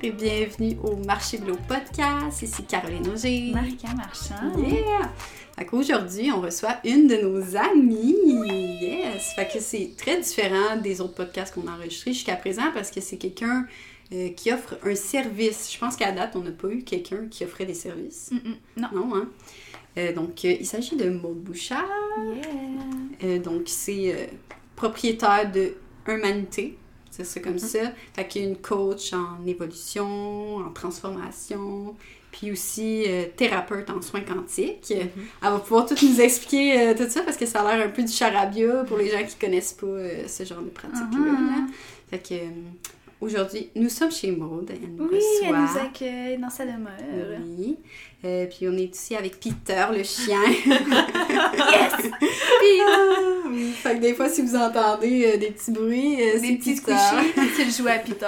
Et bienvenue au Marché Bleu Podcast. Ici Caroline Auger. Marika Marchand. Yeah! Fait qu'aujourd'hui, on reçoit une de nos amies. Yes! Fait que c'est très différent des autres podcasts qu'on a enregistrés jusqu'à présent parce que c'est quelqu'un euh, qui offre un service. Je pense qu'à date, on n'a pas eu quelqu'un qui offrait des services. Mm-mm. Non. Non, hein? Euh, donc, euh, il s'agit de Maud Bouchard. Yeah. Donc, c'est propriétaire de Humanité. C'est ça comme ça. Fait qu'il y a une coach en évolution, en transformation, puis aussi euh, thérapeute en soins quantiques. Elle va pouvoir tout nous expliquer euh, tout ça parce que ça a l'air un peu du charabia pour les gens qui connaissent pas euh, ce genre de pratique-là. Mhm. là. Fait que aujourd'hui, nous sommes chez Maud. Elle nous Oui, elle reçoit. nous accueille dans sa demeure. Oui. Euh, puis on est ici avec Peter, le chien. Yes! Oui. Fait que des fois, si vous entendez euh, des petits bruits, euh, c'est Des petits Peter. couchés, tu le à Peter.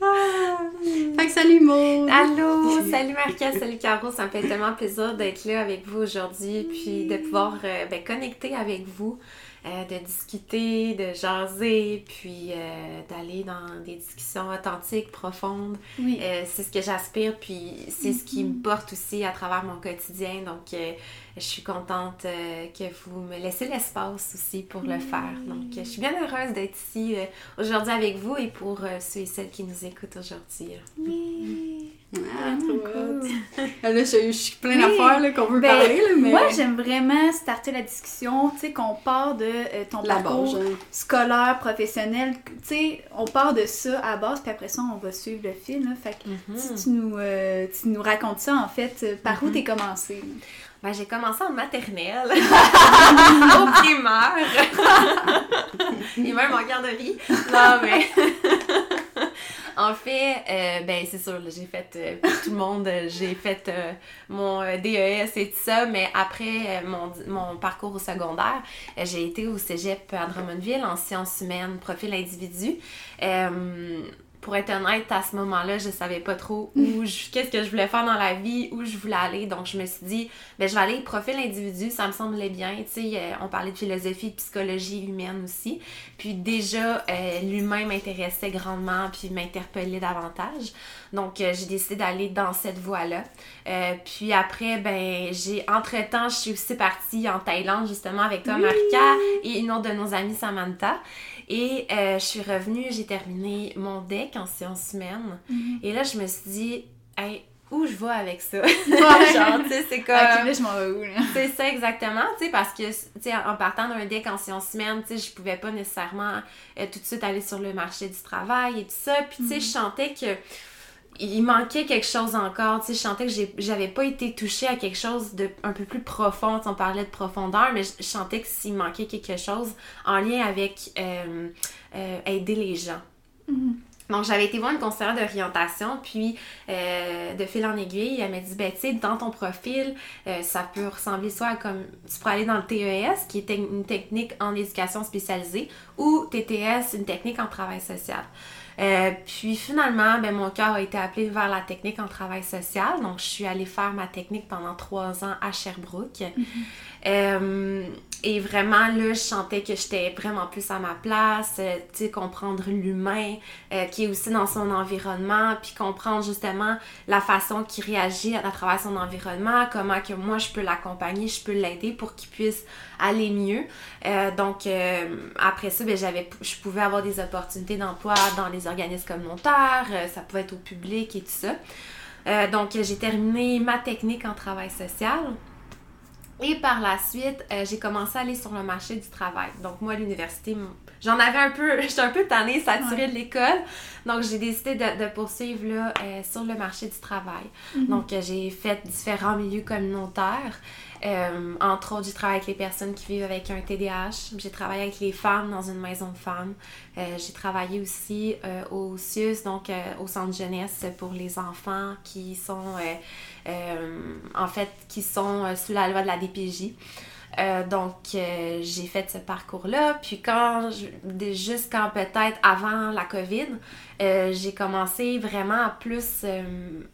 Ah. Fait que salut Maud! Allô, salut Marca, salut Caro, ça me fait tellement plaisir d'être là avec vous aujourd'hui, puis de pouvoir euh, ben, connecter avec vous, euh, de discuter, de jaser, puis euh, d'aller dans des discussions authentiques, profondes. Oui. Euh, c'est ce que j'aspire, puis c'est ce qui me porte aussi à travers mon quotidien. Donc, euh, je suis contente euh, que vous me laissez l'espace aussi pour le faire. Donc, je suis bien heureuse d'être ici euh, aujourd'hui avec vous et pour euh, ceux et celles qui nous écoutent aujourd'hui. Oui. Ah, trop cool. Là, je, je suis plein Oui. d'affaires là, qu'on veut Ben, parler, là, mais... Moi, j'aime vraiment starter la discussion, tu sais, qu'on part de euh, ton La parcours base, hein. scolaire, professionnel, tu sais, on part de ça à base, puis après ça, on va suivre le fil, là. Fait que Mhm. si tu nous, euh, tu nous racontes ça, en fait, par où Mhm. t'es commencé? là? Ben, j'ai commencé en maternelle, au primaire, et même en garderie. Non, mais... en fait, euh, ben c'est sûr, j'ai fait, euh, pour tout le monde, j'ai fait euh, mon euh, DES et tout ça, mais après mon, mon parcours au secondaire, j'ai été au cégep à Drummondville en sciences humaines, profil individu. Pour être honnête, à ce moment-là, je savais pas trop où je- qu'est-ce que je voulais faire dans la vie, où je voulais aller. Donc, je me suis dit, ben, je vais aller profil individu, ça me semblait bien. Tu sais, euh, on parlait de philosophie, de psychologie humaine aussi. Puis déjà, euh, l'humain m'intéressait grandement, puis m'interpellait davantage. Donc, euh, j'ai décidé d'aller dans cette voie-là. Euh, puis après, ben, j'ai, entre-temps, je suis aussi partie en Thaïlande, justement, avec toi, Marika, et une autre de nos amies, Samantha. Et euh, je suis revenue, j'ai terminé mon deck en sciences humaines. Et là, je me suis dit, hey, où je vais avec ça? Genre, tu sais, c'est comme... Là, je m'en vais où, là? C'est ça exactement, tu sais, parce que, tu sais, en partant d'un deck en sciences humaines, tu sais, je pouvais pas nécessairement euh, tout de suite aller sur le marché du travail et tout ça. Puis, tu sais, je sentais que il manquait quelque chose encore, tu sais, je sentais que j'avais pas été touchée à quelque chose de un peu plus profond, Tu sais, on parlait de profondeur, mais je, je sentais que s'il manquait quelque chose en lien avec euh, euh, aider les gens. Mhm. Donc, j'avais été voir une conseillère d'orientation, puis euh, de fil en aiguille, elle m'a dit, ben, tu sais, dans ton profil, ça peut ressembler soit à comme, tu pourrais aller dans le TES, qui est une technique en éducation spécialisée, ou TTS, une technique en travail social. Euh, puis finalement, ben, mon cœur a été appelé vers la technique en travail social. Donc, je suis allée faire ma technique pendant trois ans à Sherbrooke. Euh, et vraiment, là, je sentais que j'étais vraiment plus à ma place, euh, tu sais, comprendre l'humain euh, qui est aussi dans son environnement, puis comprendre justement la façon qu'il réagit à, travers son environnement, comment que moi je peux l'accompagner, je peux l'aider pour qu'il puisse aller mieux. Euh, donc, après ça, ben, j'avais, je pouvais avoir des opportunités d'emploi dans les organismes communautaires, ça pouvait être au public et tout ça. Donc, j'ai terminé ma technique en travail social. Et par la suite, euh, j'ai commencé à aller sur le marché du travail. Donc moi, à l'université, j'en avais un peu, j'étais un peu tannée, saturée Ouais. de l'école. Donc j'ai décidé de, de poursuivre là, euh, sur le marché du travail. Donc euh, j'ai fait différents milieux communautaires. Entre autres, j'ai travaillé avec les personnes qui vivent avec un TDAH. J'ai travaillé avec les femmes dans une maison de femmes. J'ai travaillé aussi au CIUS, donc au centre jeunesse pour les enfants qui sont, en fait, qui sont euh, sous la loi de la DPJ. Euh, donc, euh, j'ai fait ce parcours-là. Puis quand, quand peut-être avant la COVID, euh, j'ai commencé vraiment à plus euh,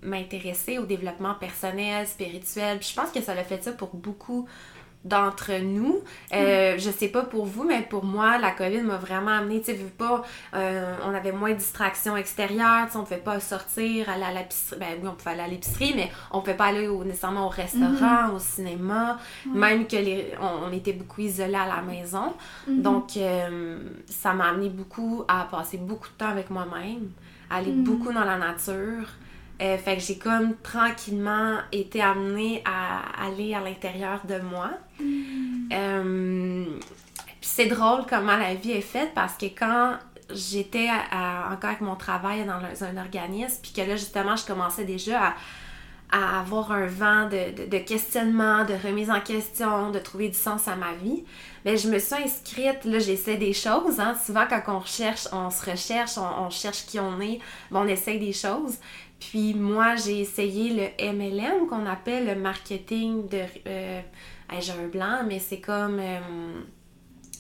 m'intéresser au développement personnel, spirituel. Puis je pense que ça l'a fait ça pour beaucoup d'entre nous. Euh, Je sais pas pour vous, mais pour moi, la COVID m'a vraiment amené, tu sais, pas, euh, on avait moins de distractions extérieures, tu sais, on pouvait pas sortir, aller à l'épicerie, ben oui, on pouvait aller à l'épicerie, mais on pouvait pas aller au, nécessairement au restaurant, au cinéma, même que les, on, on était beaucoup isolés à la maison. Donc, euh, ça m'a amené beaucoup à passer beaucoup de temps avec moi-même, à aller beaucoup dans la nature. Euh, fait que j'ai comme tranquillement été amenée à aller à l'intérieur de moi. Euh, puis c'est drôle comment la vie est faite parce que quand j'étais encore avec mon travail dans un, un organisme, puis que là justement je commençais déjà à, à avoir un vent de, de, de questionnement, de remise en question, de trouver du sens à ma vie, mais je me suis inscrite, là j'essaie des choses, hein. souvent quand on recherche, on se recherche, on, on cherche qui on est, ben, on essaye des choses. Puis moi j'ai essayé le MLM qu'on appelle le marketing de... Euh, hey, j'ai un blanc, mais c'est comme... euh,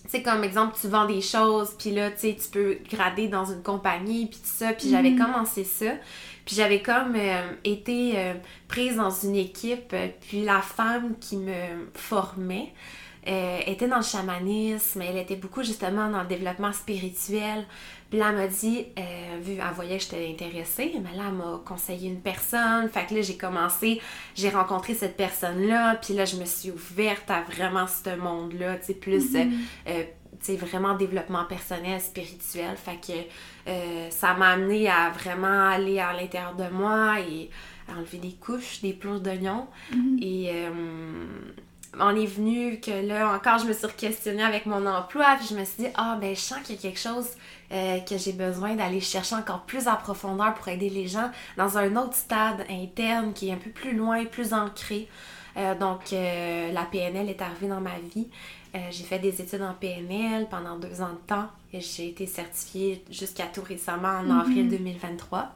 c'est comme exemple, tu vends des choses, puis là, tu sais, tu peux grader dans une compagnie, puis tout ça. Puis j'avais commencé ça. Puis j'avais comme euh, été euh, prise dans une équipe, puis la femme qui me formait euh, était dans le chamanisme, elle était beaucoup justement dans le développement spirituel. Puis là, elle m'a dit, euh, vu, elle voyait que j'étais intéressée, mais là, elle m'a conseillé une personne. Fait que là, j'ai commencé, j'ai rencontré cette personne-là, puis là, je me suis ouverte à vraiment ce monde-là, tu sais, plus, euh, euh, tu sais, vraiment développement personnel, spirituel. Fait que ça m'a amené à vraiment aller à l'intérieur de moi et à enlever des couches, des pleurs d'oignons. Et euh, on est venu que là, encore, je me suis questionnée avec mon emploi, puis je me suis dit, ah, ben, je sens qu'il y a quelque chose euh, que j'ai besoin d'aller chercher encore plus en profondeur pour aider les gens dans un autre stade interne qui est un peu plus loin, plus ancré. Euh, donc, euh, la PNL est arrivée dans ma vie. J'ai fait des études en PNL pendant deux ans de temps et j'ai été certifiée jusqu'à tout récemment en avril 2023.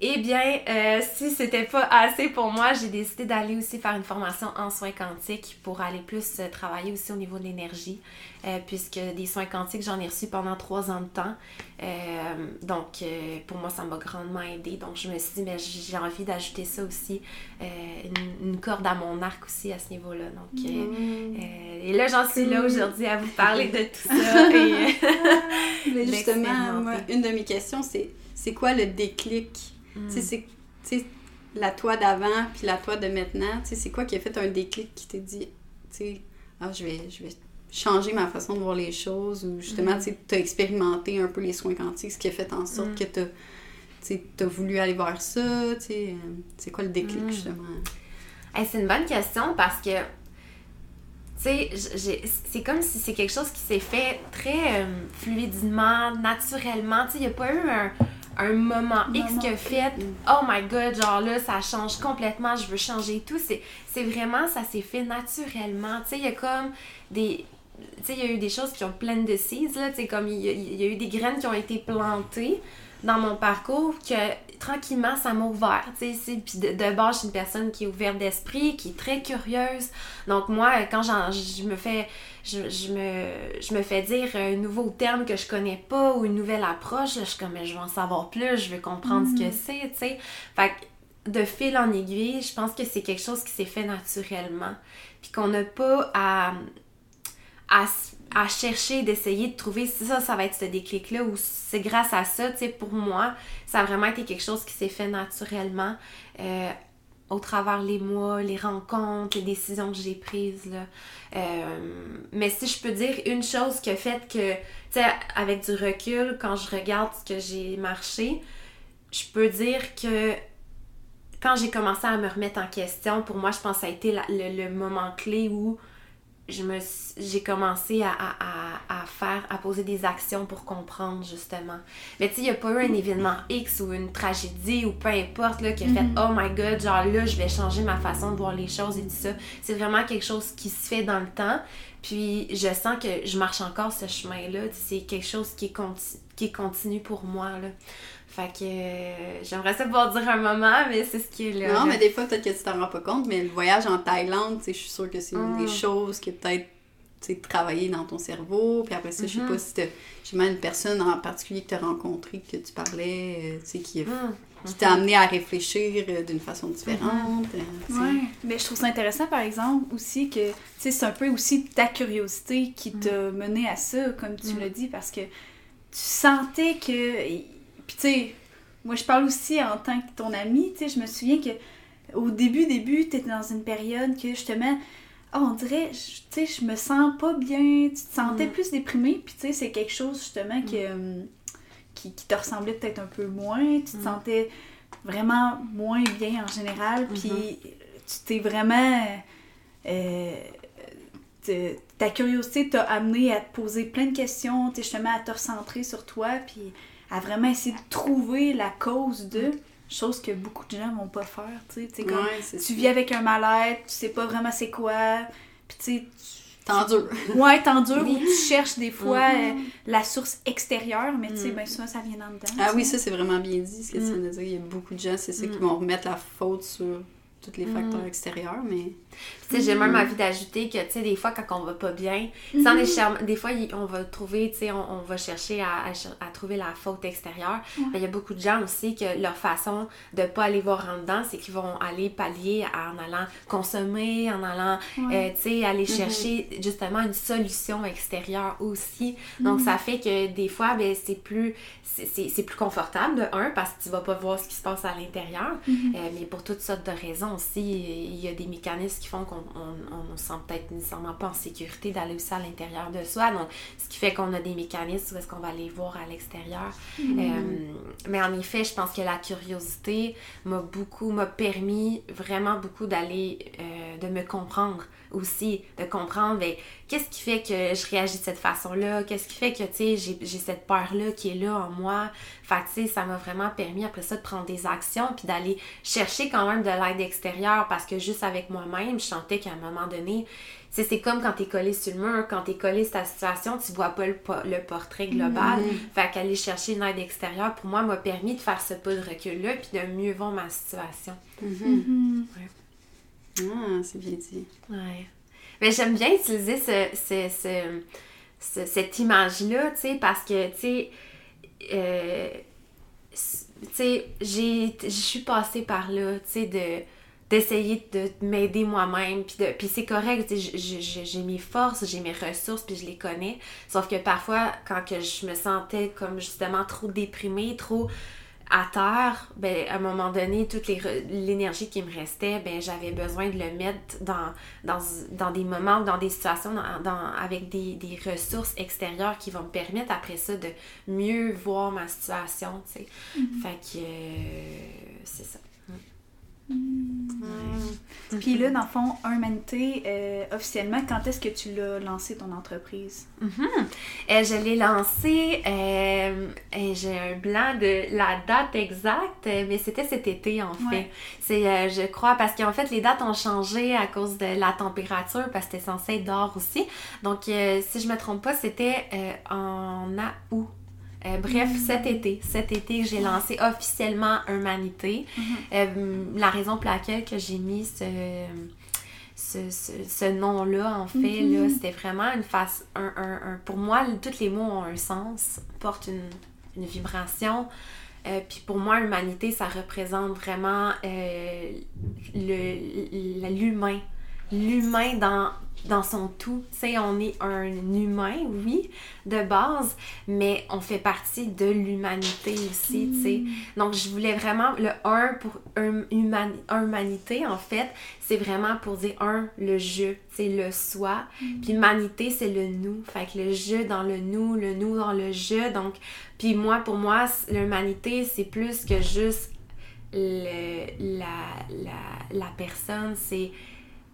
Eh bien, euh, si c'était pas assez pour moi, j'ai décidé d'aller aussi faire une formation en soins quantiques pour aller plus euh, travailler aussi au niveau de l'énergie, euh, puisque des soins quantiques, j'en ai reçu pendant trois ans de temps. Donc, pour moi, ça m'a grandement aidé. Donc, je me suis dit, mais j'ai envie d'ajouter ça aussi, une, une corde à mon arc aussi à ce niveau-là. Donc, euh, et là, j'en suis là aujourd'hui à vous parler de tout ça. et- Mais justement, moi, une de mes questions, c'est c'est quoi le déclic? Mm. Tu sais, c'est- la toi d'avant puis la toi de maintenant, tu sais, c'est quoi qui a fait un déclic qui t'a dit, tu sais, ah, je vais, je vais changer ma façon de voir les choses ou justement, tu sais, t'as expérimenté un peu les soins quantiques, ce qui a fait en sorte Mm. que t'as, tu t'as voulu aller vers ça, tu sais, euh, c'est quoi le déclic Mm. justement? Hey, c'est une bonne question parce que, tu sais, c'est comme si c'est quelque chose qui s'est fait très euh, fluidement, naturellement. Tu sais, il n'y a pas eu un, un moment X a fait Oh my god, genre là, ça change complètement, je veux changer tout. C'est vraiment, ça s'est fait naturellement. Tu sais, il y a comme des. Tu sais, il y a eu des choses qui ont plein de seeds, là. Tu sais, comme il y, a, il y a eu des graines qui ont été plantées dans mon parcours que tranquillement ça m'a ouvert tu sais puis de, de base je suis une personne qui est ouverte d'esprit qui est très curieuse donc moi quand j'en- je me fais je, je me je me fais dire un nouveau terme que je connais pas ou une nouvelle approche là, je suis comme mais je veux en savoir plus je veux comprendre ce que c'est tu sais. Fait que de fil en aiguille je pense que c'est quelque chose qui s'est fait naturellement puis qu'on n'a pas à à, à chercher, d'essayer de trouver si ça, ça va être ce déclic-là ou c'est grâce à ça, tu sais, pour moi, ça a vraiment été quelque chose qui s'est fait naturellement. Euh, au travers les mois, les rencontres, les décisions que j'ai prises. Euh, mais si je peux dire une chose qui a fait que, tu sais, avec du recul, quand je regarde ce que j'ai marché, je peux dire que quand j'ai commencé à me remettre en question, pour moi, je pense que ça a été le, le moment clé où je me suis- j'ai commencé à, à, à, faire, à poser des actions pour comprendre justement. Mais tu sais, il n'y a pas eu un événement X ou une tragédie ou peu importe là, qui a fait Oh my god, genre là, je vais changer ma façon de voir les choses et tout ça. C'est vraiment quelque chose qui se fait dans le temps. Puis je sens que je marche encore ce chemin-là. C'est quelque chose qui est, qui est continu pour moi. Là. Fait que euh, j'aimerais ça pouvoir dire un moment, mais c'est ce qui est là. Non, mais des fois, peut-être que tu t'en rends pas compte, mais le voyage en Thaïlande, je suis sûre que c'est une des Mm. choses qui a peut-être travaillé dans ton cerveau. Puis après ça, je sais Mhm. pas si t'as j'ai même une personne en particulier que tu as rencontrée, que tu parlais, euh, tu sais, qui Hum. qui t'a amené à réfléchir euh, d'une façon différente. Ouais, mais je trouve ça intéressant par exemple aussi que tu sais c'est un peu aussi ta curiosité qui t'a mené à ça comme tu Mm. l'as dit parce que tu sentais que puis tu sais moi je parle aussi en tant que ton ami, tu sais je me souviens que au début début tu étais dans une période que justement oh, on dirait je- tu sais je me sens pas bien, tu te sentais Mm. plus déprimée puis tu sais c'est quelque chose justement que hum, qui, qui te ressemblait peut-être un peu moins, tu te Mm. sentais vraiment moins bien en général, Mm-hmm. puis tu t'es vraiment... euh, te- ta curiosité t'a amené à te poser plein de questions, justement à te recentrer sur toi, puis à vraiment essayer de trouver la cause de, chose que beaucoup de gens vont pas faire, tu sais, comme Ouais, tu vis avec un mal-être, tu sais pas vraiment c'est quoi, puis tu sais, T'endures. Ouais, t'endures ou tu cherches des fois Mhm. euh, la source extérieure, mais tu sais, Mhm. ben souvent ça vient en dedans. Ah oui, ça c'est vraiment bien dit ce que tu Mm. viens de dire. Il y a beaucoup de gens, c'est ça, qui Mm. vont remettre la faute sur tous les facteurs Mm. extérieurs, mais Tu sais, j'ai même envie d'ajouter que, tu sais, des fois, quand on va pas bien, sans charmes, des fois, on va trouver, tu sais, on, on va chercher à, à cher- à trouver la faute extérieure. Ouais. Mais il y a beaucoup de gens aussi que leur façon de pas aller voir en dedans, c'est qu'ils vont aller pallier en allant consommer, en allant, Ouais. euh, tu sais, aller Mhm. chercher justement une solution extérieure aussi. Donc, ça fait que des fois, ben, c'est plus, c'est- c'est c'est plus confortable, de un, parce que tu vas pas voir ce qui se passe à l'intérieur. Euh, mais pour toutes sortes de raisons aussi, il y a des mécanismes qui font qu'on on, on se sent peut-être nécessairement pas en sécurité d'aller aussi à l'intérieur de soi. Donc, ce qui fait qu'on a des mécanismes où est-ce qu'on va aller voir à l'extérieur. Euh, mais en effet, je pense que la curiosité m'a beaucoup, m'a permis vraiment beaucoup d'aller, euh, de me comprendre aussi, de comprendre ben, qu'est-ce qui fait que je réagis de cette façon-là, qu'est-ce qui fait que, tu sais, j'ai j'ai cette peur-là qui est là en moi? Fait que, tu sais, ça m'a vraiment permis après ça de prendre des actions puis d'aller chercher quand même de l'aide extérieure parce que juste avec moi-même, je sentais qu'à un moment donné, c'est comme quand t'es collé sur le mur, quand t'es collé sur ta situation, tu vois pas le, po- le portrait global. Fait qu'aller chercher une aide extérieure, pour moi, m'a permis de faire ce pas de recul-là puis de mieux voir ma situation. Mhm. Ah, c'est bien dit. Ouais. Mais j'aime bien utiliser ce, ce- ce- ce- cette image-là, tu sais, parce que, tu sais, euh, tu sais, je suis passée par là, tu sais, de d'essayer de m'aider moi-même puis de puis c'est correct j'ai mes forces j'ai mes ressources puis je les connais sauf que parfois quand que je me sentais comme justement trop déprimée trop à terre, ben, à un moment donné, toute l'énergie qui me restait, ben, j'avais besoin de le mettre dans, dans, dans des moments, dans des situations, dans, dans- avec des, des ressources extérieures qui vont me permettre après ça de mieux voir ma situation, tu sais. Fait que euh, c'est ça. Puis là, dans le fond, Humanité, euh, officiellement, quand est-ce que tu l'as lancé ton entreprise? Euh, je l'ai lancé, euh, j'ai un blanc de la date exacte, mais c'était cet été en fait. Ouais. C'est, je crois, parce qu'en fait les dates ont changé à cause de la température, parce que c'était censé être dehors aussi. Donc, si je me trompe pas, c'était en août. Euh, bref, cet été, cet été j'ai lancé officiellement Humanité. Euh, la raison pour laquelle que j'ai mis ce, ce, ce- ce nom-là, en fait, là, c'était vraiment une face. Un, un- un- pour moi, tous les mots ont un sens, portent une, une vibration. Euh, puis pour moi, l'humanité, ça représente vraiment l'humain. L'humain dans, dans son tout. Tu sais, on est un humain, oui, de base, mais on fait partie de l'humanité aussi, tu sais. Donc, je voulais vraiment, le un pour hum- humani- humanité, en fait, c'est vraiment pour dire un, le je, c'est le soi. Puis humanité, c'est le nous. Fait que le je dans le nous, le nous dans le je. Donc, puis moi, pour moi, l'humanité, c'est plus que juste le- la, la, la personne, c'est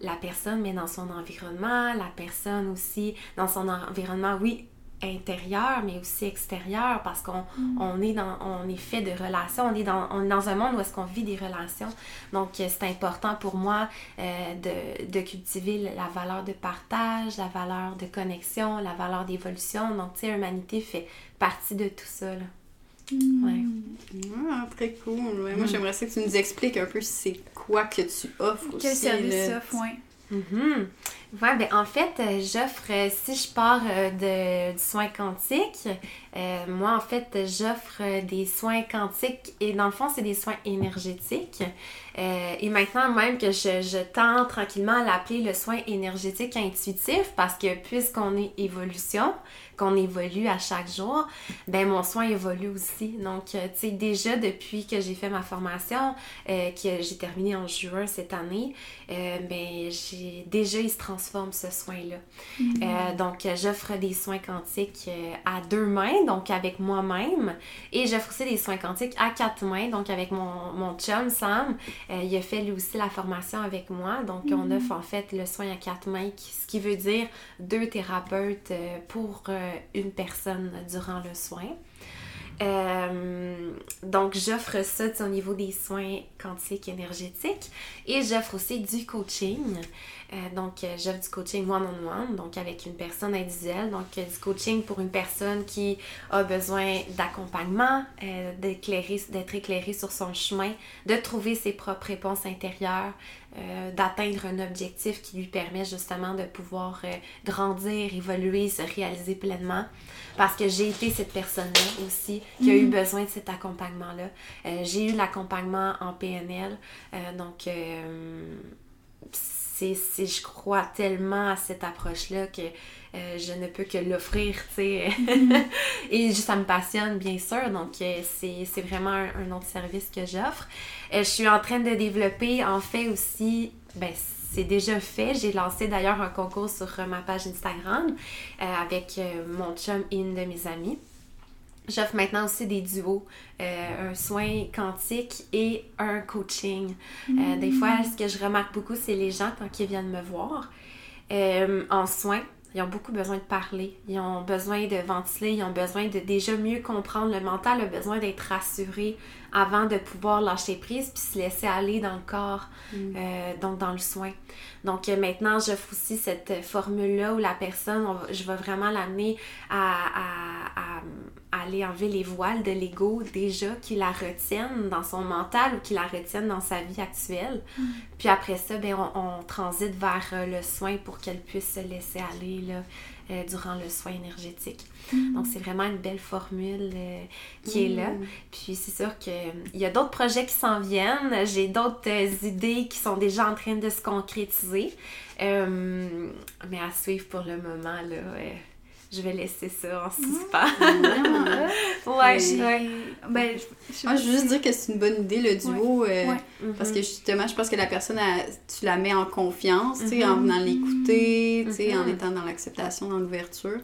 la personne, mais dans son environnement, la personne aussi dans son environnement, oui, intérieur, mais aussi extérieur, parce qu'on on est dans, on est fait de relations, on est dans, on est dans un monde où est-ce qu'on vit des relations. Donc, euh, c'est important pour moi euh, de, de cultiver la valeur de partage, la valeur de connexion, la valeur d'évolution. Donc, tu sais, humanité fait partie de tout ça, là. Ouais. Ah, très cool. Ouais, Moi, j'aimerais ça que tu nous expliques un peu c'est quoi que tu offres aussi. Quel service là. ça offre, ouais. Mhm. Ouais, ben en fait, euh, j'offre, euh, si je pars euh, de, du soin quantique, moi, en fait, j'offre des soins quantiques et dans le fond, c'est des soins énergétiques. Et maintenant, même que je, je tends tranquillement à l'appeler le soin énergétique intuitif parce que puisqu'on est évolution, qu'on évolue à chaque jour, ben mon soin évolue aussi. Donc, tu sais, déjà depuis que j'ai fait ma formation, que j'ai terminé en juin cette année, ben j'ai déjà il se transforme ce soin-là. Mm-hmm. donc, j'offre des soins quantiques à deux mains, donc avec moi-même, et j'offre aussi des soins quantiques à quatre mains, donc avec mon, mon chum Sam. il a fait lui aussi la formation avec moi, donc on mm-hmm. offre en fait le soin à quatre mains, ce qui veut dire deux thérapeutes pour une personne durant le soin. Euh, donc, j'offre ça au niveau des soins quantiques énergétiques et j'offre aussi du coaching. Euh, donc, euh, j'offre du coaching one-on-one, donc avec une personne individuelle. Donc, du coaching pour une personne qui a besoin d'accompagnement, d'être éclairée sur son chemin, de trouver ses propres réponses intérieures, d'atteindre un objectif qui lui permet justement de pouvoir grandir, évoluer, se réaliser pleinement parce que j'ai été cette personne-là aussi qui a eu mm. besoin de cet accompagnement-là. Euh, j'ai eu l'accompagnement en PNL, euh, donc euh, c'est, je crois tellement à cette approche-là que je ne peux que l'offrir, tu sais. Mm. Et ça me passionne, bien sûr, donc c'est, vraiment un, un, autre service que j'offre. je suis en train de développer, en fait, aussi, ben, c'est déjà fait. J'ai lancé d'ailleurs un concours sur euh, ma page Instagram euh, avec euh, mon chum et une de mes amies. J'offre maintenant aussi des duos, un soin quantique et un coaching. des fois, ce que je remarque beaucoup, c'est les gens quand ils viennent me voir en soins, ils ont beaucoup besoin de parler, ils ont besoin de ventiler, ils ont besoin de déjà mieux comprendre. Le mental a besoin d'être rassuré avant de pouvoir lâcher prise puis se laisser aller dans le corps, mm. euh, donc dans le soin. Donc euh, maintenant, j'offre aussi cette formule-là où la personne, je vais vraiment l'amener à, aller enlever les voiles de l'ego déjà qui la retiennent dans son mental ou qui la retiennent dans sa vie actuelle. Mm. Puis après ça, ben, on, transite vers le soin pour qu'elle puisse se laisser aller là, euh, durant le soin énergétique. Mm. Donc, c'est vraiment une belle formule euh, qui est là. Mm. Puis, c'est sûr qu'il y a d'autres projets qui s'en viennent. J'ai d'autres idées qui sont déjà en train de se concrétiser. mais à suivre pour le moment, là je vais laisser ça en suspens. ouais, Ben, je, Moi, je veux juste dire que c'est une bonne idée, le duo. Euh, parce que mhm. justement, je pense que la personne, tu la mets en confiance, tu sais, en mhm. venant l'écouter, tu sais, en mhm. étant dans l'acceptation, dans l'ouverture.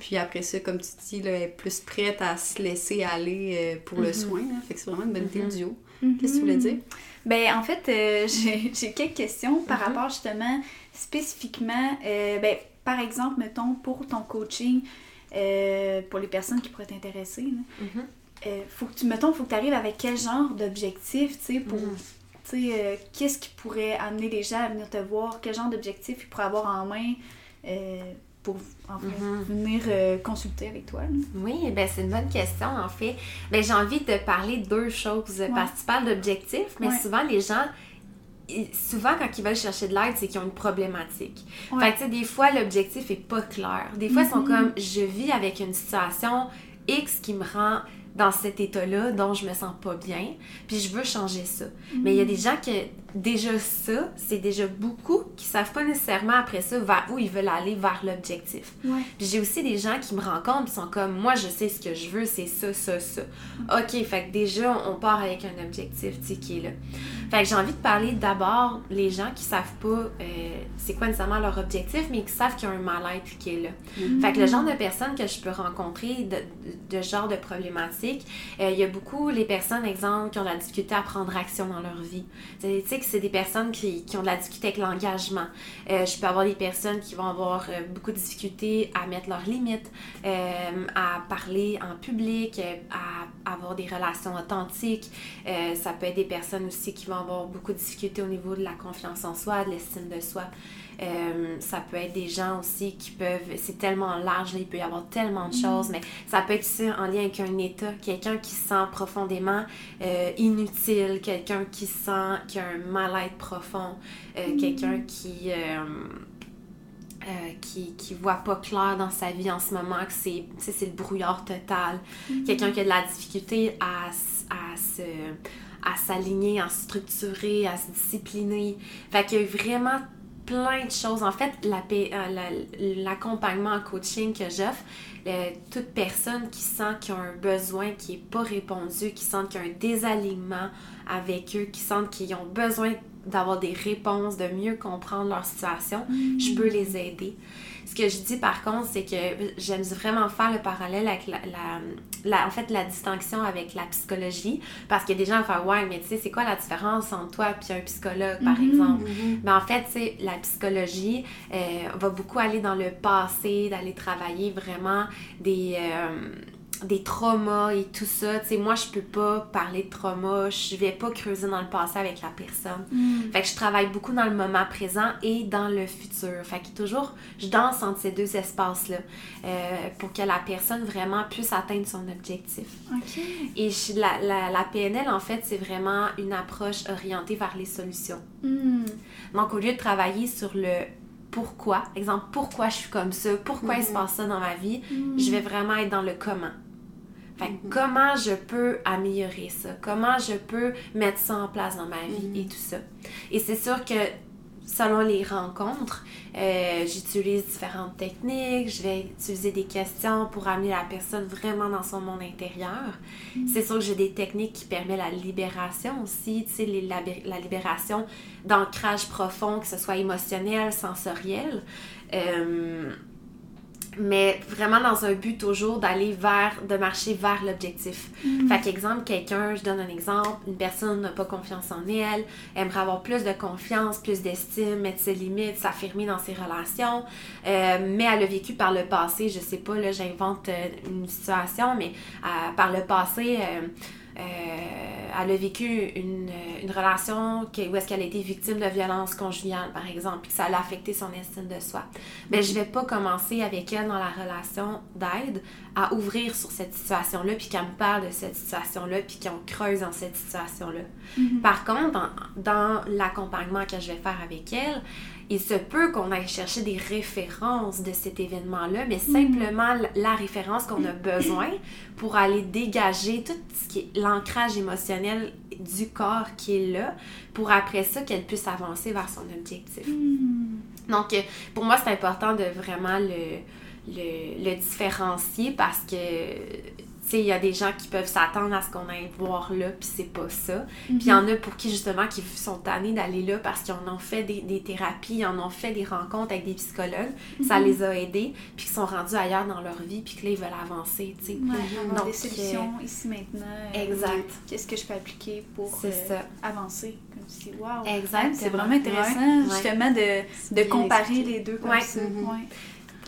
Puis après ça, comme tu dis, là, elle est plus prête à se laisser aller euh, pour le soin. Fait que c'est vraiment une bonne idée, le duo. Qu'est-ce que tu voulais dire? Ben, en fait, euh, j'ai quelques questions par rapport justement spécifiquement. ben, par exemple, mettons, pour ton coaching, euh, pour les personnes qui pourraient t'intéresser, mm-hmm. euh, faut que tu, mettons, faut que tu arrives avec quel genre d'objectif, tu sais, pour, mm-hmm. tu sais, euh, qu'est-ce qui pourrait amener les gens à venir te voir, quel genre d'objectif ils pourraient avoir en main pour mm-hmm. venir consulter avec toi? Oui, ben c'est une bonne question en fait. Ben, j'ai envie de parler de deux choses parce que tu parles d'objectifs, mais souvent les gens souvent, quand ils veulent chercher de l'aide, c'est qu'ils ont une problématique. Fait tu sais, des fois, l'objectif est pas clair. Des fois, ils sont mm-hmm. comme, je vis avec une situation X qui me rend dans cet état-là dont je me sens pas bien, puis je veux changer ça. Mais il y a des gens qui, déjà ça, c'est déjà beaucoup qui savent pas nécessairement après ça vers où ils veulent aller vers l'objectif. j'ai aussi des gens qui me rencontrent qui sont comme, moi, je sais ce que je veux, c'est ça, ça, ça. Mm-hmm. OK, fait que déjà, on part avec un objectif, tu sais, qui est là. Fait que j'ai envie de parler d'abord les gens qui savent pas euh, c'est quoi nécessairement leur objectif, mais qui savent qu'il y a un mal-être qui est là. Mm-hmm. Fait que le genre de personnes que je peux rencontrer de, de, genre de problématiques, euh, il y a beaucoup les personnes, exemple, qui ont la difficulté à prendre action dans leur vie. Tu sais que c'est des personnes qui, qui, ont de la difficulté avec l'engagement. Euh, je peux avoir des personnes qui vont avoir beaucoup de difficultés à mettre leurs limites, à parler en public, à avoir des relations authentiques. ça peut être des personnes aussi qui vont avoir beaucoup de difficultés au niveau de la confiance en soi, de l'estime de soi. Euh, ça peut être des gens aussi qui peuvent, c'est tellement large, il peut y avoir tellement de choses, mais ça peut être aussi en lien avec un état, quelqu'un qui se sent profondément euh, inutile, quelqu'un qui sent, qui a un mal-être profond, euh, quelqu'un qui qui, qui voit pas clair dans sa vie en ce moment, que c'est, c'est le brouillard total. Mhm. Quelqu'un qui a de la difficulté à, à se à s'aligner, à se structurer, à se discipliner. Fait qu'il y a vraiment plein de choses. En fait, euh, la- l'accompagnement en coaching que j'offre, euh, toute personne qui sent qu'il y a un besoin qui n'est pas répondu, qui sent qu'il y a un désalignement avec eux, qui sentent qu'ils ont besoin d'avoir des réponses, de mieux comprendre leur situation, je peux les aider. Ce que je dis par contre, c'est que j'aime vraiment faire le parallèle avec la, la- la- en fait, la distinction avec la psychologie. Parce qu'il y a des gens qui vont faire Ouais, mais tu sais, c'est quoi la différence entre toi et un psychologue, par Mhm. exemple? Mais en fait, tu sais, la psychologie euh, va beaucoup aller dans le passé, d'aller travailler vraiment des, euh, des traumas et tout ça. Tu sais, moi, je peux pas parler de trauma, je vais pas creuser dans le passé avec la personne. Mhm. Fait que je travaille beaucoup dans le moment présent et dans le futur. Fait que toujours, je danse entre ces deux espaces-là euh, pour que la personne vraiment puisse atteindre son objectif. Et je- la, la, la PNL, en fait, c'est vraiment une approche orientée vers les solutions. Mhm. Donc, au lieu de travailler sur le pourquoi, exemple, pourquoi je suis comme ça, pourquoi il se passe ça dans ma vie, je vais vraiment être dans le comment. Fait que comment je peux améliorer ça? Comment je peux mettre ça en place dans ma vie et tout ça? Et c'est sûr que selon les rencontres, euh, j'utilise différentes techniques, je vais utiliser des questions pour amener la personne vraiment dans son monde intérieur. C'est sûr que j'ai des techniques qui permettent la libération aussi, tu sais, les la libération d'ancrage profond, que ce soit émotionnel, sensoriel. Euh, mais vraiment dans un but toujours d'aller vers, de marcher vers l'objectif. Fait qu'exemple, quelqu'un, je donne un exemple, une personne n'a pas confiance en elle, aimerait avoir plus de confiance, plus d'estime, mettre ses limites, s'affirmer dans ses relations, euh, mais elle a vécu par le passé, je sais pas, là, j'invente euh, une situation, mais euh, par le passé, euh, elle a vécu une, une relation où est-ce qu'elle a été victime de violence conjugale, par exemple, puis que ça a affecté son estime de soi. Mais je vais pas commencer avec elle dans la relation d'aide à ouvrir sur cette situation-là, puis qu'elle me parle de cette situation-là, puis qu'on creuse dans cette situation-là. Par contre, dans, dans l'accompagnement que je vais faire avec elle, il se peut qu'on aille chercher des références de cet événement-là, mais simplement la- référence qu'on a besoin pour aller dégager tout ce qui est l'ancrage émotionnel du corps qui est là, pour après ça qu'elle puisse avancer vers son objectif. Mhm. Donc, euh, pour moi, c'est important de vraiment le, le, le différencier parce que, il y a des gens qui peuvent s'attendre à ce qu'on aille voir là, puis c'est pas ça. Puis il y en a pour qui, justement, qui sont tannés d'aller là parce qu'ils en ont fait des, des thérapies, ils en ont fait des rencontres avec des psychologues, ça les a aidés, puis qu'ils sont rendus ailleurs dans leur vie, puis que là, ils veulent avancer, tu sais. Ouais, Donc, des solutions ici maintenant. euh, Exact. Qu'est-ce que je peux appliquer pour euh, ça. avancer? Comme si, wow. Exactement. C'est vraiment intéressant, Ouais. justement, de, de comparer expliqué. les deux comme Ouais. ça. Mhm.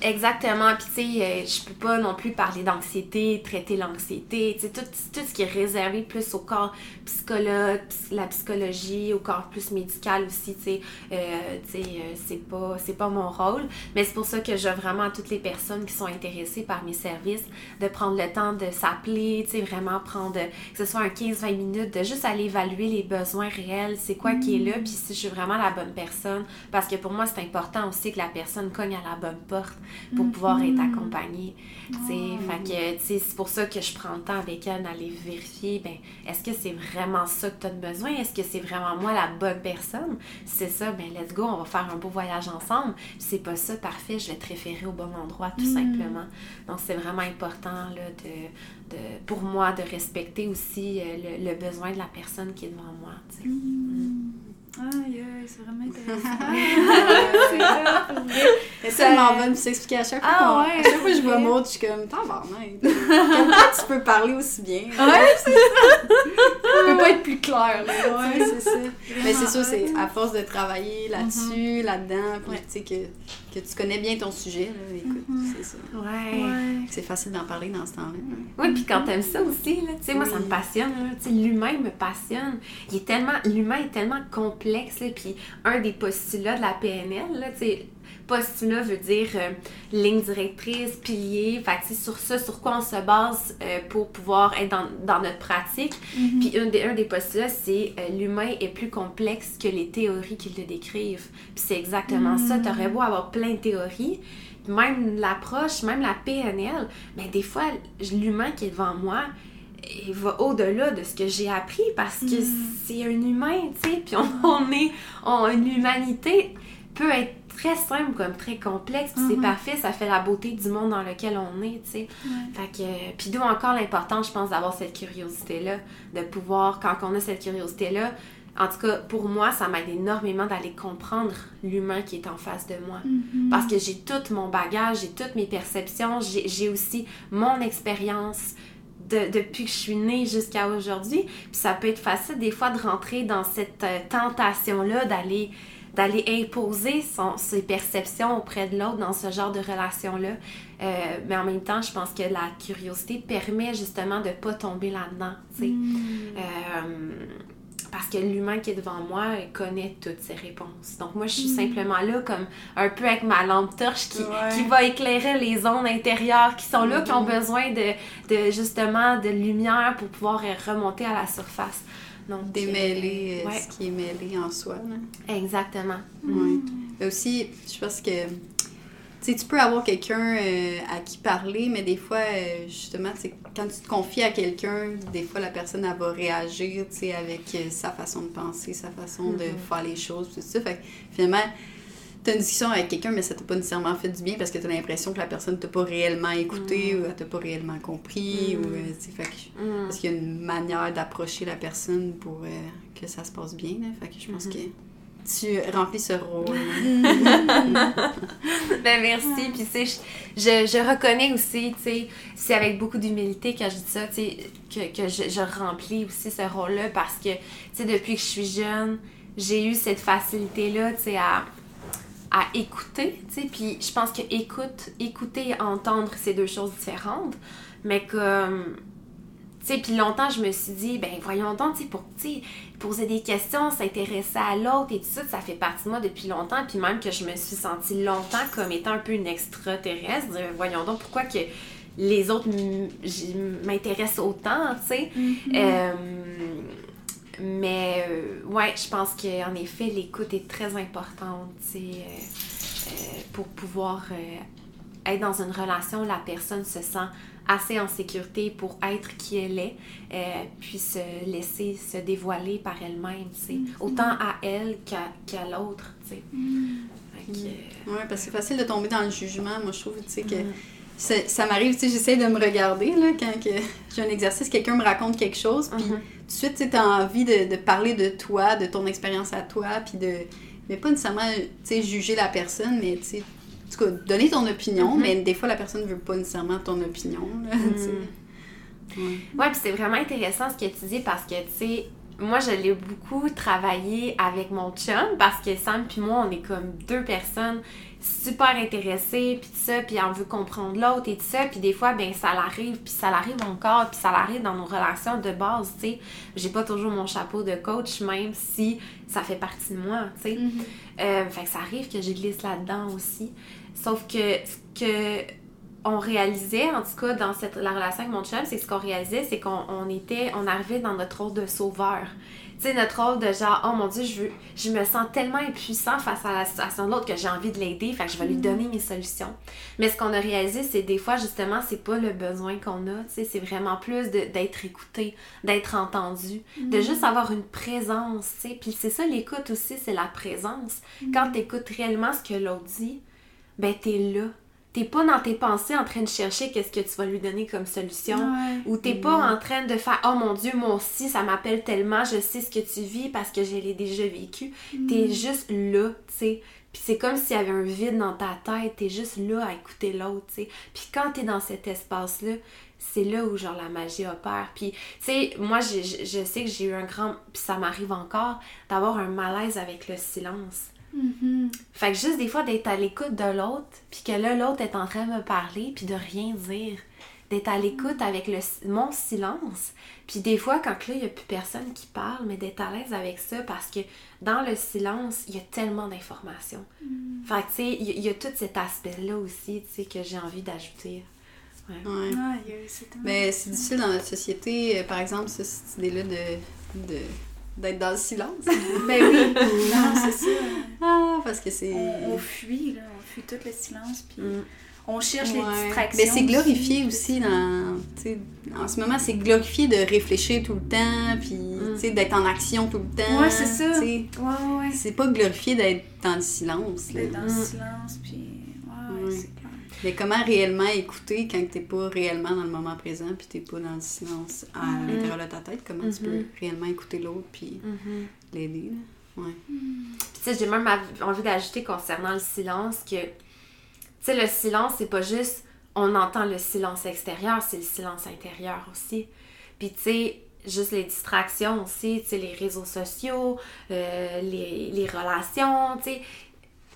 Exactement. Puis, tu sais, euh, je peux pas non plus parler d'anxiété, traiter l'anxiété. Tu sais, tout, tout ce qui est réservé plus au corps psychologue, psy- la psychologie, au corps plus médical aussi, tu sais, euh, tu sais, euh, c'est pas, c'est pas mon rôle. Mais c'est pour ça que j'offre vraiment à toutes les personnes qui sont intéressées par mes services de prendre le temps de s'appeler, tu sais, vraiment prendre, que ce soit un 15-20 minutes, de juste aller évaluer les besoins réels, c'est quoi qui est là, puis si je suis vraiment la bonne personne. Parce que pour moi, c'est important aussi que la personne cogne à la bonne porte pour pouvoir être accompagnée. tu sais. Fait que, c'est pour ça que je prends le temps avec elle d'aller vérifier, ben, est-ce que c'est vraiment ça que tu as besoin? Est-ce que c'est vraiment moi la bonne personne? Si c'est ça, ben, let's go, on va faire un beau voyage ensemble. Si c'est pas ça, parfait, je vais te référer au bon endroit, tout simplement. Donc, c'est vraiment important, là, de, de, pour moi, de respecter aussi euh, le, le besoin de la personne qui est devant moi, tu sais. Aïe, c'est vraiment intéressant. c'est ça, Ça- tellement bonne de s'expliquer à chaque fois. Ah ouais, à chaque fois que je vois. Maud, je suis comme, tabarnak. Comme toi, tu peux parler aussi bien. Ouais, c'est Tu peux pas être plus clair, là. Ouais. C'est ça. Mais c'est sûr, c'est à force de travailler là-dessus, là-dedans, puis tu sais que, que tu connais bien ton sujet, là, écoute, c'est ça. Ouais. Ouais. C'est facile d'en parler dans ce temps-là. Oui, puis quand t'aimes ça aussi, là, tu sais, moi, ça me passionne, là, tu sais, l'humain me passionne. Il est tellement, l'humain est tellement complexe, là, puis un des postulats de la PNL, là, tu sais, postulat veut dire euh, ligne directrice, pilier, fait que, sur ça, sur quoi on se base euh, pour pouvoir être dans, dans notre pratique. Mhm. Puis un des, un des postulats, c'est euh, l'humain est plus complexe que les théories qui le décrivent. Puis c'est exactement ça. Mhm. T'aurais beau avoir plein de théories, même l'approche, même la PNL, mais des fois, l'humain qui est devant moi, il va au-delà de ce que j'ai appris parce que Mhm. c'est un humain, tu sais, puis on, on est, on, l'humanité peut être très simple comme très complexe, puis c'est Mhm. parfait, ça fait la beauté du monde dans lequel on est, tu sais. Fait que, euh, puis d'où encore l'importance, je pense, d'avoir cette curiosité-là, de pouvoir, quand on a cette curiosité-là, en tout cas, pour moi, ça m'aide énormément d'aller comprendre l'humain qui est en face de moi. Mhm. Parce que j'ai tout mon bagage, j'ai toutes mes perceptions, j'ai j'ai aussi mon expérience de- depuis que je suis née jusqu'à aujourd'hui. Puis ça peut être facile des fois de rentrer dans cette euh, tentation-là d'aller d'aller imposer son, ses perceptions auprès de l'autre dans ce genre de relation-là. Euh, mais en même temps, je pense que la curiosité permet justement de pas tomber là-dedans. Mhm. Euh, parce que l'humain qui est devant moi connaît toutes ses réponses. Donc moi, je suis Mm. simplement là comme un peu avec ma lampe torche qui, Ouais. qui va éclairer les zones intérieures qui sont là, qui ont Mhm. besoin de, de justement de lumière pour pouvoir remonter à la surface. Donc, Démêler euh, euh, ouais, ce qui est mêlé en soi. là. exactement. Mais aussi, je pense que tu sais, tu peux avoir quelqu'un euh, à qui parler, mais des fois, euh, justement, quand tu te confies à quelqu'un, des fois, la personne, elle va réagir, tu sais, avec euh, sa façon de penser, sa façon de Mhm. faire les choses, tout ça. Fait que, finalement, t'as une discussion avec quelqu'un, mais ça t'a pas nécessairement fait du bien parce que t'as l'impression que la personne t'a pas réellement écouté Mhm. ou elle t'a pas réellement compris. Mhm. Ou, euh, tu sais, fait que Mm. parce qu'il y a une manière d'approcher la personne pour euh, que ça se passe bien. Là. Fait que je pense Mhm. que tu remplis ce rôle. Ben merci. Puis tu sais, je, je, reconnais aussi, tu sais, c'est avec beaucoup d'humilité que je dis ça, tu sais, que, que je, je remplis aussi ce rôle-là parce que, tu sais, depuis que je suis jeune, j'ai eu cette facilité-là, tu sais, à, à écouter, tu sais, puis je pense que écoute, écouter et entendre, c'est deux choses différentes, mais comme... Tu sais, puis longtemps, je me suis dit, ben voyons donc, tu sais, pour, tu sais, poser des questions, s'intéresser à l'autre et tout ça, ça fait partie de moi depuis longtemps. Puis même que je me suis sentie longtemps comme étant un peu une extraterrestre. Voyons donc, pourquoi que les autres m'intéressent autant, tu sais. Mhm. Euh, mais euh, ouais, je pense qu'en effet, l'écoute est très importante, tu sais, euh, euh, pour pouvoir euh, être dans une relation où la personne se sent assez en sécurité pour être qui elle est, euh, puis se laisser se dévoiler par elle-même, tu sais, autant à elle qu'à qu'à l'autre, tu sais. Que, euh, Ouais, parce que c'est facile de tomber dans le jugement. Moi, je trouve, tu sais, que Mhm. ça, ça m'arrive, tu sais, j'essaie de me regarder, là, quand que j'ai un exercice, quelqu'un me raconte quelque chose, puis Mhm. tout de suite, tu t'as envie de, de parler de toi, de ton expérience à toi, puis de... Mais pas nécessairement, tu juger la personne, mais, tu sais, en tout cas, donner ton opinion, Mhm. mais des fois, la personne veut pas nécessairement ton opinion, là. Ouais. Ouais, puis c'est vraiment intéressant ce que tu dis parce que, tu sais, moi, je l'ai beaucoup travaillé avec mon chum parce que Sam puis moi, on est comme deux personnes super intéressées, puis tout ça, puis on veut comprendre l'autre et tout ça, puis des fois, ben ça l'arrive, puis ça l'arrive encore, puis ça l'arrive dans nos relations de base, tu sais. J'ai pas toujours mon chapeau de coach, même si ça fait partie de moi, tu sais. Mhm. Euh, fait que ça arrive que je glisse là-dedans aussi. Sauf que ce que on réalisait, en tout cas dans cette, la relation avec mon chum, c'est que ce qu'on réalisait, c'est qu'on on était, on arrivait dans notre rôle de sauveur. Tu sais, notre rôle de genre, oh mon dieu, je, veux, je me sens tellement impuissant face à la situation de l'autre que j'ai envie de l'aider, fait que je vais lui donner mes solutions. Mais ce qu'on a réalisé, c'est des fois, justement, c'est pas le besoin qu'on a, tu sais, c'est vraiment plus d'être écouté, d'être entendu, de juste avoir une présence, tu sais. Puis c'est ça, l'écoute aussi, c'est la présence. Quand t'écoutes réellement ce que l'autre dit, ben t'es là. T'es pas dans tes pensées en train de chercher qu'est-ce que tu vas lui donner comme solution. Ouais. Ou t'es pas en train de faire Oh mon Dieu, moi aussi, ça m'appelle tellement, je sais ce que tu vis parce que je l'ai déjà vécu. T'es juste là, tu sais. Puis c'est comme s'il y avait un vide dans ta tête, t'es juste là à écouter l'autre, tu sais. Puis quand t'es dans cet espace-là, c'est là où genre la magie opère. Puis, tu sais, moi, je je sais que j'ai eu un grand, puis ça m'arrive encore, d'avoir un malaise avec le silence. Mhm. Fait que juste des fois d'être à l'écoute de l'autre, puis que là, l'autre est en train de me parler, puis de rien dire. d'être à l'écoute avec le, mon silence. Puis des fois, quand là, il n'y a plus personne qui parle, mais d'être à l'aise avec ça parce que dans le silence, il y a tellement d'informations. Mm. Fait que, tu sais, il y, a- il y a tout cet aspect-là aussi, tu sais, que j'ai envie d'ajouter. Ouais. Ouais. Ah, il y a- c'est tellement- Mais c'est difficile dans notre société, euh, par exemple, ça, cette idée-là de, de- d'être dans le silence. Ben oui, non, c'est ça. ah, parce que c'est. On, on fuit, là, on fuit tout le silence, puis Mm. on cherche les distractions. Mais c'est glorifié aussi dans. En ce moment, c'est glorifié de réfléchir tout le temps, puis Mm. d'être en action tout le temps. Ouais, c'est ça. Ouais, ouais. C'est pas glorifié d'être dans le silence. D'être dans le Mm. silence, puis. Ouais, ouais. Mais comment réellement écouter quand t'es pas réellement dans le moment présent, puis t'es pas dans le silence à Mm. l'intérieur de ta tête? Comment tu peux Mhm. réellement écouter l'autre, puis Mhm. l'aider? Ouais. Tu sais, j'ai même envie d'ajouter concernant le silence que, tu sais, le silence, c'est pas juste on entend le silence extérieur, c'est le silence intérieur aussi. Puis, tu sais, juste les distractions aussi, tu sais, les réseaux sociaux, euh, les, les relations, tu sais.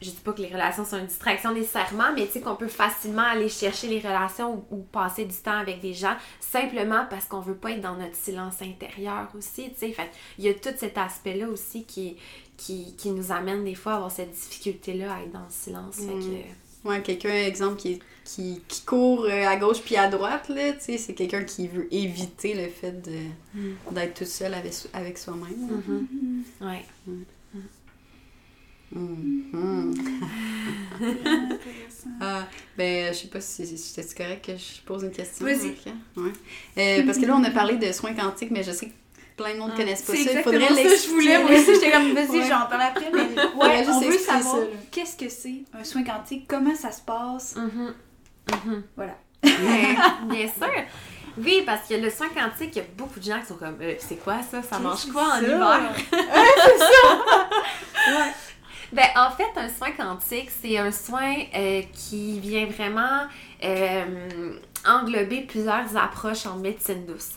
Je dis pas que les relations sont une distraction nécessairement, mais tu sais qu'on peut facilement aller chercher les relations ou, ou passer du temps avec des gens simplement parce qu'on veut pas être dans notre silence intérieur aussi, tu sais. Fait il y a tout cet aspect-là aussi qui, qui, qui nous amène des fois à avoir cette difficulté-là à être dans le silence. Fait que, Ouais, quelqu'un, exemple, qui, qui, qui court euh, à gauche puis à droite, là, tu sais, c'est quelqu'un qui veut éviter le fait de, Mm. d'être tout seul avec, avec soi-même. ouais. Mhm. Intéressant. Ah, ben, je sais pas si c'était correct que je pose une question. Vas-y. Marika? Ouais. Euh, parce que là, on a parlé de soins quantiques, mais je sais que plein de monde ne Ah, connaissent pas C'est ça. Il exactement faudrait ça que je l'expliquer. voulais. Moi aussi, j'étais comme, vas-y, Ouais. j'en parle après. Mais Ouais, ouais, juste on veut savoir ça, qu'est-ce que c'est un soin quantique, comment ça se passe. Mhm. Mhm. Voilà. Bien sûr. Oui, parce que le soin quantique, il y a beaucoup de gens qui sont comme Euh, c'est quoi ça? Ça mange quoi en que c'est hiver Ouais. Ben, en fait, un soin quantique, c'est un soin euh, qui vient vraiment euh, englober plusieurs approches en médecine douce.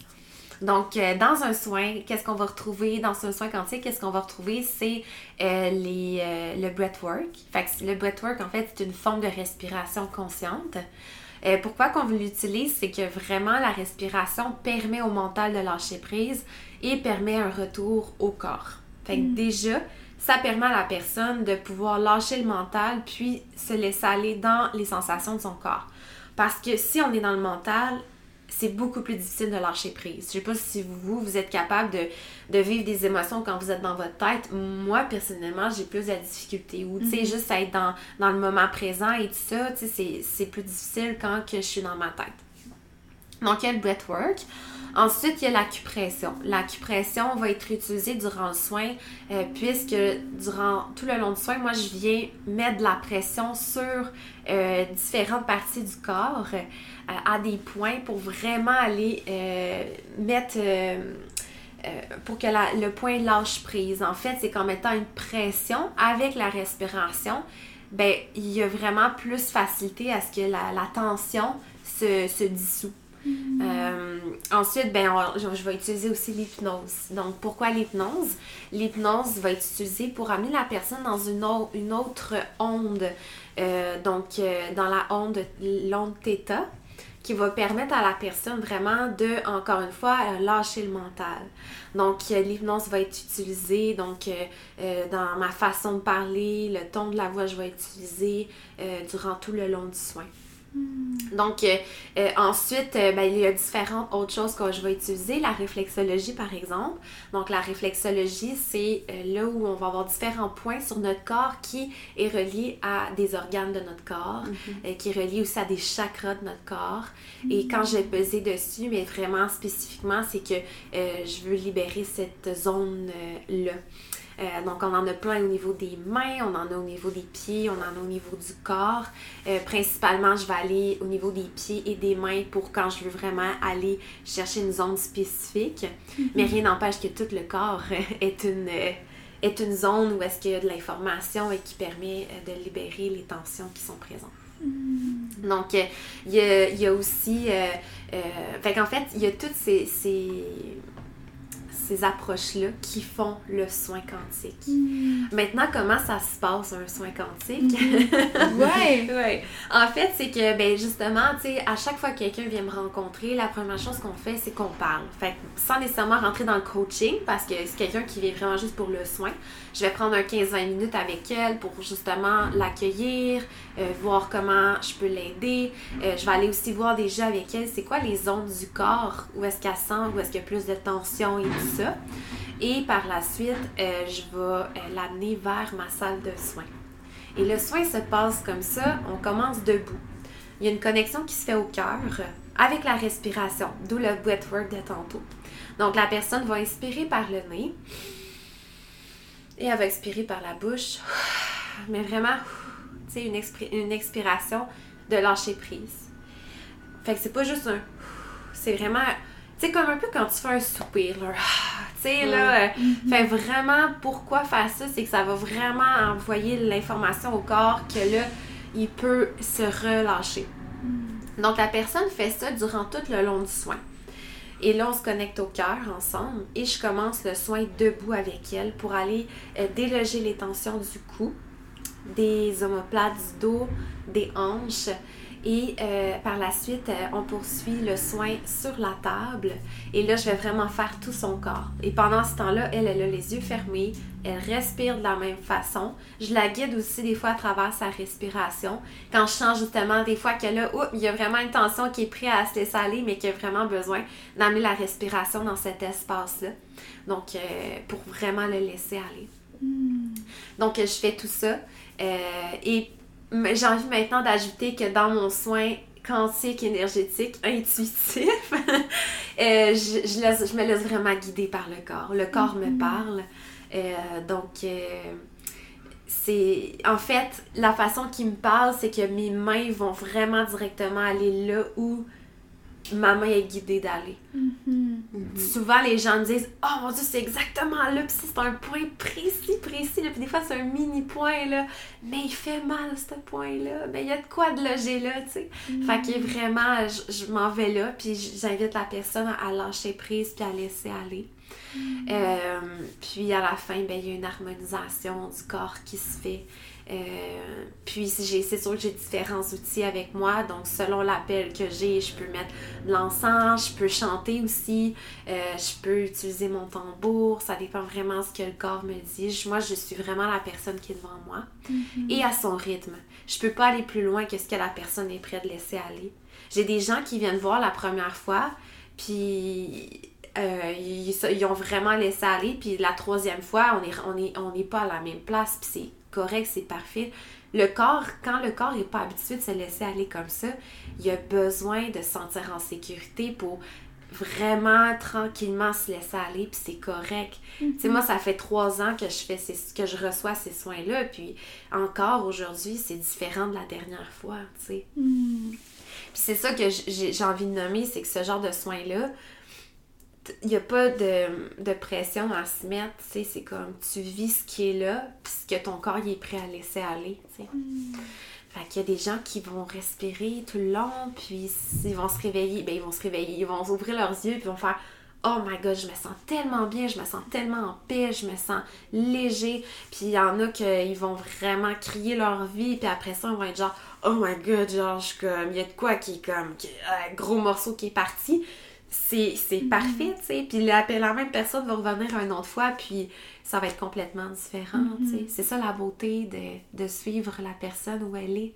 Donc, euh, dans un soin, qu'est-ce qu'on va retrouver dans un soin quantique? Qu'est-ce qu'on va retrouver? C'est euh, les, euh, le breathwork. Fait que le breathwork, en fait, c'est une forme de respiration consciente. Pourquoi qu'on l'utilise? C'est que vraiment, la respiration permet au mental de lâcher prise et permet un retour au corps. Fait que déjà, ça permet à la personne de pouvoir lâcher le mental puis se laisser aller dans les sensations de son corps. Parce que si on est dans le mental, c'est beaucoup plus difficile de lâcher prise. Je sais pas si vous, vous êtes capable de, de vivre des émotions quand vous êtes dans votre tête. Moi, personnellement, j'ai plus de difficulté. Ou, tu sais, juste être dans, dans le moment présent et tout ça, tu sais, c'est- c'est plus difficile quand que je suis dans ma tête. Donc, il y a le breathwork? Ensuite, il y a l'acupression. L'acupression va être utilisée durant le soin, euh, puisque durant tout le long du soin, moi, je viens mettre de la pression sur euh, différentes parties du corps euh, à des points pour vraiment aller mettre... pour que la- le point lâche prise. En fait, c'est qu'en mettant une pression avec la respiration, ben, il y a vraiment plus facilité à ce que la, la tension se, se dissout. Euh, ensuite, ben, je, vais utiliser aussi l'hypnose. Donc, pourquoi l'hypnose? L'hypnose va être utilisée pour amener la personne dans une, au- une autre onde. Euh, donc, euh, dans la onde, l'onde θ, qui va permettre à la personne vraiment de, encore une fois, lâcher le mental. Donc, l'hypnose va être utilisée donc, dans ma façon de parler, le ton de la voix, je vais utiliser durant tout le long du soin. Donc, euh, euh, ensuite, euh, ben, il y a différentes autres choses que je vais utiliser. La réflexologie, par exemple. Donc, la réflexologie, c'est euh, là où on va avoir différents points sur notre corps qui est relié à des organes de notre corps, euh, qui est relié aussi à des chakras de notre corps. Et quand je vais peser dessus, mais vraiment spécifiquement, c'est que je veux libérer cette zone-là. Euh, donc, on en a plein au niveau des mains, on en a au niveau des pieds, on en a au niveau du corps. Euh, principalement, je vais aller au niveau des pieds et des mains pour quand je veux vraiment aller chercher une zone spécifique. Mais rien n'empêche que tout le corps euh, est une, est une zone où est-ce qu'il y a de l'information et qui permet de libérer les tensions qui sont présentes. Donc, euh, il y, a, il y a aussi... Euh, euh, fait qu'en fait, il y a toutes ces... ces ces approches-là qui font le soin quantique. Hmm. Maintenant, comment ça se passe un soin quantique? Mhm. Ouais. Ouais. En fait, c'est que, ben, justement, tu sais, à chaque fois que quelqu'un vient me rencontrer, la première chose qu'on fait, c'est qu'on parle. Fait sans nécessairement rentrer dans le coaching, parce que c'est quelqu'un qui vient vraiment juste pour le soin, je vais prendre un 15-20 minutes avec elle pour justement l'accueillir, euh, voir comment je peux l'aider. Euh, je vais aller aussi voir déjà avec elle, c'est quoi les zones du corps, où est-ce qu'elle sent, où est-ce qu'il y a plus de tension et tout ça. Et par la suite, euh, je vais l'amener vers ma salle de soins. Et le soin se passe comme ça, on commence debout. Il y a une connexion qui se fait au cœur avec la respiration, d'où le breathwork de tantôt. Donc la personne va inspirer par le nez et elle va expirer par la bouche. Mais vraiment, tu sais, une, une expiration de lâcher prise. Fait que c'est pas juste un. C'est vraiment. Tu sais, comme un peu quand tu fais un soupir, là. Tu sais, là. Fait vraiment, pourquoi faire ça? C'est que ça va vraiment envoyer l'information au corps que là, il peut se relâcher. Donc, la personne fait ça durant tout le long du soin. Et là, on se connecte au cœur ensemble et je commence le soin debout avec elle pour aller euh, déloger les tensions du cou, des omoplates du dos, des hanches. Et euh, par la suite, euh, on poursuit le soin sur la table. Et là, je vais vraiment faire tout son corps. Et pendant ce temps-là, elle, elle a les yeux fermés. Elle respire de la même façon. Je la guide aussi des fois à travers sa respiration. Quand je sens justement des fois que là, il y a vraiment une tension qui est prête à se laisser aller, mais qui a vraiment besoin d'amener la respiration dans cet espace-là. Donc, euh, pour vraiment le laisser aller. Donc, euh, je fais tout ça. Euh, et j'ai envie maintenant d'ajouter que dans mon soin quantique, énergétique, intuitif, euh, je, je laisse- je me laisse vraiment guider par le corps. Le corps me parle. Euh, donc, euh, c'est. En fait, la façon qu'il me parle, c'est que mes mains vont vraiment directement aller là où ma main est guidée d'aller. Mhm. Souvent, les gens me disent Oh mon Dieu, c'est exactement là, puis c'est un point précis, précis, là. puis des fois, c'est un mini point, là, mais il fait mal, ce point-là, mais il y a de quoi de loger là, tu sais. Fait que vraiment, je, je m'en vais là, puis j'invite la personne à lâcher prise, puis à laisser aller. Euh, puis à la fin, ben, il y a une harmonisation du corps qui se fait. Euh, puis j'ai- c'est sûr que j'ai différents outils avec moi, donc selon l'appel que j'ai, je peux mettre de l'encens, je peux chanter aussi, euh, je peux utiliser mon tambour, ça dépend vraiment ce que le corps me dit. Je- Moi, je suis vraiment la personne qui est devant moi et à son rythme. Je peux pas aller plus loin que ce que la personne est prête de laisser aller. J'ai des gens qui viennent voir la première fois, puis euh, ils, ils ont vraiment laissé aller, puis la troisième fois, on est, on est, on n'est pas à la même place, puis c'est correct, c'est parfait. Le corps, quand le corps n'est pas habitué de se laisser aller comme ça, il a besoin de se sentir en sécurité pour vraiment tranquillement se laisser aller, puis c'est correct. Tu sais, moi, ça fait trois ans que je fais ces- que je reçois ces soins-là, puis encore aujourd'hui, c'est différent de la dernière fois, tu sais. Mhm. Puis c'est ça que j'ai j'ai envie de nommer, c'est que ce genre de soins-là, il n'y a pas de, de pression à se mettre, tu sais, c'est comme tu vis ce qui est là, puis ce que ton corps il est prêt à laisser aller, tu sais. Fait qu'il y a des gens qui vont respirer tout le long, puis ils vont se réveiller, ben ils vont se réveiller, ils vont ouvrir leurs yeux, puis ils vont faire Oh my god, je me sens tellement bien, je me sens tellement en paix, je me sens léger. Puis il y en a qui vont vraiment crier leur vie, puis après ça, ils vont être genre Oh my god, genre, je comme, il y a de quoi qui est comme, qui- un gros morceau qui est parti. C'est c'est parfait, tu sais. Puis la, la même personne va revenir une autre fois, puis ça va être complètement différent, tu sais. C'est ça la beauté de, de suivre la personne où elle est,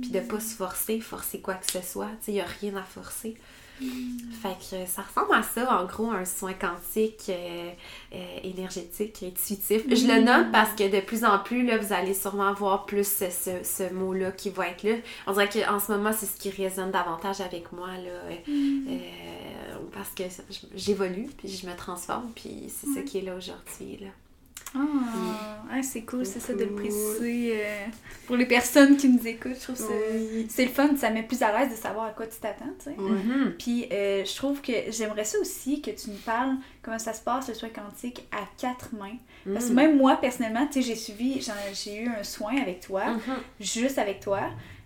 puis de pas se forcer, forcer quoi que ce soit, tu sais. Il n'y a rien à forcer. Fait que ça ressemble à ça, en gros, un soin quantique, euh, euh, énergétique, intuitif. Je le nomme parce que de plus en plus, là, vous allez sûrement voir plus ce, ce- ce mot-là qui va être là. On dirait qu'en ce moment, c'est ce qui résonne davantage avec moi, là. euh, euh, parce que j'évolue, puis je me transforme, puis c'est ce qui est là aujourd'hui, là. Ah, ah, c'est cool, c'est ça de le préciser euh, pour les personnes qui nous écoutent. Je trouve que c'est- Oui. c'est le fun, ça met plus à l'aise de savoir à quoi tu t'attends, tu sais. Mhm. Puis euh, je trouve que j'aimerais ça aussi que tu nous parles comment ça se passe le soin quantique à quatre mains. Parce que Mhm. même moi, personnellement, tu sais, j'ai suivi, j'ai eu un soin avec toi, Mhm. juste avec toi.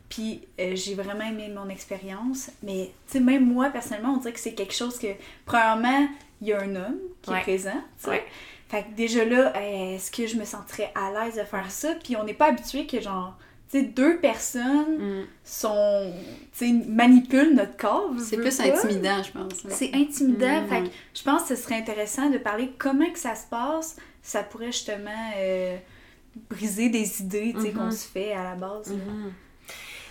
Puis euh, j'ai vraiment aimé mon expérience. Mais tu sais, même moi, personnellement, on dirait que c'est quelque chose que, premièrement, il y a un homme qui est présent. tu sais. Ouais. Fait que déjà là, est-ce que je me sentirais à l'aise de faire ça? Puis on n'est pas habitué que genre, tu sais, deux personnes Mm. sont, tu sais, manipulent notre corps. C'est plus pas. intimidant, je pense. C'est intimidant. Mhm. Fait que je pense que ce serait intéressant de parler comment que ça se passe. Ça pourrait justement euh, briser des idées tu sais, qu'on se fait à la base. Mhm.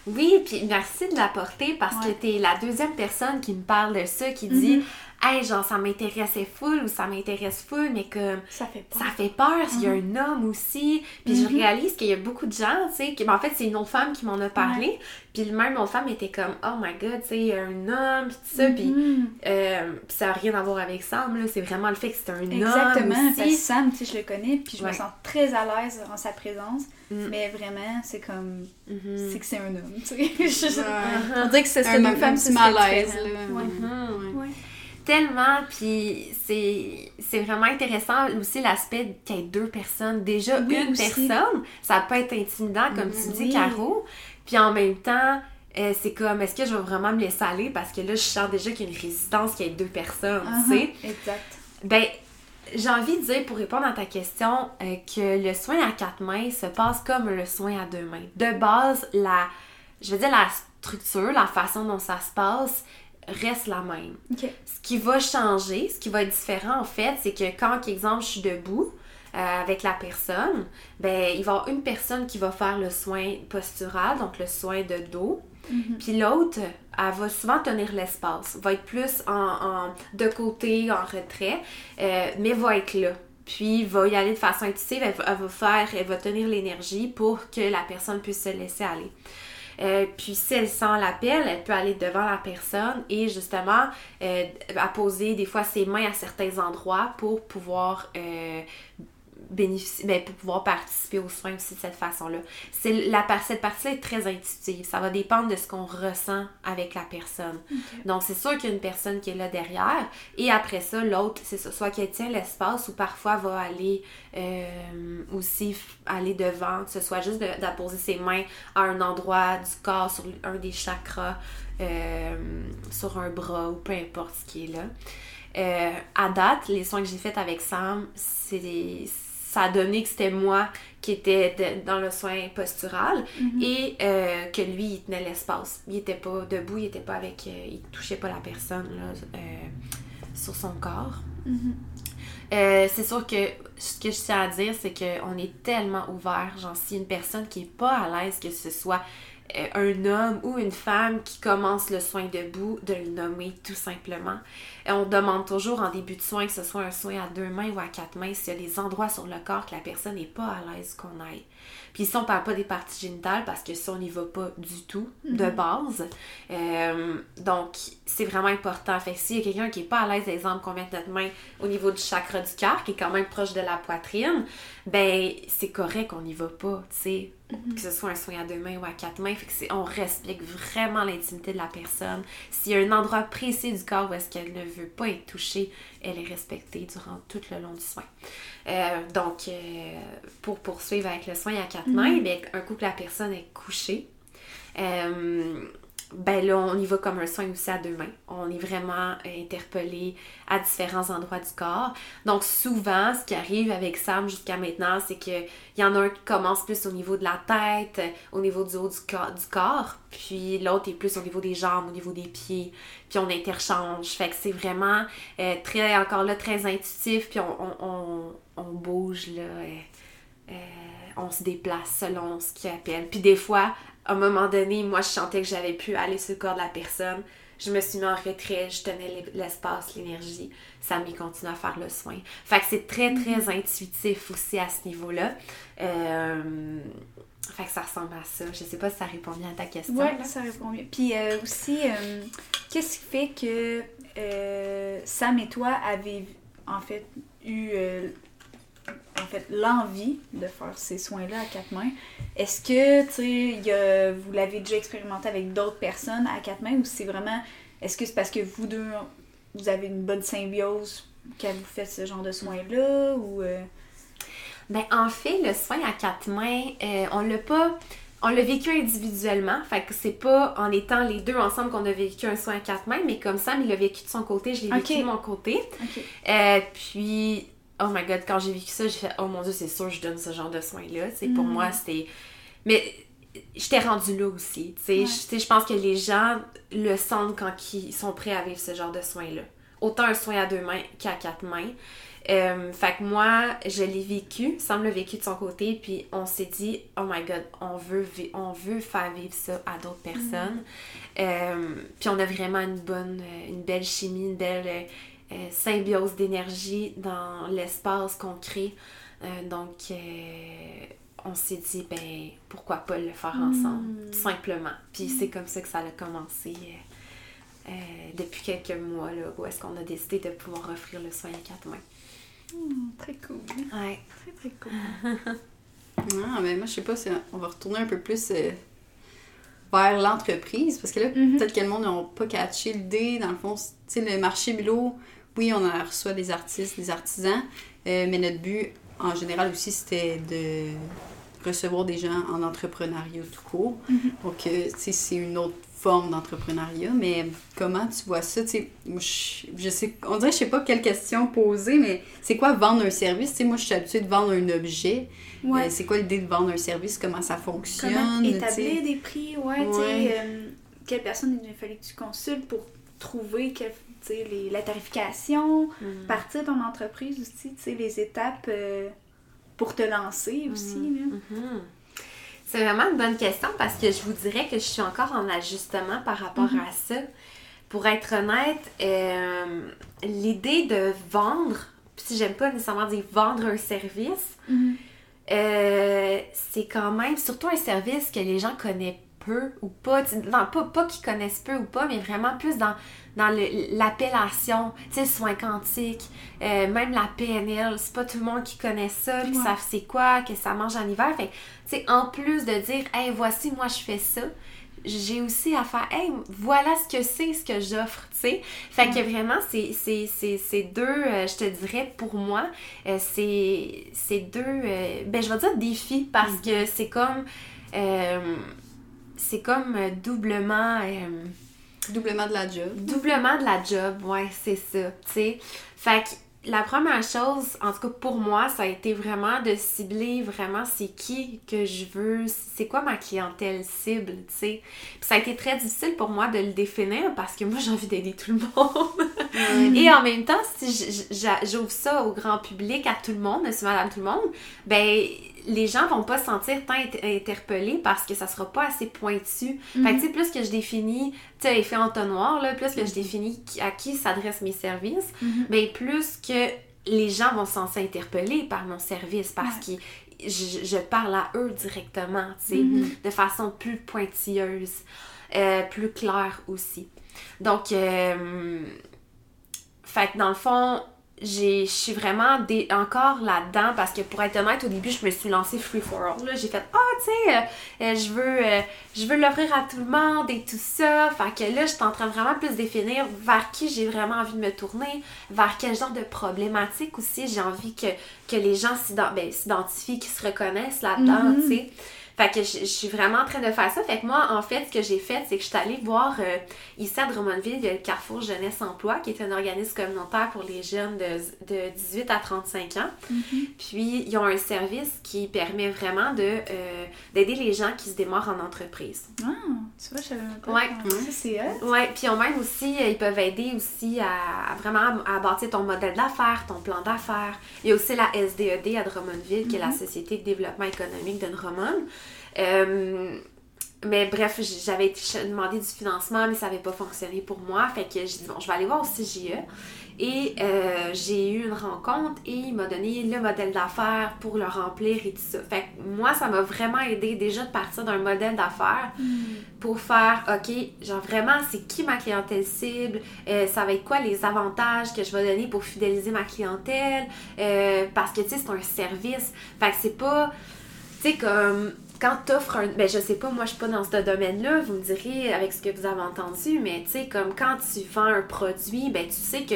Oui, puis merci de l'apporter parce Ouais. que t'es la deuxième personne qui me parle de ça, qui dit Mhm. Hey, genre, ça m'intéressait full ou ça m'intéresse full, mais comme Ça fait peur. ça fait peur s'il y a un homme aussi. Puis je Mhm. réalise qu'il y a beaucoup de gens, tu sais, qui, ben, en fait, c'est une autre femme qui m'en a parlé. Puis le même autre femme était comme, oh my god, tu sais, il y a un homme, puis tout ça. Puis Mhm. euh, ça n'a rien à voir avec Sam, là. C'est vraiment le fait que c'est un Exactement, homme parce que aussi. Sam, tu sais, je le connais, puis je me sens très à l'aise en sa présence, Mm. mais vraiment, c'est comme, Mhm. c'est que c'est un homme, tu sais. Je- Ouais. On dirait que ce serait deux femmes, petit ce serait malaise, Tellement, puis c'est vraiment intéressant aussi l'aspect qu'il y ait deux personnes. Déjà, Oui, une aussi. personne, ça peut être intimidant, comme tu dis. Caro. Puis en même temps, euh, c'est comme, est-ce que je vais vraiment me laisser aller? Parce que là, je sens déjà qu'il y a une résistance qu'il y ait deux personnes, tu sais? Uh-huh, Exact. Ben, j'ai envie de dire, pour répondre à ta question, euh, que le soin à quatre mains se passe comme le soin à deux mains. De base, la, je veux dire, la structure, la façon dont ça se passe reste la même. Ce qui va changer, ce qui va être différent en fait, c'est que quand, exemple, je suis debout euh, avec la personne, ben il va y avoir une personne qui va faire le soin postural, donc le soin de dos, Mhm. puis l'autre, elle va souvent tenir l'espace, va être plus en, en- de côté, en retrait, euh, mais va être là. Puis va y aller de façon intuitive, elle va faire, elle va tenir l'énergie pour que la personne puisse se laisser aller. Euh, puis si elle sent l'appel, elle peut aller devant la personne et justement euh, à poser des fois ses mains à certains endroits pour pouvoir euh, bénéficier, ben, pour pouvoir participer aux soins aussi de cette façon-là. C'est la cette partie-là est très intuitive. Ça va dépendre de ce qu'on ressent avec la personne. Donc c'est sûr qu'il y a une personne qui est là derrière et après ça l'autre c'est soit qu'elle tient l'espace ou parfois va aller euh, aussi aller devant, que ce soit juste de, de poser ses mains à un endroit du corps sur un des chakras, euh, sur un bras ou peu importe ce qui est là. Euh, à date, les soins que j'ai faits avec Sam, c'est ça a donné que c'était moi qui était de- dans le soin postural Mhm. et euh, que lui, il tenait l'espace. Il était pas debout, il était pas avec... euh, il touchait pas la personne là, euh, sur son corps. Mhm. C'est sûr que ce que je tiens à dire, c'est qu'on est tellement ouvert. Genre, si une personne qui est pas à l'aise, que ce soit un homme ou une femme qui commence le soin debout, de le nommer tout simplement. Et on demande toujours en début de soin, que ce soit un soin à deux mains ou à quatre mains, s'il y a des endroits sur le corps que la personne n'est pas à l'aise qu'on aille. Puis ici, on parle pas des parties génitales parce que ça, on n'y va pas du tout de Mhm. base. Euh, donc, c'est vraiment important. Fait que s'il y a quelqu'un qui est pas à l'aise, exemple, qu'on mette notre main au niveau du chakra du cœur, qui est quand même proche de la poitrine, ben, c'est correct qu'on n'y va pas, tu sais. Que ce soit un soin à deux mains ou à quatre mains. Fait que on respecte vraiment l'intimité de la personne. S'il y a un endroit précis du corps où est-ce qu'elle ne veut pas être touchée, elle est respectée durant tout le long du soin. Euh, donc, euh, pour poursuivre avec le soin à quatre mains, ben, un coup que la personne est couchée, euh, ben là, on y va comme un soin aussi à deux mains. On est vraiment euh, interpellé à différents endroits du corps. Donc, souvent, ce qui arrive avec Sam jusqu'à maintenant, c'est qu'il y en a un qui commence plus au niveau de la tête, euh, au niveau du haut du corps, puis l'autre est plus au niveau des jambes, au niveau des pieds, puis on interchange. Fait que c'est vraiment euh, très, encore là, très intuitif, puis on, bouge, là. on se déplace selon ce qu'il appelle. Puis des fois, à un moment donné, moi, je sentais que j'avais pu aller sur le corps de la personne. Je me suis mis en retrait, je tenais l'e- l'espace, l'énergie. Ça m'y continue à faire le soin. Fait que c'est très, très intuitif aussi à ce niveau-là. Euh, fait que ça ressemble à ça. Je sais pas si ça répond bien à ta question. Là. ça répond bien. Puis euh, aussi, euh, qu'est-ce qui fait que Sam et toi avez en fait eu en fait l'envie de faire ces soins-là à quatre mains? Est-ce que tu sais, vous l'avez déjà expérimenté avec d'autres personnes à quatre mains ou c'est vraiment est-ce que c'est parce que vous deux vous avez une bonne symbiose que vous faites ce genre de soins-là ou euh, Ben, en fait, le soin à quatre mains, euh, on l'a pas on l'a vécu individuellement, fait que c'est pas en étant les deux ensemble qu'on a vécu un soin à quatre mains, mais comme Sam, il l'a vécu de son côté, je l'ai vécu de mon côté. Euh, puis, oh my god, quand j'ai vécu ça, j'ai fait, oh mon dieu, c'est sûr, je donne ce genre de soins-là. Pour Mm. moi, c'était. Mais j'étais rendue là aussi. Tu sais, Ouais. Je- pense que les gens le sentent quand ils sont prêts à vivre ce genre de soins-là. Autant un soin à deux mains qu'à quatre mains. Euh, fait que moi, je l'ai vécu, Sam l'a vécu de son côté, puis on s'est dit, oh my god, on veut, on veut faire vivre ça à d'autres personnes. Euh, puis on a vraiment une bonne, une belle chimie, une belle euh, symbiose d'énergie dans l'espace qu'on crée. Euh, donc, euh, on s'est dit, ben, pourquoi pas le faire ensemble, tout simplement. Puis c'est comme ça que ça a commencé euh, euh, depuis quelques mois, là, où est-ce qu'on a décidé de pouvoir offrir le soin à quatre mains. Hmm, très cool. Ouais. Très, très cool. Ah, mais moi, je sais pas, si on va retourner un peu plus euh, vers l'entreprise, parce que là, Mhm. peut-être que le monde n'a pas catché l'idée. Dans le fond, tu sais, le marché Bulot, oui, on en reçoit des artistes, des artisans, euh, mais notre but, en général aussi, c'était de recevoir des gens en entrepreneuriat tout court. Mhm. Donc, euh, tu sais, c'est une autre forme d'entrepreneuriat, mais comment tu vois ça? Tu sais, moi, je, je sais, on dirait, je sais pas quelle question poser, mais c'est quoi vendre un service? Tu sais, moi, je suis habituée de vendre un objet. Ouais. Euh, c'est quoi l'idée de vendre un service? Comment ça fonctionne? Comment établir des prix, ouais, tu sais, Ouais. euh, quelle personne il fallait que tu consultes pour trouver quelle- les- la tarification, Mm. partir ton entreprise aussi, tu sais, les étapes euh, pour te lancer aussi. là. Mhm. C'est vraiment une bonne question parce que je vous dirais que je suis encore en ajustement par rapport Mhm. à ça. Pour être honnête, euh, l'idée de vendre, puis si j'aime pas nécessairement dire vendre un service, Mhm. euh, c'est quand même surtout un service que les gens connaissent peu ou pas. Non, pas, pas qu'ils connaissent peu ou pas, mais vraiment plus dans, dans le- l'appellation, tu sais, soins quantiques, euh, même la PNL, c'est pas tout le monde qui connaît ça, qui Ouais. savent c'est quoi, que ça mange en hiver. Fait tu sais, en plus de dire, hey, voici, moi, je fais ça, j'ai aussi à faire, hey, voilà ce que c'est, ce que j'offre, tu sais. Fait que vraiment, c'est deux, euh, je te dirais, pour moi, euh, c'est c'est deux, euh, ben, je vais dire défis parce que c'est comme, euh, c'est comme euh, doublement, euh, Doublement de la job. doublement de la job, ouais, c'est ça, tu sais. Fait que la première chose, en tout cas pour moi, ça a été vraiment de cibler vraiment c'est qui que je veux, c'est quoi ma clientèle cible, tu sais. Puis ça a été très difficile pour moi de le définir parce que moi j'ai envie d'aider tout le monde. Et en même temps, si j'ouvre ça au grand public, à tout le monde, monsieur, madame, tout le monde, ben les gens vont pas se sentir tant int- interpellés parce que ça sera pas assez pointu. Fait que tu sais, plus que je définis, tu sais, effet entonnoir, là, plus que je définis qui- à qui s'adressent mes services, Mhm. ben plus que les gens vont se sentir interpellés par mon service parce Ouais. que je, je parle à eux directement, tu sais, Mhm. de façon plus pointilleuse, euh, plus claire aussi. Donc, euh, fait que dans le fond, je suis vraiment des- encore là-dedans parce que pour être honnête, au début, je me suis lancée free for all. là. J'ai fait, ah, tu sais, euh, euh, je veux, euh, je veux l'offrir à tout le monde et tout ça. Fait que là, je suis en train de vraiment plus définir vers qui j'ai vraiment envie de me tourner, vers quel genre de problématique aussi j'ai envie que, que les gens ben, s'identifient, qu'ils se reconnaissent là-dedans, Mhm. tu sais. Fait que je, je suis vraiment en train de faire ça. Fait que moi, en fait, ce que j'ai fait, c'est que je suis allée voir euh, ici à Drummondville, il y a le Carrefour Jeunesse Emploi, qui est un organisme communautaire pour les jeunes de, de 18 à 35 ans. Puis, ils ont un service qui permet vraiment de euh, d'aider les gens qui se démarrent en entreprise. Ah, tu vois, je savais même pas. Ouais. Ça, c'est. Ouais, puis ils ont même aussi, euh, ils peuvent aider aussi à, à vraiment à bâtir ton modèle d'affaires, ton plan d'affaires. Il y a aussi la SDED à Drummondville, qui est la Société de développement économique de Drummond. Euh, mais bref, j'avais demandé du financement, mais ça n'avait pas fonctionné pour moi. Fait que j'ai dit, bon, je vais aller voir au CGE. Et euh, j'ai eu une rencontre et il m'a donné le modèle d'affaires pour le remplir et tout ça. Fait que moi, ça m'a vraiment aidé déjà de partir d'un modèle d'affaires pour faire, OK, genre vraiment, c'est qui ma clientèle cible, Euh, ça va être quoi les avantages que je vais donner pour fidéliser ma clientèle, Euh, parce que, tu sais, c'est un service. Fait que c'est pas, tu sais, comme quand t'offres un... Ben, je sais pas, moi, je suis pas dans ce domaine-là, vous me direz avec ce que vous avez entendu, mais tu sais, comme quand tu vends un produit, ben, tu sais que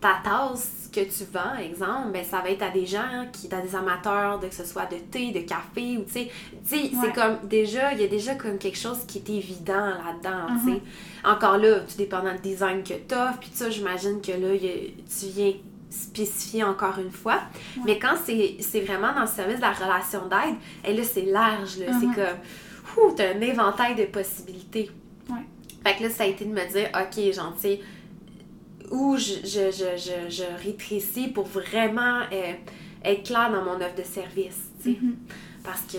ta tasse que tu vends, exemple, ben, ça va être à des gens qui, à des amateurs, de, que ce soit de thé, de café, ou tu sais, tu sais, Ouais. c'est comme déjà, il y a déjà comme quelque chose qui est évident là-dedans, tu sais. Encore là, tout dépendant du design que tu offres, puis ça, j'imagine que là, y a- tu viens spécifier encore une fois. Ouais. Mais quand c'est vraiment dans le service de la relation d'aide, et là, c'est large, là, c'est comme, ouh, t'as un éventail de possibilités. Ouais. Fait que là, ça a été de me dire, ok, genre, tu sais, où je, je, je, je, je rétrécis pour vraiment euh, être clair dans mon offre de service, tu sais. Mhm. Parce que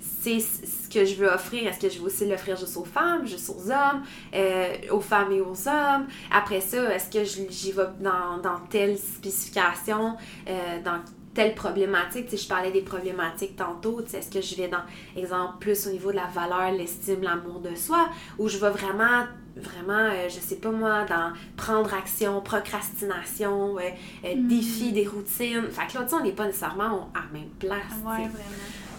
c'est ce que je veux offrir. Est-ce que je veux aussi l'offrir juste aux femmes, juste aux hommes, euh, aux femmes et aux hommes? Après ça, est-ce que j'y vais dans, dans telle spécification, euh, dans telle problématique? Tu sais, je parlais des problématiques tantôt. tu sais, Est-ce que je vais dans, exemple, plus au niveau de la valeur, l'estime, l'amour de soi? Ou je vais vraiment vraiment, euh, je sais pas moi, dans prendre action, procrastination, euh, euh, Mm. défi des routines. Fait que là, tu sais, on n'est pas nécessairement à la même place. Ouais, vraiment.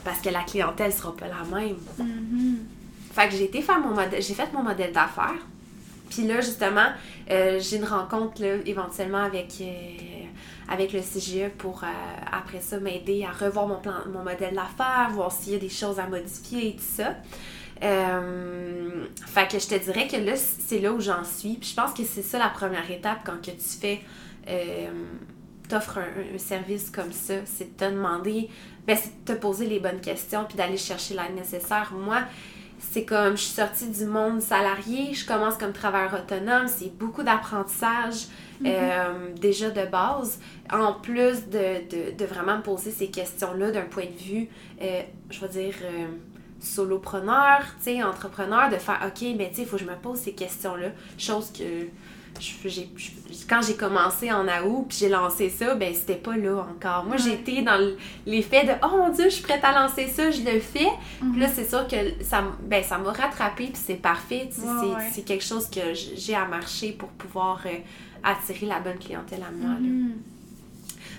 Parce que la clientèle sera pas la même. Mhm. Fait que j'ai été faire mon modèle, j'ai fait mon modèle d'affaires. Puis là, justement, euh, j'ai une rencontre là, éventuellement avec, euh, avec le CGE pour euh, après ça m'aider à revoir mon plan, mon modèle d'affaires, voir s'il y a des choses à modifier et tout ça. Fait que je te dirais que là, c'est là où j'en suis. Puis je pense que c'est ça la première étape quand que tu fais, t'offres un, un service comme ça, c'est de te demander, ben, c'est de te poser les bonnes questions puis d'aller chercher l'aide nécessaire. Moi, c'est comme je suis sortie du monde salarié, je commence comme travailleur autonome, c'est beaucoup d'apprentissage euh, déjà de base, en plus de, de, de vraiment me poser ces questions-là d'un point de vue, euh, je vais dire, euh, solopreneur, tu sais, entrepreneur, de faire, OK, mais tu sais, il faut que je me pose ces questions-là, chose que je- j'ai- je- quand j'ai commencé en août puis j'ai lancé ça, ben c'était pas là encore. Moi, Ouais. j'étais dans le- l'effet de oh mon dieu, je suis prête à lancer ça, je le fais. Puis là, c'est sûr que ça, ben, ça m'a rattrapé puis c'est parfait. tu sais, Ouais, c'est, ouais. quelque chose que j'ai à marcher pour pouvoir euh, attirer la bonne clientèle à moi. là. Mhm.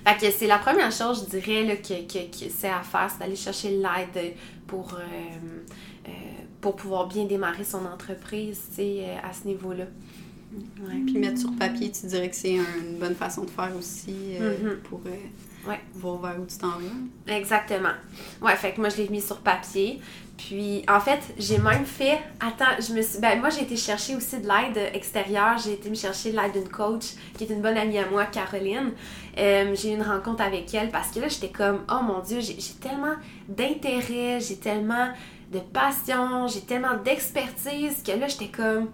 Fait que c'est la première chose, je dirais, là, que, que, que c'est à faire, c'est d'aller chercher l'aide pour, euh, euh, pour pouvoir bien démarrer son entreprise, tu sais, à ce niveau-là. Ouais. Puis mettre sur papier, tu dirais que c'est un- une bonne façon de faire aussi euh, Mhm. pour euh, Ouais. voir vers où tu t'en vas. Exactement. Ouais, fait que moi, je l'ai mis sur papier. Puis, en fait, j'ai même fait... Attends, je me suis... Ben, moi, j'ai été chercher aussi de l'aide extérieure. J'ai été me chercher de l'aide d'une coach qui est une bonne amie à moi, Caroline. Euh, j'ai eu une rencontre avec elle parce que là, j'étais comme... Oh mon Dieu, j'ai tellement d'intérêt, j'ai tellement de passion, j'ai tellement d'expertise que là, j'étais comme...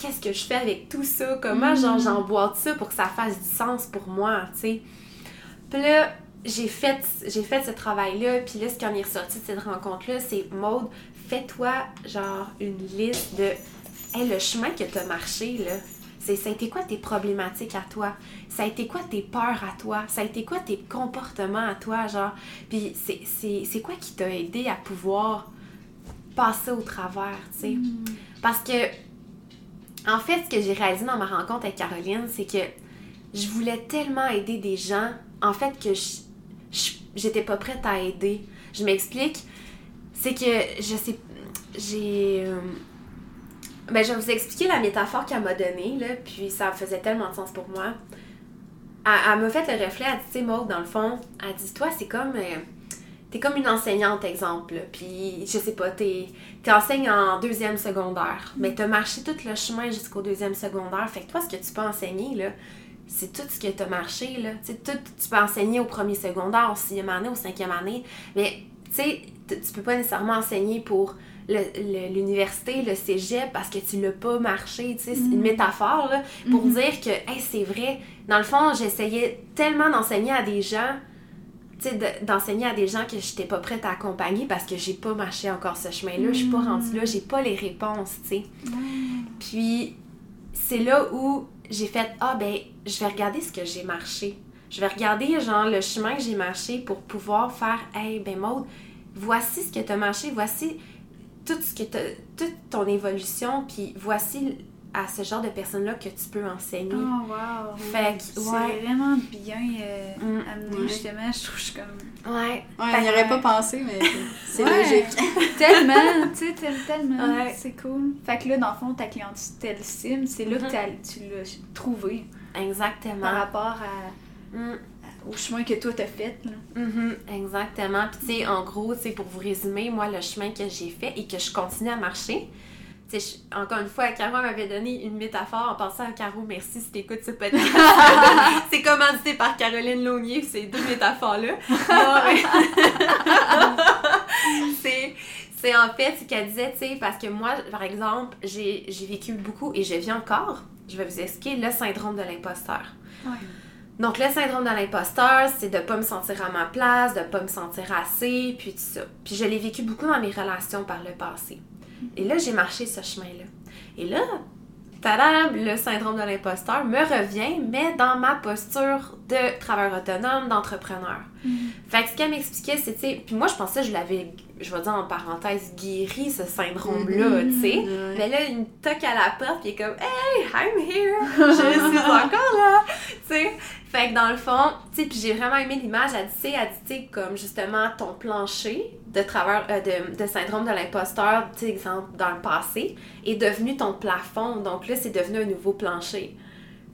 Qu'est-ce que je fais avec tout ça? Comment, genre, j'emboîte ça pour que ça fasse du sens pour moi, tu sais? Puis là, j'ai fait, j'ai fait ce travail-là, puis là, ce qui en est ressorti de cette rencontre-là, c'est Maude, fais-toi genre une liste de hey, le chemin que tu as marché, là. C'est, ça a été quoi tes problématiques à toi? Ça a été quoi tes peurs à toi? Ça a été quoi tes comportements à toi, genre? Puis c'est, c'est, c'est quoi qui t'a aidé à pouvoir passer au travers, tu sais? Parce que, en fait, ce que j'ai réalisé dans ma rencontre avec Caroline, c'est que je voulais tellement aider des gens, en fait, que j'étais pas prête à aider. Je m'explique. C'est que, je sais, j'ai... euh, ben, je vais vous expliquer la métaphore qu'elle m'a donnée, là, puis ça faisait tellement de sens pour moi. Elle, m'a fait le reflet, elle dit, tu sais, dans le fond, elle dit, toi, c'est comme... euh, T'es comme une enseignante, exemple, puis je sais pas, t'es t'enseignes en deuxième secondaire, mais t'as marché tout le chemin jusqu'au deuxième secondaire, fait que toi, ce que tu peux enseigner, là, c'est tout ce que t'as marché, là. Tu sais, tout, tu peux enseigner au premier secondaire, au sixième année, au cinquième année, mais, tu sais, tu peux pas nécessairement enseigner pour le- le- l'université, le cégep, parce que tu l'as pas marché, tu sais, c'est une métaphore, là, pour dire que, hey, c'est vrai, dans le fond, j'essayais tellement d'enseigner à des gens d'enseigner à des gens que j'étais pas prête à accompagner parce que j'ai pas marché encore ce chemin-là, je suis pas rendue là, j'ai pas les réponses, tu sais. Puis c'est là où j'ai fait ah ben je vais regarder ce que j'ai marché. Je vais regarder genre le chemin que j'ai marché pour pouvoir faire hey ben Maude, voici ce que tu as marché, voici tout ce que toute ton évolution puis voici à ce genre de personnes-là que tu peux enseigner. Oh, wow! Fait que, C'est ouais. vraiment bien euh, Mm, amené, ouais. justement. Je trouve que je suis comme. Ouais. Ouais, on n'y aurait pas pensé, mais c'est Ouais. logique. Tellement, tu sais, tel- tellement. Ouais. C'est cool. Fait que là, dans le fond, ta clientèle cible, c'est là que Mhm. t'as- tu l'as trouvé. exactement. par rapport à, Mm. au chemin que toi t'as fait. Là. Mhm, exactement. Puis, tu sais, en gros, tu sais, pour vous résumer, moi, le chemin que j'ai fait et que je continue à marcher, je- encore une fois, Caro m'avait donné une métaphore en pensant à Caro, merci si t'écoutes ce podcast. c'est commandité par Caroline Launier, ces deux métaphores-là. C'est, c'est en fait ce qu'elle disait, tu sais, parce que moi, par exemple, j'ai, j'ai vécu beaucoup et je vis encore, je vais vous expliquer, le syndrome de l'imposteur. Ouais. Donc, le syndrome de l'imposteur, c'est de pas me sentir à ma place, de pas me sentir assez, puis tout ça. Puis je l'ai vécu beaucoup dans mes relations par le passé. Et là, j'ai marché ce chemin-là. Et là, tadam, le syndrome de l'imposteur me revient, mais dans ma posture de travailleur autonome, d'entrepreneur. Fait que ce qu'elle m'expliquait, sais, puis moi, je pensais que je l'avais, je vais dire en parenthèse, guéri, ce syndrome-là, tu sais. Ouais. Mais là, il me toque à la porte, puis il est comme Hey, I'm here! Je suis encore là! Tu sais? Fait que dans le fond, tu sais, puis j'ai vraiment aimé l'image. Elle dit, elle dit, tu sais, comme justement ton plancher de travers, euh, de, de syndrome de l'imposteur, tu sais, exemple, dans le passé, est devenu ton plafond. Donc là, c'est devenu un nouveau plancher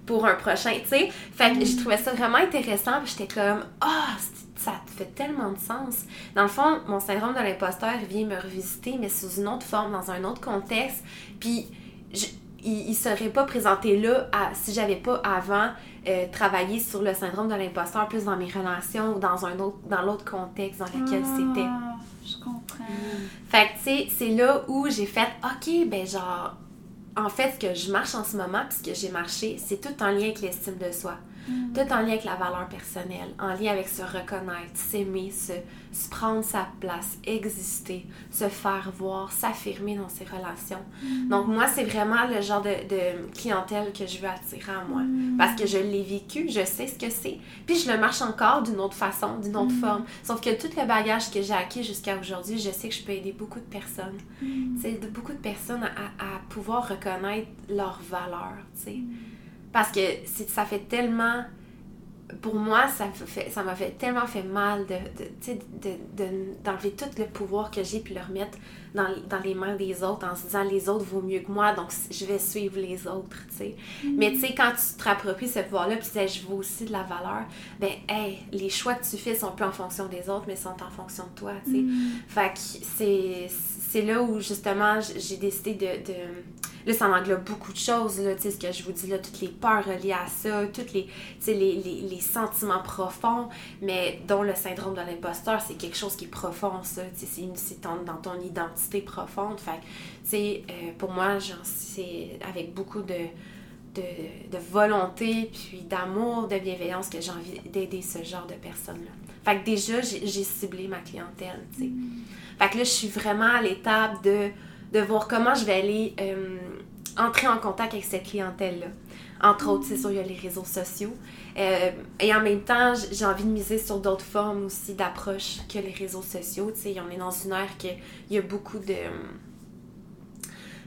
pour un prochain, tu sais. Fait que j'ai trouvé ça vraiment intéressant, puis j'étais comme Ah, c'est- ça fait tellement de sens. Dans le fond, mon syndrome de l'imposteur vient me revisiter, mais sous une autre forme, dans un autre contexte. Puis, je- il, il serait pas présenté là à- si j'avais pas avant euh, travaillé sur le syndrome de l'imposteur plus dans mes relations ou dans un autre dans l'autre contexte dans lequel c'était. Ah, Je comprends. Fait que, tu sais, c'est là où j'ai fait, OK, ben genre, en fait, ce que je marche en ce moment, puis ce que j'ai marché, c'est tout en lien avec l'estime de soi. Tout en lien avec la valeur personnelle, en lien avec se reconnaître, s'aimer, se, se prendre sa place, exister, se faire voir, s'affirmer dans ses relations. Donc, moi, c'est vraiment le genre de, de clientèle que je veux attirer à moi. Parce que je l'ai vécu, je sais ce que c'est. Puis, je le marche encore d'une autre façon, d'une autre forme. Sauf que tout le bagage que j'ai acquis jusqu'à aujourd'hui, je sais que je peux aider beaucoup de personnes. Sais, de beaucoup de personnes à, à pouvoir reconnaître leur valeur, tu sais. Parce que ça fait tellement... Pour moi, ça me fait, ça m'a fait tellement fait mal de, de, tu sais, de, de- d'enlever tout le pouvoir que j'ai puis le remettre dans, dans les mains des autres en se disant les autres vaut mieux que moi, donc je vais suivre les autres, tu sais. Mais tu sais, quand tu te rappropries ce pouvoir-là puis tu je veux aussi de la valeur, ben, hey, les choix que tu fais sont plus en fonction des autres, mais sont en fonction de toi, tu sais. Fait que c'est, c'est là où justement j'ai décidé de, Là, ça englobe beaucoup de choses, là, tu sais, ce que je vous dis là, toutes les peurs reliées à ça, toutes les, les, les, sentiments profonds, mais dont le syndrome de l'imposteur, c'est quelque chose qui est profond, ça, tu sais, c'est, dans ton identité profonde. Fait tu sais, euh, pour moi, c'est avec beaucoup de, de, de volonté, puis d'amour, de bienveillance que j'ai envie d'aider ce genre de personnes-là. Fait que déjà, j'ai, ciblé ma clientèle, tu sais. Fait que là, je suis vraiment à l'étape de, de voir comment je vais aller euh, entrer en contact avec cette clientèle-là. Entre autres, c'est sûr, il y a les réseaux sociaux. Euh, et en même temps, j'ai envie de miser sur d'autres formes aussi d'approche que les réseaux sociaux. Tu sais, on est dans une ère qu'il y a beaucoup de...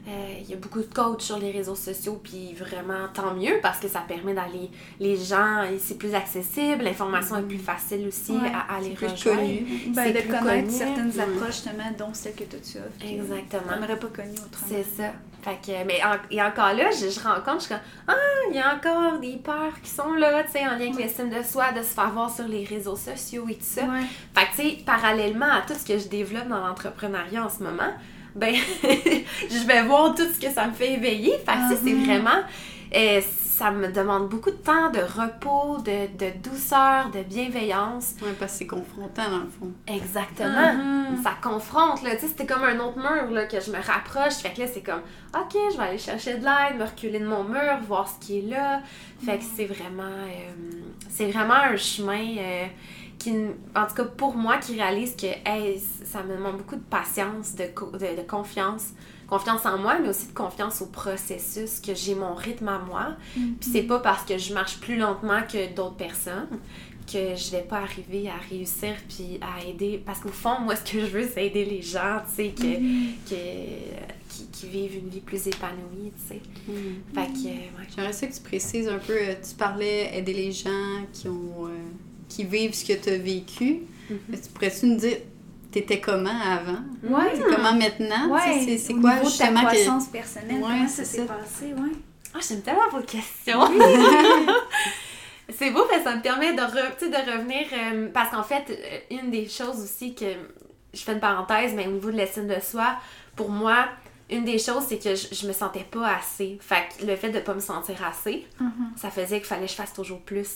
euh, il y a beaucoup de coachs sur les réseaux sociaux, puis vraiment tant mieux parce que ça permet d'aller. Les gens, c'est plus accessible, l'information est plus facile aussi Ouais, à, à les rejoindre. connu. Ben, C'est de plus connaître connu. certaines Ouais. approches, justement, dont celle que toi tu offres. que Exactement. On n'aurait pas connu autrement. C'est ça. Fait que, mais en- et encore là, je, je rencontre, je suis comme, ah, il y a encore des peurs qui sont là, tu sais, en lien avec l'estime de soi, de se faire voir sur les réseaux sociaux et tout ça. Ouais. Fait que, tu sais, parallèlement à tout ce que je développe dans l'entrepreneuriat en ce moment, ben, je vais voir tout ce que ça me fait éveiller. Fait que, c'est Mhm. vraiment, euh, ça me demande beaucoup de temps, de repos, de, de douceur, de bienveillance. Ouais, parce que c'est confrontant dans le fond. Exactement. Mhm. Ça confronte, là. Tu sais, c'était comme un autre mur, là, que je me rapproche. Fait que là, c'est comme, OK, je vais aller chercher de l'aide, me reculer de mon mur, voir ce qui est là. Fait que c'est vraiment, euh, c'est vraiment un chemin euh, qui, en tout cas pour moi, qui réalise que, hey, ça me demande beaucoup de patience, de, co- de, de confiance. Confiance en moi, mais aussi de confiance au processus, que j'ai mon rythme à moi. Puis c'est pas parce que je marche plus lentement que d'autres personnes que je vais pas arriver à réussir puis à aider. Parce qu'au fond, moi, ce que je veux, c'est aider les gens, tu sais, que, que- qui, qui vivent une vie plus épanouie, tu sais. Fait que, ouais. J'aimerais ça que tu précises un peu, euh, tu parlais aider les gens qui ont euh, qui vivent ce que tu as vécu. Mhm. Mais Tu pourrais-tu nous dire, t'étais comment avant? Ouais. T'es comment maintenant? Tu sais, Ouais. C'est quoi niveau de ta justement que... croissance personnelle, Ouais, comment c'est ça s'est passé, ouais. Ah, j'aime tellement vos questions! c'est beau parce que ça me permet de, de revenir. euh, parce qu'en fait, euh, une des choses aussi que. Je fais une parenthèse, mais au niveau de l'estime de soi, pour moi, une des choses, c'est que je, je me sentais pas assez. Fait que le fait de pas me sentir assez, ça faisait qu'il fallait que je fasse toujours plus.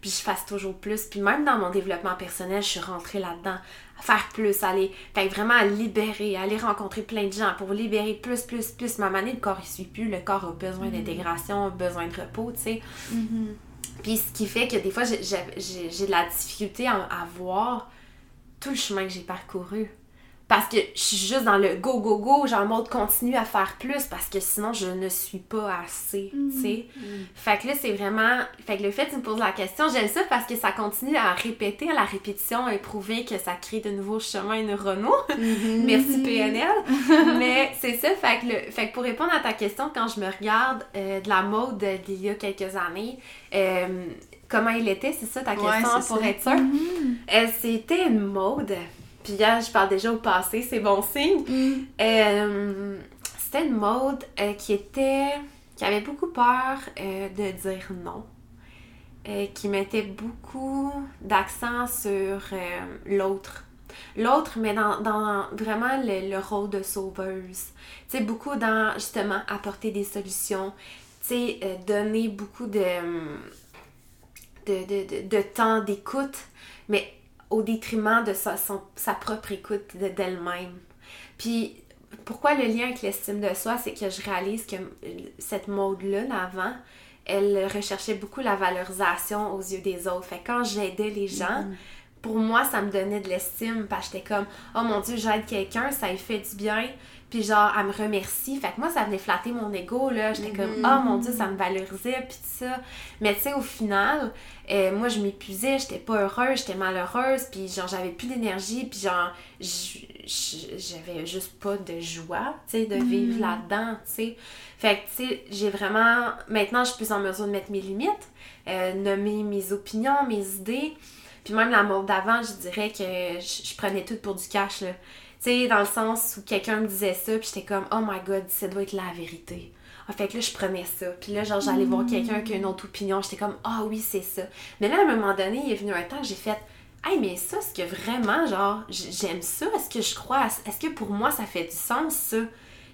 Puis je fasse toujours plus. Puis même dans mon développement personnel, je suis rentrée là-dedans. À faire plus, aller. Fait que vraiment à libérer, aller rencontrer plein de gens pour libérer plus, plus, plus. Ma manée, le corps, il suit plus. Le corps a besoin d'intégration, a besoin de repos, tu sais. Puis ce qui fait que des fois, j'ai- de la difficulté à, à voir tout le chemin que j'ai parcouru. Parce que je suis juste dans le go, go, go, genre mode continue à faire plus parce que sinon je ne suis pas assez, tu sais. Fait que là, c'est vraiment. Fait que le fait que tu me poses la question, j'aime ça parce que ça continue à répéter, à la répétition, à prouver que ça crée de nouveaux chemins neuronaux. Merci PNL. Mais c'est ça, fait que, le- fait que pour répondre à ta question, quand je me regarde euh, de la mode d'il y a quelques années, euh, comment il était, c'est ça ta question Ouais, pour ça. être sûre? Euh, C'était une mode. Puis là, je parle déjà au passé, c'est bon signe. Euh, C'était une mode euh, qui était. qui avait beaucoup peur euh, de dire non. Qui mettait beaucoup d'accent sur l'autre. L'autre, mais dans, dans vraiment le, le rôle de sauveuse. Tu sais, beaucoup dans justement apporter des solutions. Tu sais, donner beaucoup de, de, de, de, de temps d'écoute, mais au détriment de sa, son- sa propre écoute de- d'elle-même. Puis, pourquoi le lien avec l'estime de soi, c'est que je réalise que euh, cette mode-là, d'avant, elle recherchait beaucoup la valorisation aux yeux des autres. Fait que quand j'aidais les gens, pour moi, ça me donnait de l'estime parce que j'étais comme, oh mon dieu, j'aide quelqu'un, ça lui fait du bien. Puis genre, elle me remercie. Fait que moi, ça venait flatter mon ego, là. J'étais comme, oh mon dieu, ça me valorisait, puis tout ça. Mais tu sais, au final, euh, moi, je m'épuisais, j'étais pas heureuse, j'étais malheureuse, puis genre, j'avais plus d'énergie, puis genre, j'avais juste pas de joie, tu sais, de vivre là-dedans, tu sais. Fait que, tu sais, j'ai vraiment. Maintenant, je suis plus en mesure de mettre mes limites, euh, nommer mes opinions, mes idées. Puis même la mode d'avant, je dirais que je, je prenais tout pour du cash, là. Tu sais, dans le sens où quelqu'un me disait ça, puis j'étais comme, oh my god, ça doit être la vérité. Ah, fait que là, je prenais ça. Puis là, genre, j'allais voir quelqu'un qui a une autre opinion. J'étais comme, ah oui, c'est ça. Mais là, à un moment donné, il est venu un temps, j'ai fait, hey, mais ça, est-ce que vraiment, genre, j'aime ça? Est-ce que je crois? Est-ce que pour moi, ça fait du sens, ça?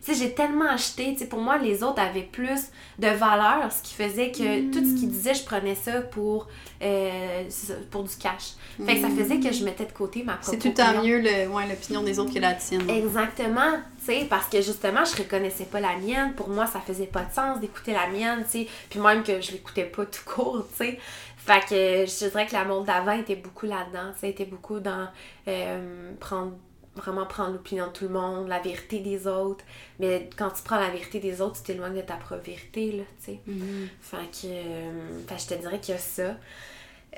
Tu sais, j'ai tellement acheté, tu sais, pour moi, les autres avaient plus de valeur, ce qui faisait que tout ce qu'ils disaient, je prenais ça pour, euh, pour du cash. Fait que ça faisait que je mettais de côté ma propre C'est tout opinion. mieux le- ouais, l'opinion des autres que la tienne. Exactement, tu sais, parce que justement, je reconnaissais pas la mienne. Pour moi, ça faisait pas de sens d'écouter la mienne, tu sais. Puis même que je l'écoutais pas tout court, tu sais. Fait que je dirais que la monde d'avant était beaucoup là-dedans, tu sais, était beaucoup dans euh, prendre vraiment prendre l'opinion de tout le monde, la vérité des autres. Mais quand tu prends la vérité des autres, tu t'éloignes de ta propre vérité, là, tu sais. Mhm. Fait que, euh, fait que je te dirais qu'il y a ça.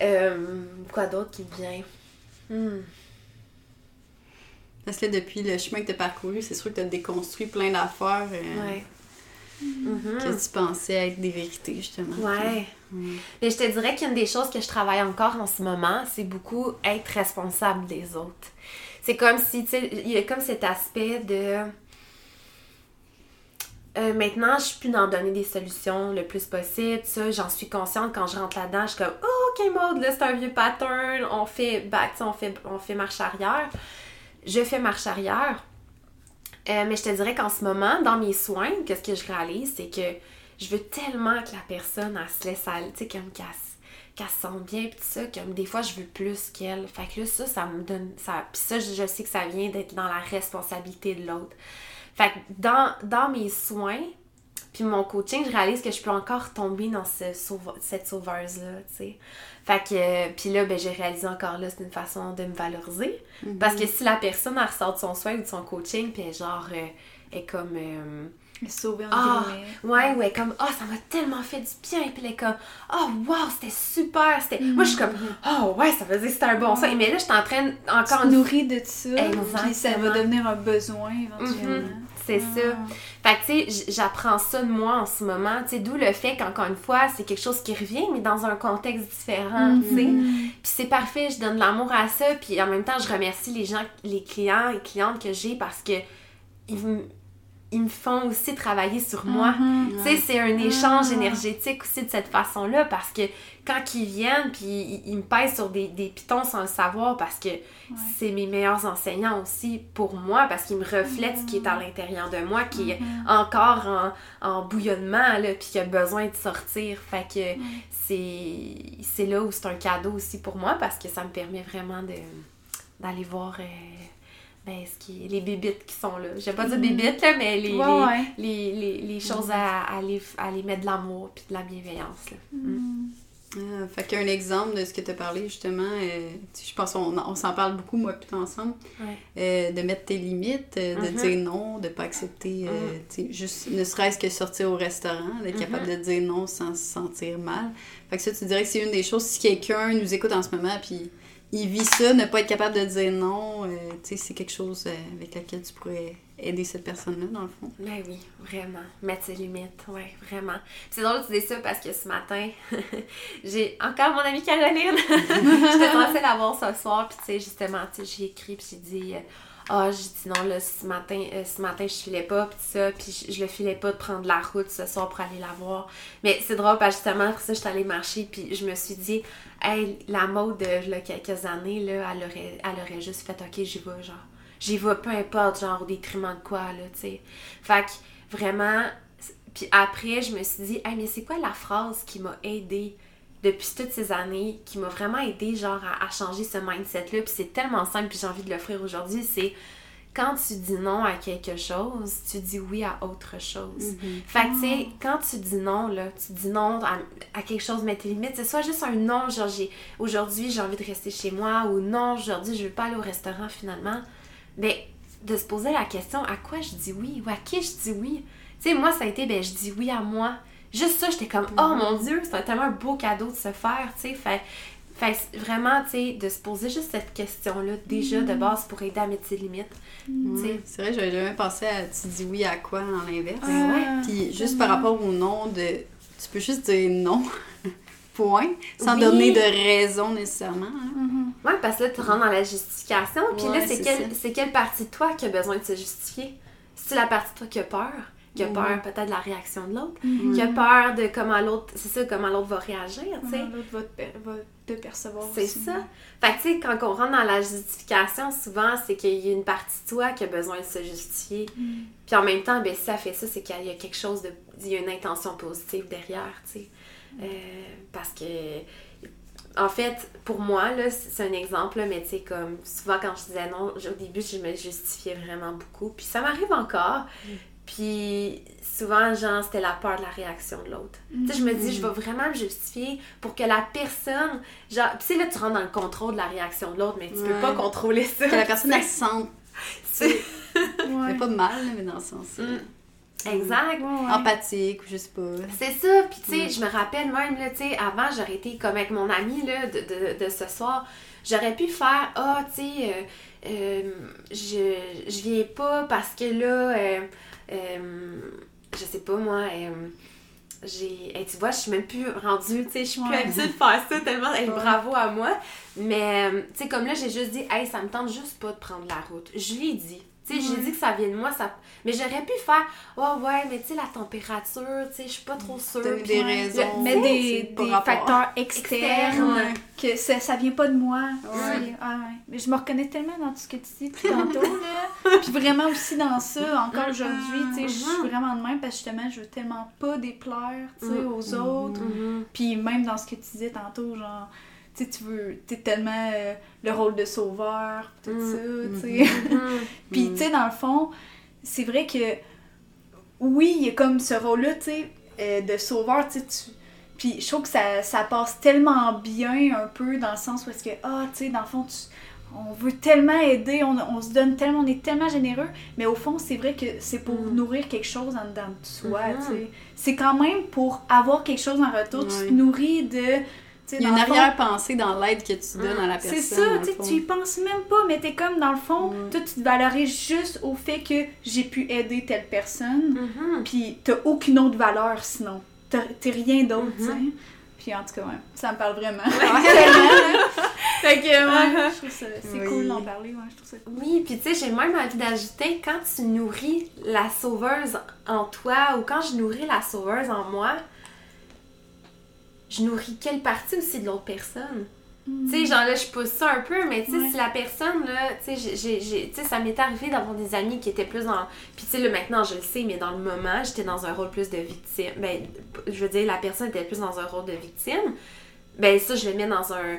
Euh, quoi d'autre qui me vient? Hmm. Parce que là, depuis le chemin que tu as parcouru, c'est sûr que tu as déconstruit plein d'affaires euh, Ouais. Mhm. que tu pensais être des vérités, justement. Ouais. Mm. Mais je te dirais qu'une des choses que je travaille encore en ce moment, c'est beaucoup être responsable des autres. C'est comme si, tu sais, il y a comme cet aspect de. Euh, maintenant, je suis plus dans donner des solutions le plus possible. Ça, j'en suis consciente quand je rentre là-dedans. Je suis comme, oh, ok, mode, là, c'est un vieux pattern. On fait back, on fait, on fait marche arrière. Je fais marche arrière. Euh, mais je te dirais qu'en ce moment, dans mes soins, qu'est-ce que je réalise, c'est que je veux tellement que la personne, elle se laisse aller, tu sais, comme qu'elle se- qu'elle se sente bien, pis tout ça, comme des fois, je veux plus qu'elle. Fait que là, ça, ça me donne... ça Puis ça, je, je sais que ça vient d'être dans la responsabilité de l'autre. Fait que dans, dans mes soins, puis mon coaching, je réalise que je peux encore tomber dans ce sauve- cette sauveuse-là, tu sais. Fait que, euh, puis là, ben, j'ai réalisé encore là, c'est une façon de me valoriser. Parce que si la personne, elle ressort de son soin ou de son coaching, puis genre, euh, est comme... euh, Sauver en ah, guillemets. ouais, ouais, comme, ah, ça m'a tellement fait du bien. Puis elle est comme, oh, wow, c'était super. C'était... Moi, je suis comme, oh, ouais, ça faisait que c'était un bon soin. Mais là, je suis en train, encore une nourris de ça, puis ça va Exactement. devenir un besoin éventuellement. Mhm, c'est ça. Fait que, tu sais, j'apprends ça de moi en ce moment. Tu sais, d'où le fait qu'encore une fois, c'est quelque chose qui revient, mais dans un contexte différent, tu sais. Puis c'est parfait, je donne de l'amour à ça. Puis en même temps, je remercie les gens, les clients et clientes que j'ai parce que ils, ils me font aussi travailler sur moi. Mhm. Tu sais, c'est un échange Ah. énergétique aussi de cette façon-là parce que quand ils viennent, puis ils, ils me pèsent sur des, des pitons sans le savoir parce que c'est mes meilleurs enseignants aussi pour moi parce qu'ils me reflètent ce qui est à l'intérieur de moi, qui est encore en, en bouillonnement, là, puis qui a besoin de sortir. Fait que c'est c'est là où c'est un cadeau aussi pour moi parce que ça me permet vraiment d'aller voir euh, ben, ce qui, les bébites qui sont là. Je vais pas dire bébites, là, mais les, Ouais, les, ouais. les, les, les choses à, à, les, à les mettre de l'amour puis de la bienveillance. Là. Ah, fait qu'un exemple de ce que tu as parlé, justement, euh, je pense qu'on on s'en parle beaucoup, moi, tout ensemble, Ouais. euh, de mettre tes limites, euh, de Mhm. dire non, de pas accepter, euh, tu sais, juste ne serait-ce que sortir au restaurant, d'être capable de dire non sans se sentir mal. Fait que ça, tu dirais que c'est une des choses, si quelqu'un nous écoute en ce moment, puis il vit ça, ne pas être capable de dire non, euh, tu sais, c'est quelque chose euh, avec laquelle tu pourrais aider cette personne-là, dans le fond. Ben oui, vraiment. Mettre ses limites, ouais, vraiment. C'est drôle que tu dis ça parce que ce matin, j'ai encore mon amie Caroline. J'étais censée la voir ce soir, puis tu sais, justement, tu sais, j'ai écrit, puis j'ai dit, euh, ah, j'ai dit non, là, ce matin, euh, ce matin, je filais pas, puis ça, puis je, je le filais pas de prendre la route ce soir pour aller la voir. Mais c'est drôle, parce justement, après ça, j'étais allée marcher, puis je me suis dit, hey, la mode de là, quelques années, là, elle aurait, elle aurait juste fait, ok, j'y vais, genre. J'y vais, peu importe, genre, au détriment de quoi, là, tu sais. Fait que, vraiment, puis après, je me suis dit, hey, mais c'est quoi la phrase qui m'a aidée? Depuis toutes ces années, qui m'a vraiment aidée, genre, à, à changer ce mindset-là. Puis c'est tellement simple, puis j'ai envie de l'offrir aujourd'hui, c'est quand tu dis non à quelque chose, tu dis oui à autre chose. Fait que, tu sais, quand tu dis non, là, tu dis non à, à quelque chose, mais tes limites, c'est soit juste un non, genre, j'ai, aujourd'hui, j'ai envie de rester chez moi, ou non, aujourd'hui, je veux pas aller au restaurant finalement. Mais de se poser la question, à quoi je dis oui, ou à qui je dis oui? Tu sais, moi, ça a été, ben, je dis oui à moi. Juste ça, j'étais comme, oh mon Dieu, c'est tellement un beau cadeau de se faire, tu sais. Fait, fait vraiment, tu sais, de se poser juste cette question-là, déjà, de base, pour aider à mettre ses limites. Tu sais. Ouais, c'est vrai, j'avais jamais pensé à tu dis oui à quoi en l'inverse. Ah, ouais. Puis juste par rapport au non, de, tu peux juste dire non, point, sans Oui. donner de raison nécessairement. hein. Mhm. Ouais, parce que là, tu rentres dans la justification, puis là, Ouais, c'est c'est quelle, quelle partie de toi qui a besoin de se justifier? C'est la partie de toi qui a peur, qui a Mhm. peur peut-être de la réaction de l'autre, Mhm. qui a peur de comment l'autre, c'est ça, comment l'autre va réagir, tu sais. L'autre va te, per- va te percevoir C'est ça. Fait que, tu sais, quand on rentre dans la justification, souvent, c'est qu'il y a une partie de toi qui a besoin de se justifier. Puis en même temps, ben, si ça fait ça, c'est qu'il y a quelque chose de. Il y a une intention positive derrière, tu sais. Euh, parce que. En fait, pour moi, là, c'est c'est un exemple, là, mais tu sais, comme souvent quand je disais non, au début, je me justifiais vraiment beaucoup. Puis ça m'arrive encore. Puis souvent, genre, c'était la peur de la réaction de l'autre. Tu sais, je me dis, je vais vraiment me justifier pour que la personne. Genre, puis tu sais, là, tu rentres dans le contrôle de la réaction de l'autre, mais tu peux pas contrôler ça. Que la personne elle se sente. C'est- Ouais. Mais pas de mal, là, mais dans le sens euh, Mm. Exact. Ouais, ouais. empathique ou je sais pas. C'est ça, puis tu sais, je me rappelle même, là, tu sais, avant, j'aurais été comme avec mon ami, là, de, de, de ce soir, j'aurais pu faire, ah, tu sais, euh, euh, je, je viens pas parce que là, euh, euh, je sais pas, moi, euh, j'ai, hey, tu vois, je suis même plus rendue, tu sais, je suis plus habituée de faire ça tellement, hey, Ouais. bravo à moi, mais, euh, tu sais, comme là, j'ai juste dit, hey, ça me tente juste pas de prendre la route, je lui ai dit. Tu sais, j'ai dit que ça vient de moi, ça... mais j'aurais pu faire Oh ouais, mais tu sais, la température, tu sais, je suis pas trop sûre. Puis des le- raisons. Mais des, facteurs externes, Externes. que ça, ça vient pas de moi. Ouais. Ah. Mais je me reconnais tellement dans tout ce que tu dis depuis tantôt, là. Puis vraiment aussi dans ça, encore aujourd'hui, tu sais, je suis Mhm. vraiment de même parce que justement, je veux tellement pas déplaire, tu sais, Mhm. aux autres. Mhm. Puis même dans ce que tu disais tantôt, genre, tu sais, tu veux, tellement euh, le rôle de sauveur, tout Mhm. ça, tu sais. Mhm. Puis, Mm. tu sais, dans le fond, c'est vrai que oui, il y a comme ce rôle-là, tu sais, euh, de sauveur, tu sais. Puis, je trouve que ça, ça passe tellement bien un peu dans le sens où est-ce que, ah, tu sais, dans le fond, tu- on veut tellement aider, on, on se donne tellement, on est tellement généreux, mais au fond, c'est vrai que c'est pour Mm. nourrir quelque chose en dedans de soi, Mhm. tu sais. C'est quand même pour avoir quelque chose en retour, tu te nourris de. Il y a une arrière-pensée dans l'aide que tu donnes à la personne. c'est ça, tu y penses même pas, mais t'es comme dans le fond, toi tu te valorises juste au fait que j'ai pu aider telle personne, Mhm. puis t'as aucune autre valeur sinon. T'es rien d'autre, Mhm. tu sais. Puis en tout cas, ouais, ça me parle vraiment. Là. fait que, ouais, je trouve ça, c'est Oui. cool d'en parler, ouais, je trouve ça cool. Oui, puis tu sais, j'ai même envie d'ajouter, quand tu nourris la sauveuse en toi ou quand je nourris la sauveuse en moi, je nourris quelle partie aussi de l'autre personne? Tu sais, genre là, je pousse ça un peu, mais tu sais, Ouais. si la personne, là, tu sais, tu ça m'est arrivé d'avoir des amis qui étaient plus dans. Puis tu sais, là, maintenant, je le sais, mais dans le moment, j'étais dans un rôle plus de victime. Ben, je veux dire, la personne était plus dans un rôle de victime. Ben, ça, je le mets dans un,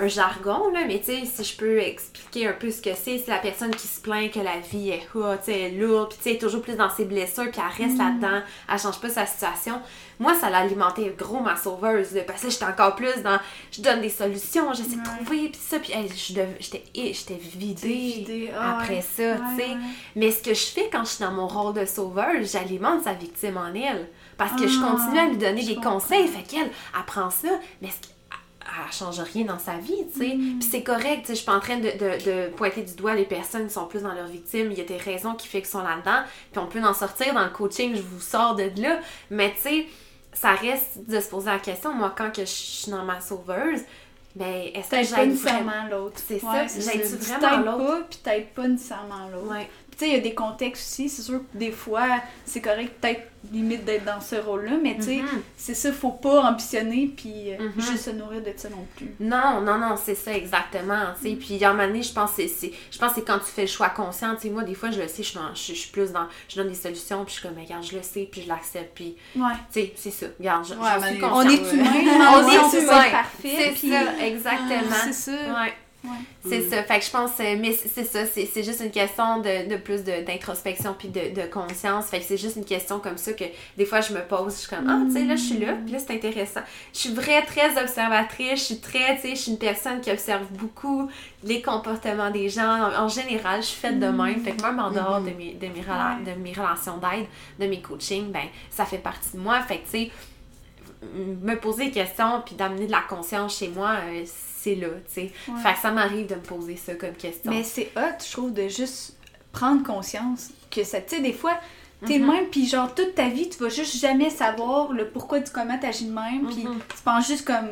un jargon, là, mais tu sais, si je peux expliquer un peu ce que c'est, c'est la personne qui se plaint que la vie est, elle est lourde, puis tu sais, elle est toujours plus dans ses blessures, puis elle reste là-dedans, elle change pas sa situation. Moi, ça l'a alimenté gros ma sauveuse, là, parce que j'étais encore plus dans, je donne des solutions, j'essaie de trouver, puis ça, puis hey, j'étais j'étais vidée. Vidée, ah après ouais. ça, tu sais. ouais. Mais ce que je fais quand je suis dans mon rôle de sauveuse, j'alimente sa victime en elle. Parce que je Ah, continue à lui donner des comprends. conseils. Fait qu'elle apprend ça, mais ce- elle change rien dans sa vie, tu sais. Mm. Puis c'est correct, tu sais, je suis pas en train de, de- de pointer du doigt les personnes qui sont plus dans leur victime. Il y a des raisons qui fait qu'ils sont là-dedans. Puis on peut en sortir dans le coaching, je vous sors de là. Mais tu sais, ça reste de se poser la question, moi, quand que je suis dans ma sauveuse, ben, est-ce que j'aide vraiment... l'autre. C'est ça, Ouais, ça. vraiment Tu t'aides l'autre? pas, puis t'aides pas nécessairement l'autre. Ouais. Puis tu sais, il y a des contextes aussi, c'est sûr que des fois, c'est correct peut-être limite d'être dans ce rôle-là, mais tu sais, Mhm. c'est ça, faut pas ambitionner puis euh, Mhm. juste se nourrir de ça non plus. Non, non, non, c'est ça exactement. tu sais. Puis à un moment donné, je pense que c'est- c'est je pense que c'est quand tu fais le choix conscient. tu sais, moi, des fois, je le sais, je suis, dans- je, je suis plus dans. Je donne des solutions, puis je suis comme, Mais regarde, je le sais, puis je l'accepte. Puis, Ouais. tu sais, c'est ça. Regarde, je, Ouais, j'en suis on est humain, On on est est on peut humain. parfait. Puis- ça, exactement. C'est ça. Ouais. Ouais. C'est ça. Fait que je pense, euh, mais c'est ça, c'est juste une question de, de plus de- d'introspection puis de, de conscience. Fait que c'est juste une question comme ça que des fois je me pose. Je suis comme, ah, tu sais, là, je suis là, puis là, c'est intéressant. Je suis vraie, très observatrice. Je suis très, tu sais, je suis une personne qui observe beaucoup les comportements des gens. En, en général, je suis faite de même. Fait que même en dehors de mes, de mes, rela- de mes relations d'aide, de mes coachings, ben, ça fait partie de moi. Fait que, tu sais, me poser des questions puis d'amener de la conscience chez moi, euh, c'est là, tu sais. Ouais. Fait que ça m'arrive de me poser ça comme question. Mais c'est hot, je trouve, de juste prendre conscience que ça, tu sais, des fois, t'es Mhm. le même, puis genre, toute ta vie, tu vas juste jamais savoir le pourquoi du comment t'agis de même, puis Mhm. tu penses juste comme,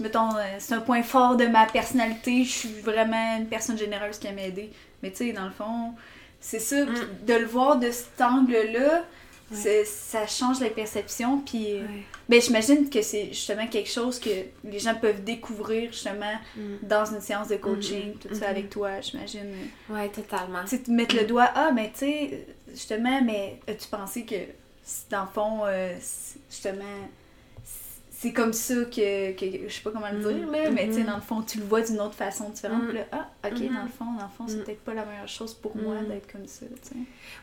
mettons, euh, c'est un point fort de ma personnalité, je suis vraiment une personne généreuse qui aime aider. Mais tu sais, dans le fond, c'est ça, Mm. de le voir de cet angle-là, Ouais. c'est- ça change la perception, puis... euh, Ouais. ben, j'imagine que c'est justement quelque chose que les gens peuvent découvrir justement Mm. dans une séance de coaching, Mhm, tout ça avec toi, j'imagine. Ouais, totalement. Tu sais, te mettre le doigt, ah, mais tu sais, justement, mais as-tu pensé que, dans le fond, euh, justement, c'est comme ça que, que- je sais pas comment le dire, là, mais tu sais, Mhm. dans le fond, tu le vois d'une autre façon différente, puis là, ah, ok, Mhm. dans le fond, dans le fond, c'est Mhm. peut-être pas la meilleure chose pour moi Mhm. d'être comme ça, tu sais.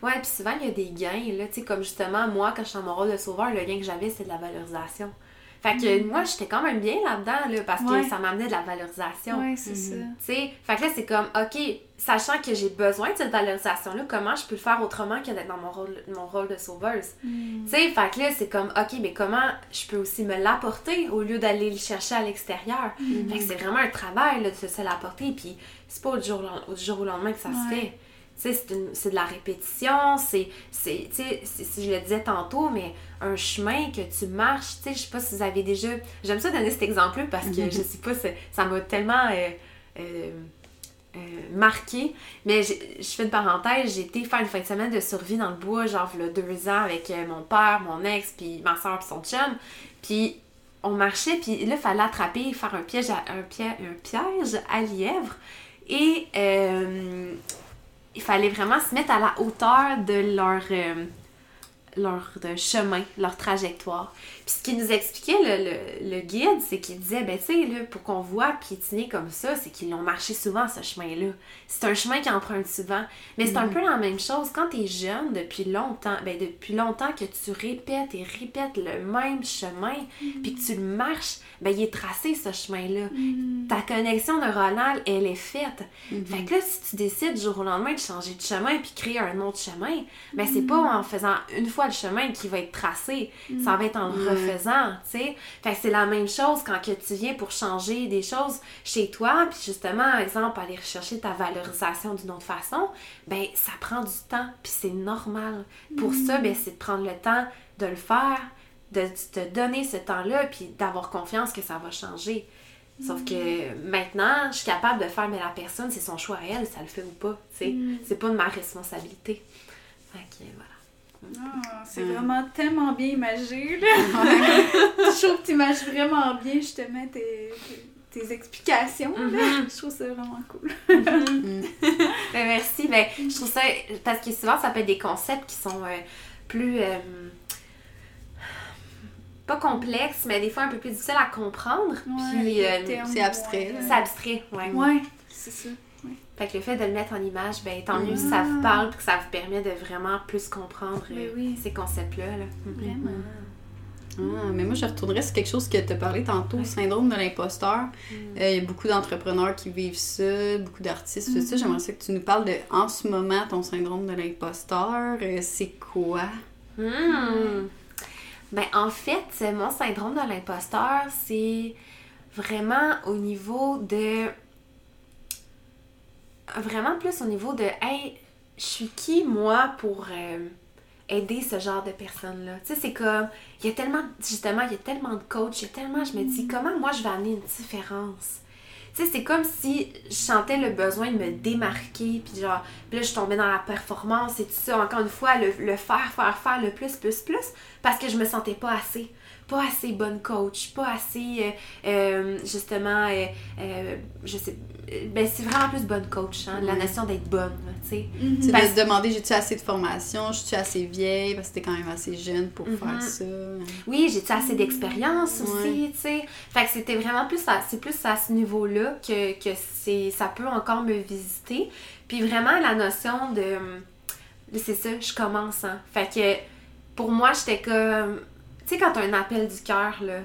Ouais, puis souvent, il y a des gains, là, tu sais, comme justement, moi, quand je suis dans mon rôle de sauveur, le gain que j'avais, c'est de la valorisation. Fait que moi, j'étais quand même bien là-dedans, là, parce que ça m'amenait de la valorisation. Ouais, c'est Mhm. ça. Tu sais, fait que là, c'est comme, OK, sachant que j'ai besoin de cette valorisation-là, comment je peux le faire autrement que d'être dans mon rôle, mon rôle de sauveuse? Mm. Tu sais, fait que là, c'est comme, OK, mais comment je peux aussi me l'apporter au lieu d'aller le chercher à l'extérieur? Fait que c'est vraiment un travail, là, de se l'apporter, puis c'est pas au jour, au jour au lendemain que ça se fait. Tu sais, c'est une- c'est de la répétition, c'est, c'est, tu sais, c'est- si je le disais tantôt, mais un chemin que tu marches, tu sais, je sais pas si vous avez déjà... J'aime ça donner cet exemple-là parce que je sais pas, ça m'a tellement euh, euh, euh, marqué. Mais je fais une parenthèse, j'ai été faire une fin de semaine de survie dans le bois, genre, deux ans, avec mon père, mon ex, puis ma soeur, puis son chum. Puis on marchait, puis là, il fallait attraper, faire un piège à, un piège, un piège à lièvre. Et euh, il fallait vraiment se mettre à la hauteur de leur, euh, leur de chemin, leur trajectoire. Puis ce qu'il nous expliquait, le, le- le guide, c'est qu'il disait, ben tu sais, pour qu'on voit piétiner comme ça, c'est qu'ils l'ont marché souvent, ce chemin-là. C'est un chemin qu'ils empruntent souvent. Mais c'est un peu la même chose quand tu es jeune depuis longtemps, ben depuis longtemps que tu répètes et répètes le même chemin, puis que tu le marches, ben il est tracé ce chemin-là. Mm. Ta connexion neuronale, elle est faite. Mhm. Fait que là, si tu décides du jour au lendemain de changer de chemin puis créer un autre chemin, ben c'est pas en faisant une fois le chemin qui va être tracé. Ça va être en refaisant, tu sais. Fait que c'est la même chose quand que tu viens pour changer des choses chez toi, puis justement, par exemple, aller rechercher ta valorisation d'une autre façon, ben ça prend du temps, puis c'est normal. Pour ça, ben c'est de prendre le temps de le faire, de te donner ce temps-là, puis d'avoir confiance que ça va changer. Sauf que maintenant, je suis capable de faire, mais la personne, c'est son choix à elle, ça le fait ou pas. tu sais. Mm. C'est pas de ma responsabilité. Fait que voilà. Ah, c'est vraiment tellement bien imagé, là. Je trouve que tu images vraiment bien, justement, tes, tes, tes explications, là. Mhm. Je trouve ça vraiment cool. Mm. Ben, merci. Ben, je trouve ça. Parce que souvent, ça peut être des concepts qui sont euh, plus. euh, pas complexes, mais des fois un peu plus difficiles à comprendre. Ouais, Puis, euh, c'est abstrait, ouais. c'est abstrait, ouais. Ouais, c'est ça. Fait que le fait de le mettre en image, ben tant mieux si Ah. ça vous parle puis que ça vous permet de vraiment plus comprendre euh, oui. ces concepts-là. Là. Vraiment. Ah, mais moi, je retournerais sur quelque chose que tu as parlé tantôt, Ouais. syndrome de l'imposteur. Mm. Euh, Il y a beaucoup d'entrepreneurs qui vivent ça, beaucoup d'artistes, tout ça. Mhm. J'aimerais ça que tu nous parles de, en ce moment, ton syndrome de l'imposteur. Euh, c'est quoi? Hmm. Ben, en fait, mon syndrome de l'imposteur, c'est vraiment au niveau de. Vraiment plus au niveau de. Hey, je suis qui, moi, pour euh, aider ce genre de personnes-là? Tu sais, c'est comme. Il y a tellement. Justement, il y a tellement de coachs, il y a tellement. Je me dis, comment moi, je vais amener une différence? Tu sais, c'est comme si je sentais le besoin de me démarquer, puis genre, puis là, je tombais dans la performance et tout ça. Encore une fois, le, le faire, faire, faire, le plus, plus, plus, parce que je me sentais pas assez. Pas assez bonne coach, pas assez, euh, euh, justement, euh, euh, je sais, ben c'est vraiment plus bonne coach, hein, la notion d'être bonne, tu sais. Tu sais, Parce- de se demander, j'ai-tu assez de formation? Je suis assez vieille? Parce que t'es quand même assez jeune pour Mhm. faire ça. Oui, j'ai assez d'expérience aussi, Ouais. tu sais. Fait que c'était vraiment plus à, c'est plus à ce niveau-là que, que c'est, ça peut encore me visiter. Puis vraiment la notion de, de- c'est ça, je commence, hein. Fait que pour moi, j'étais comme, tu sais, quand t'as un appel du cœur, là,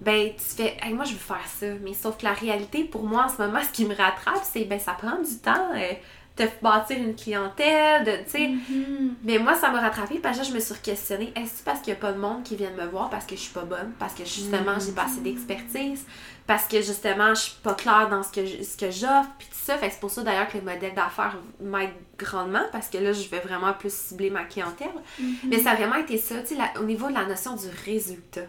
ben tu fais, hey, moi je veux faire ça. Mais sauf que la réalité, pour moi, en ce moment, ce qui me rattrape, c'est, ben ça prend du temps. euh, de bâtir une clientèle, de, tu sais, Mhm. mais moi, ça m'a rattrapé parce que je me suis questionnée. Est-ce parce qu'il n'y a pas de monde qui vient me voir parce que je suis pas bonne, parce que justement, j'ai pas assez d'expertise, parce que justement, je suis pas claire dans ce que je- ce que j'offre, puis ça. Fait que c'est pour ça d'ailleurs que le modèle d'affaires m'aide grandement parce que là, je vais vraiment plus cibler ma clientèle. Mais ça a vraiment été ça, tu sais, au niveau de la notion du résultat.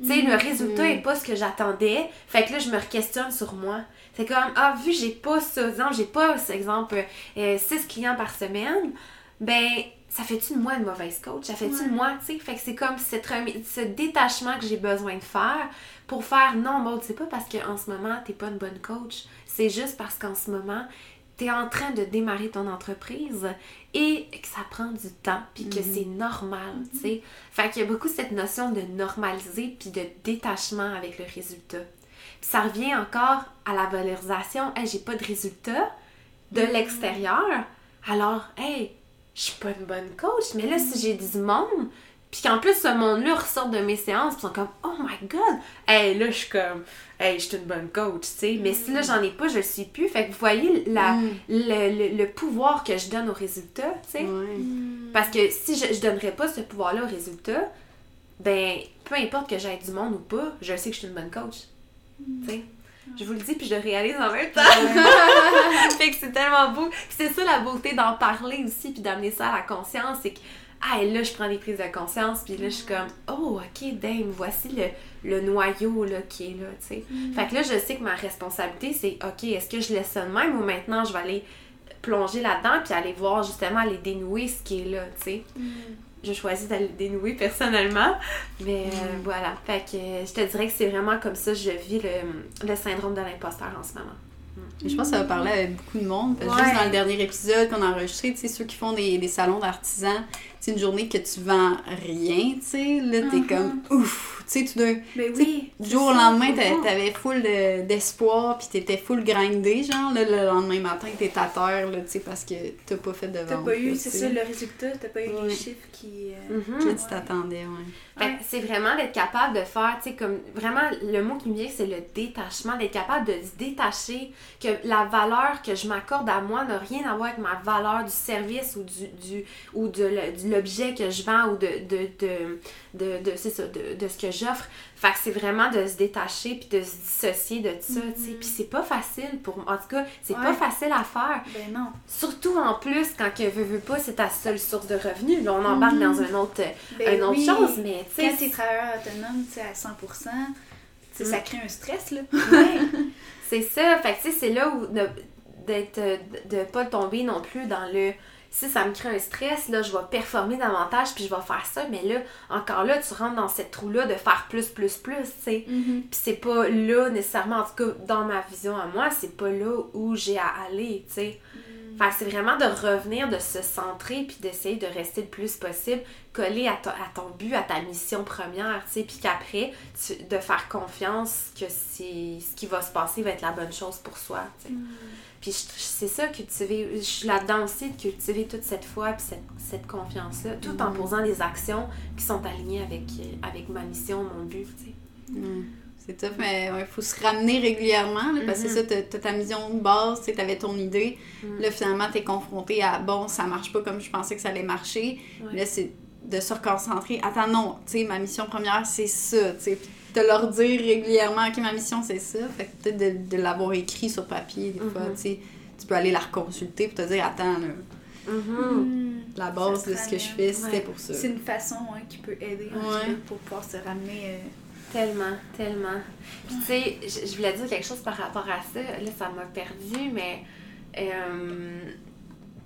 Tu sais, le résultat Mhm. est pas ce que j'attendais. Fait que là, je me questionne sur moi. C'est comme, ah, vu que j'ai pas ça, exemple, j'ai pas, par exemple, 6 clients par semaine, ben, ça fait-tu de moi une mauvaise coach? Ça fait-tu de Ouais. moi, tu sais? Fait que c'est comme cette ce détachement que j'ai besoin de faire pour faire, non, Maud, c'est pas parce qu'en ce moment, t'es pas une bonne coach. C'est juste parce qu'en ce moment, t'es en train de démarrer ton entreprise et que ça prend du temps, puis que Mhm. c'est normal, tu sais. Fait qu'il y a beaucoup cette notion de normaliser puis de détachement avec le résultat. Puis ça revient encore à la valorisation. Hey, j'ai pas de résultat de l'extérieur. Alors, hey, je suis pas une bonne coach. Mais là, si j'ai du monde, puis qu'en plus ce monde-là ressort de mes séances, ils sont comme, oh my god, hey, là, je suis comme, hey, je suis une bonne coach, tu sais. Mais si là, j'en ai pas, je le suis plus. Fait que vous voyez la, Mm. le, le- le pouvoir que je donne au résultat, tu sais. Ouais. Parce que si je, je donnerais pas ce pouvoir-là au résultat, ben, peu importe que j'aille du monde ou pas, je sais que je suis une bonne coach. Tu sais? Je vous le dis, puis je le réalise en même temps. fait que c'est tellement beau. C'est ça la beauté d'en parler aussi, puis d'amener ça à la conscience. C'est que, ah, là, je prends des prises de conscience, puis là, je suis comme, oh, ok, damn, voici le, le noyau là, qui est là, tu sais. Fait que là, je sais que ma responsabilité, c'est, ok, est-ce que je laisse ça de même ou maintenant je vais aller plonger là-dedans, puis aller voir justement, aller dénouer ce qui est là, tu sais je choisis d'aller le dénouer personnellement. Mais euh, voilà. Fait que euh, je te dirais que c'est vraiment comme ça que je vis le, le syndrome de l'imposteur en ce moment. Et je pense que ça va parler avec beaucoup de monde. Parce que Ouais. Juste dans le dernier épisode qu'on a enregistré, tu sais, ceux qui font des, des salons d'artisans, c'est une journée que tu vends rien, tu sais, là, t'es Mhm. comme ouf, tu sais, tout d'un Ben Tu sais, oui. du jour au lendemain, t'a- t'avais full de- d'espoir, puis t'étais full grindé, genre, là, le lendemain matin, t'es à terre, là, tu sais, parce que t'as pas fait de T'as vente. pas eu, c'est ça, le résultat, t'as pas eu Ouais. les chiffres qui. euh, Mhm. Que tu t'attendais, ouais. Fait que Ouais. c'est vraiment d'être capable de faire, tu sais, comme vraiment, le mot qui me vient, c'est le détachement, d'être capable de se détacher, que la valeur que je m'accorde à moi n'a rien à voir avec ma valeur du service ou du, du ou de, le- de l'objet que je vends ou de, de, de, de, de- ça, de, de ce que j'offre. Fait que c'est vraiment de se détacher puis de se dissocier de ça, tu sais. Puis c'est pas facile pour en tout cas, c'est pas facile à faire. Ben non. Surtout en plus, quand que veux, veux pas, c'est ta seule source de revenus. Là, on embarque Mhm. dans un autre, Ben une autre oui. chose, mais tu Quand sais. t'es travailleur autonome, tu sais, à 100%, tu sais, ça crée un stress, là. Ouais. c'est ça. Fait que, tu sais, c'est là où de- d'être, de, de pas tomber non plus dans le si ça me crée un stress, là, je vais performer davantage, puis je vais faire ça, mais là, encore là, tu rentres dans cette trou-là de faire plus, plus, plus, tu sais. Puis c'est pas là, nécessairement, en tout cas, dans ma vision à moi, c'est pas là où j'ai à aller, tu sais. Que c'est vraiment de revenir, de se centrer, puis d'essayer de rester le plus possible collé à, ton- à ton but, à ta mission première, tu sais, puis qu'après, de faire confiance que ce qui va se passer va être la bonne chose pour soi, tu sais. Puis c'est ça, cultiver, je suis là-dedans aussi, de cultiver toute cette foi, puis cette, cette confiance-là, tout en posant des actions qui sont alignées avec, euh, avec ma mission, mon but, tu sais. Mm. C'est tough, mais il faut se ramener régulièrement, là, parce que Mhm. c'est ça, t'as ta mission de base, tu avais ton idée. Mm. Là, finalement, t'es confronté à bon, ça marche pas comme je pensais que ça allait marcher. Ouais. Là, c'est de se reconcentrer. Attends, non, tu sais, ma mission première, c'est ça, tu sais. De leur dire régulièrement, OK, ma mission, c'est ça. Fait que peut-être de, de l'avoir écrit sur papier, des fois, tu sais. Tu peux aller la reconsulter pour te dire, attends, là, Mhm. la base de ce que je fais, c'était Ouais. pour ça. C'est une façon hein, qui peut aider Ouais. pour pouvoir se ramener. euh, Tellement, tellement. Puis tu sais, je, je voulais dire quelque chose par rapport à ça. Là, ça m'a perdu, mais. euh,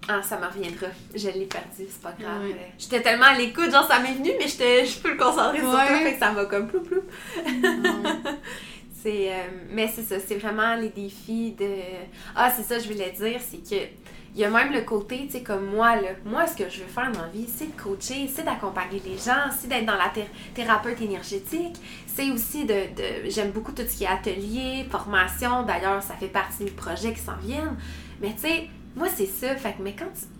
Ah, ça me reviendra. Je l'ai perdu, c'est pas grave. Ouais. J'étais tellement à l'écoute, genre ça m'est venu, mais je peux le concentrer sur toi, fait que ça m'a comme plou plou. C'est, euh, mais c'est ça, c'est vraiment les défis de. Ah, c'est ça, je voulais dire, c'est que. Il y a même le côté, tu sais, comme moi, là. Moi, ce que je veux faire dans la vie, c'est de coacher, c'est d'accompagner les gens, c'est d'être dans la thé- thérapeute énergétique. C'est aussi de. de- J'aime beaucoup tout ce qui est atelier, formation. D'ailleurs, ça fait partie des projets qui s'en viennent. Mais tu sais, moi, c'est ça. Fait que, mais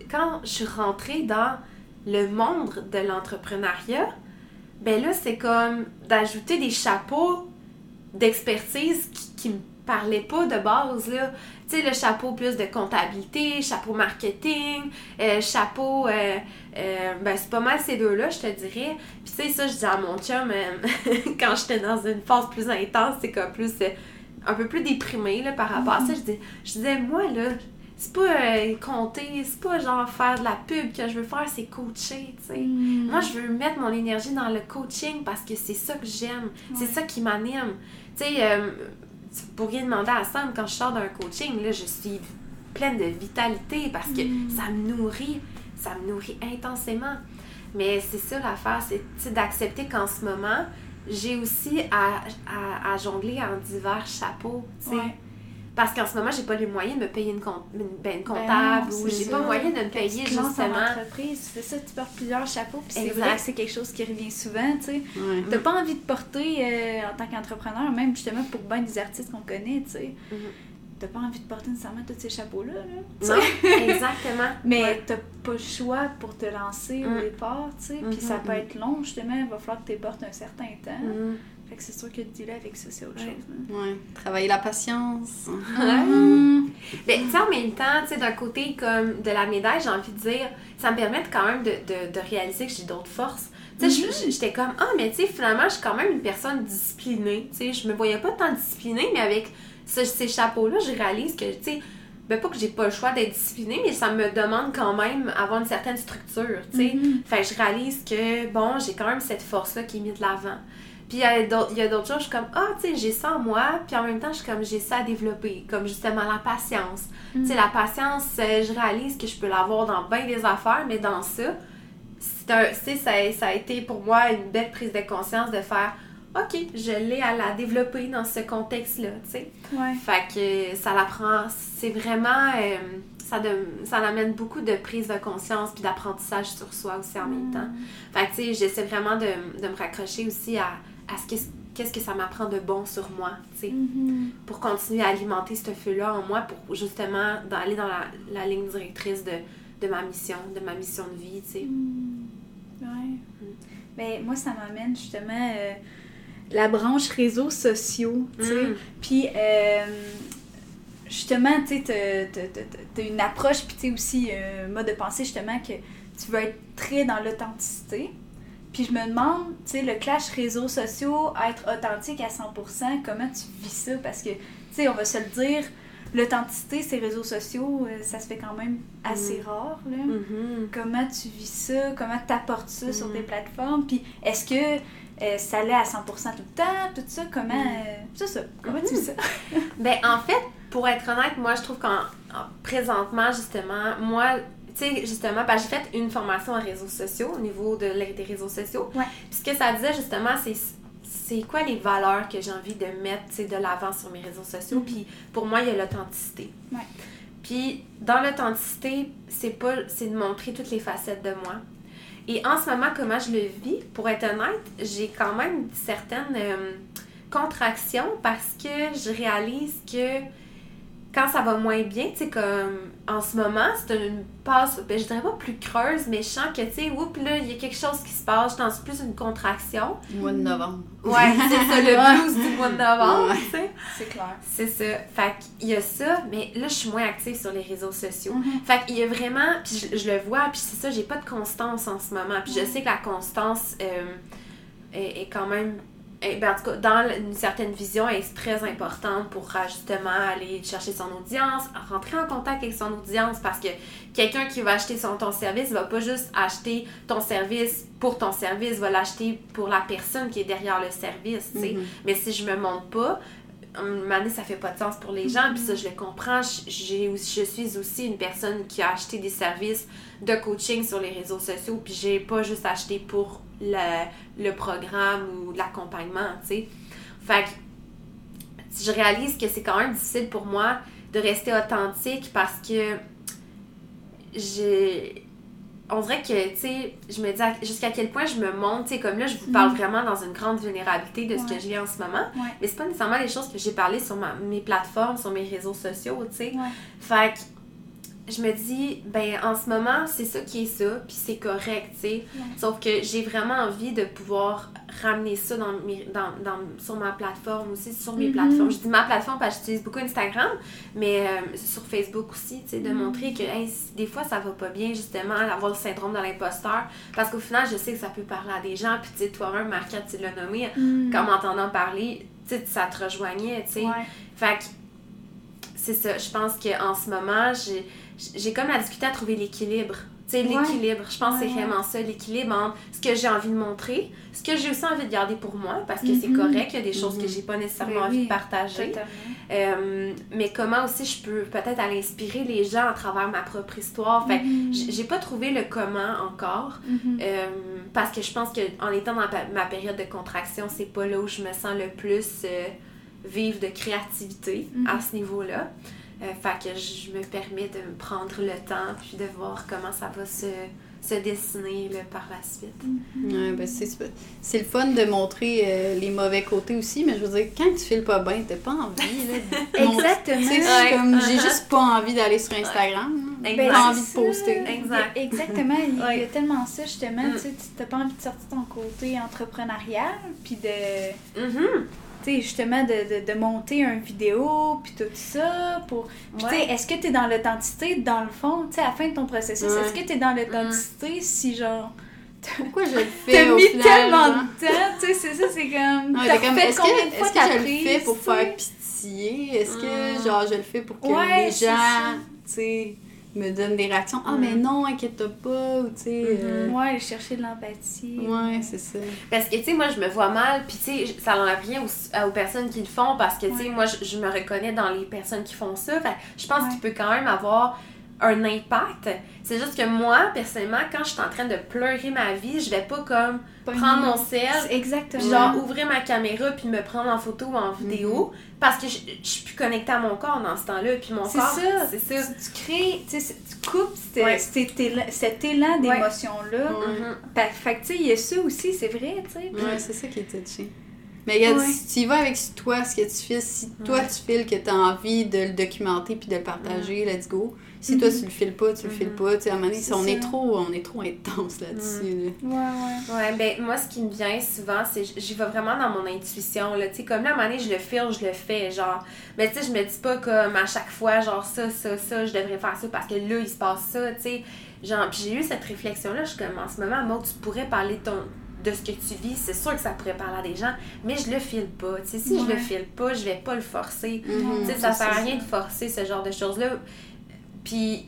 quand, je suis rentrée dans le monde de l'entrepreneuriat, ben là, c'est comme d'ajouter des chapeaux d'expertise qui, qui me parlaient pas de base, là. Tu sais, le chapeau plus de comptabilité, chapeau marketing, euh, chapeau... euh, euh, ben, c'est pas mal ces deux-là, je te dirais. Puis tu sais, ça, je dis à mon chum, quand j'étais dans une phase plus intense, c'est comme plus... un peu plus déprimée, là, par rapport à ça. Je, dis, je disais, moi, là, c'est pas euh, compter, c'est pas genre faire de la pub que je veux faire, c'est coacher, tu sais. Moi, je veux mettre mon énergie dans le coaching parce que c'est ça que j'aime. C'est ça qui m'anime. Tu sais, euh, pourriez demander à Sam, quand je sors d'un coaching, là, je suis pleine de vitalité parce que ça me nourrit. Ça me nourrit intensément. Mais c'est ça l'affaire, c'est d'accepter qu'en ce moment, j'ai aussi à, à, à jongler en divers chapeaux, tu sais. Ouais. Parce qu'en ce moment, j'ai pas les moyens de me payer une, compte, une, ben, une Ben comptable non, ou j'ai pas moyen de me Quand payer tu justement. entreprise, c'est ça, tu portes plusieurs chapeaux, puis c'est vrai que c'est quelque chose qui revient souvent, tu sais. Ouais. T'as pas envie de porter euh, en tant qu'entrepreneur, même justement pour bien des artistes qu'on connaît, tu sais. Mhm. T'as pas envie de porter nécessairement tous ces chapeaux-là, là. Non, exactement. Mais Ouais. t'as pas le choix pour te lancer au Mm. départ, tu sais. Puis ça peut mhm. être long, justement, il va falloir que tu portes un certain temps. Mhm. Fait que c'est sûr que de dealer avec ça, c'est autre Ouais. chose. hein. Ouais. Travailler la patience. Mhm. Ben, tu sais, en même temps, tu sais, d'un côté comme de la médaille, j'ai envie de dire, ça me permet de quand même de, de, de réaliser que j'ai d'autres forces. Tu sais, je- j'étais comme, ah, mais tu sais, finalement, je suis quand même une personne disciplinée. Tu sais, je me voyais pas tant disciplinée, mais avec ce- ces chapeaux-là, je réalise que, tu sais, ben pas que j'ai pas le choix d'être disciplinée, mais ça me demande quand même avoir une certaine structure, tu sais. Mhm. Fait que je réalise que, bon, j'ai quand même cette force-là qui est mise de l'avant. Puis il y a d'autres choses, je suis comme, ah, tu sais, j'ai ça en moi, puis en même temps, je suis comme, j'ai ça à développer, comme justement la patience. Tu sais, la patience, euh, je réalise que je peux l'avoir dans bien des affaires, mais dans ça, c'est un, tu sais, ça, ça a été pour moi une belle prise de conscience de faire, ok, je l'ai à la développer dans ce contexte-là, tu sais. Ouais. Fait que ça l'apprend, c'est vraiment, euh, ça, de, ça amène beaucoup de prise de conscience puis d'apprentissage sur soi aussi en même temps. Fait que tu sais, j'essaie vraiment de, de me raccrocher aussi à, à ce que qu'est-ce que ça m'apprend de bon sur moi, tu sais, Mhm. pour continuer à alimenter ce feu-là en moi pour justement d'aller dans la, la ligne directrice de, de ma mission, de ma mission de vie, tu sais. Mm. Ouais. Ben, moi, ça m'amène justement euh, la branche réseaux sociaux, tu sais. Mm. Puis, euh, justement, tu sais, t'as- une approche, puis tu sais aussi un mode de pensée, justement, que tu veux être très dans l'authenticité. Puis je me demande, tu sais, le clash réseaux sociaux, être authentique à 100%, comment tu vis ça? Parce que, tu sais, on va se le dire, l'authenticité, ces réseaux sociaux, euh, ça se fait quand même assez rare, là Mhm. comment tu vis ça, comment tu apportes ça sur Mhm. tes plateformes, puis est-ce que euh, ça allait à 100% tout le temps, tout ça, comment, euh, c'est ça, comment tu fais ça? Ben, en fait, pour être honnête, moi, je trouve qu'en en- présentement, justement, moi, tu sais, justement, parce que j'ai fait une formation en réseaux sociaux, au niveau de, des réseaux sociaux. Ouais. Puis ce que ça disait, justement, c'est c'est quoi les valeurs que j'ai envie de mettre, de l'avant sur mes réseaux sociaux. Mhm. Puis pour moi, il y a l'authenticité. Ouais. Puis dans l'authenticité, c'est pas c'est de montrer toutes les facettes de moi. Et en ce moment, comment je le vis, pour être honnête, j'ai quand même certaines euh, contractions parce que je réalise que quand ça va moins bien, tu sais, comme en ce moment, c'est une passe, ben, je dirais pas plus creuse, mais je sens que, tu sais, oups, là, il y a quelque chose qui se passe, je suis dans plus une contraction. Mois de novembre. Ouais, c'est ça, le blues du mois de novembre, Ouais. tu sais. C'est clair. C'est ça. Fait qu'il y a ça, mais là, je suis moins active sur les réseaux sociaux. Mhm. Fait qu'il y a vraiment, puis je, je le vois, puis c'est ça, j'ai pas de constance en ce moment. Puis je sais que la constance euh, est, est quand même, est- ben, en tout cas, dans une certaine vision, elle est très importante pour euh, justement aller chercher son audience, rentrer en contact avec son audience, parce que quelqu'un qui va acheter son, ton service va pas juste acheter ton service pour ton service, va l'acheter pour la personne qui est derrière le service. Mhm. Mais si je me montre pas, un ça fait pas de sens pour les gens, puis ça, je le comprends. Je- J'ai, je suis aussi une personne qui a acheté des services de coaching sur les réseaux sociaux, puis j'ai pas juste acheté pour le, le programme ou l'accompagnement, tu sais. Fait que je réalise que c'est quand même difficile pour moi de rester authentique parce que j'ai on dirait que, tu sais, je me dis à- jusqu'à quel point je me montre, tu sais, comme là, je vous parle Mhm. vraiment dans une grande vulnérabilité de ce Ouais. que je vis en ce moment. Ouais. Mais c'est pas nécessairement les choses que j'ai parlé sur ma- mes plateformes, sur mes réseaux sociaux, tu sais. Ouais. Fait que je me dis, ben en ce moment, c'est ça qui est ça, puis c'est correct, tu sais. Ouais. Sauf que j'ai vraiment envie de pouvoir ramener ça dans mes, dans, dans, sur ma plateforme aussi, sur mes Mhm. plateformes. Je dis ma plateforme parce que j'utilise beaucoup Instagram, mais euh, sur Facebook aussi, tu sais, de Mhm. montrer que hey, des fois ça va pas bien, justement, avoir le syndrome de l'imposteur. Parce qu'au final, je sais que ça peut parler à des gens, puis tu sais, toi-même, Marca, tu l'as nommé, Mm. comme entendant parler, tu sais, ça te rejoignait, tu sais. Ouais. Fait que c'est ça, je pense qu'en ce moment, j'ai j'ai comme la difficulté à trouver l'équilibre. Tu sais, Ouais. l'équilibre, je pense que c'est vraiment ça, l'équilibre entre ce que j'ai envie de montrer, ce que j'ai aussi envie de garder pour moi, parce que c'est Mhm. correct, il y a des choses que Mhm. j'ai pas nécessairement envie oui, de partager. Euh, mais comment aussi je peux peut-être aller inspirer les gens à travers ma propre histoire? Fait Mhm. j- j'ai pas trouvé le comment encore. Mhm. Euh, parce que je pense que en étant dans ma période de contraction, c'est pas là où je me sens le plus euh, vivre de créativité à ce niveau-là. Euh, fait que je me permets de me prendre le temps puis de voir comment ça va se, se dessiner là, par la suite. Ouais, ben c'est, c'est le fun de montrer euh, les mauvais côtés aussi, mais je veux dire, quand tu files pas bien, t'as pas envie. Là, Exactement. Ouais. comme, j'ai juste pas envie d'aller sur Instagram. J'ai Ben, pas envie de poster. Exact. Exactement. Il y a tellement ça, justement. Mm. Tu t'as pas envie de sortir ton côté entrepreneurial, puis de. Mhm. Tu sais, justement, de, de, de monter une vidéo, puis tout ça. Pour... Puis, tu sais, Ouais. est-ce que tu es dans l'authenticité, dans le fond, tu sais, à la fin de ton processus, Ouais. est-ce que tu es dans l'authenticité si, genre, Pourquoi je le fais t'as mis final, tellement genre? de temps, tu sais, c'est ça, c'est comme. Ouais, comme, est-ce que, est-ce que je le fais pour faire pitié? Est-ce que, Mm. genre, je le fais pour que Ouais, les gens, tu sais, me donnent des réactions? Ah, Mm. mais non, inquiète-toi pas, ou tu sais... euh, Ouais, chercher de l'empathie. Ouais, c'est ça. Parce que, tu sais, moi, je me vois mal, puis, tu sais, ça n'enlève rien aux, aux personnes qui le font, parce que, tu sais, Ouais. moi, je, je me reconnais dans les personnes qui font ça. Fait que je pense Ouais. qu'il peut quand même avoir un impact. C'est juste que moi, personnellement, quand je suis en train de pleurer ma vie, je vais pas comme Pas prendre mon sel, Exactement. genre ouvrir ma caméra, puis me prendre en photo ou en vidéo, parce que je, je suis plus connectée à mon corps dans ce temps-là, puis mon C'est corps, ça. c'est ça. Tu, tu crées, tu sais, c'est- tu coupes cet, Ouais. cet élan, d'émotion-là. Ouais. Mhm. Fait fait que, tu sais, il y a ça aussi, c'est vrai, tu sais. Ouais, c'est ça qui est touché. Mais regarde, Ouais. si tu y vas avec toi, ce que tu files, si toi Ouais. tu files que tu as envie de le documenter puis de le partager, let's go. Si toi tu le files pas, tu le files Mhm. pas. Tu sais, à un moment donné, on est trop, on est trop intense là-dessus. là. Ouais, ouais. Ouais, ben moi, ce qui me vient souvent, c'est j'y vais vraiment dans mon intuition, là, tu sais, comme là, à un moment donné, je le file, je le fais, genre, mais tu sais, je me dis pas comme à chaque fois, genre, ça, ça, ça, je devrais faire ça parce que là, il se passe ça, tu sais, genre, puis j'ai eu cette réflexion-là, je suis comme, en ce moment, moi, tu pourrais parler de ton de ce que tu vis, c'est sûr que ça pourrait parler à des gens, mais je le file pas, tu sais, si je Ouais. le file pas, je vais pas le forcer, tu sais, ça sert à ça. rien de forcer ce genre de choses-là. Puis,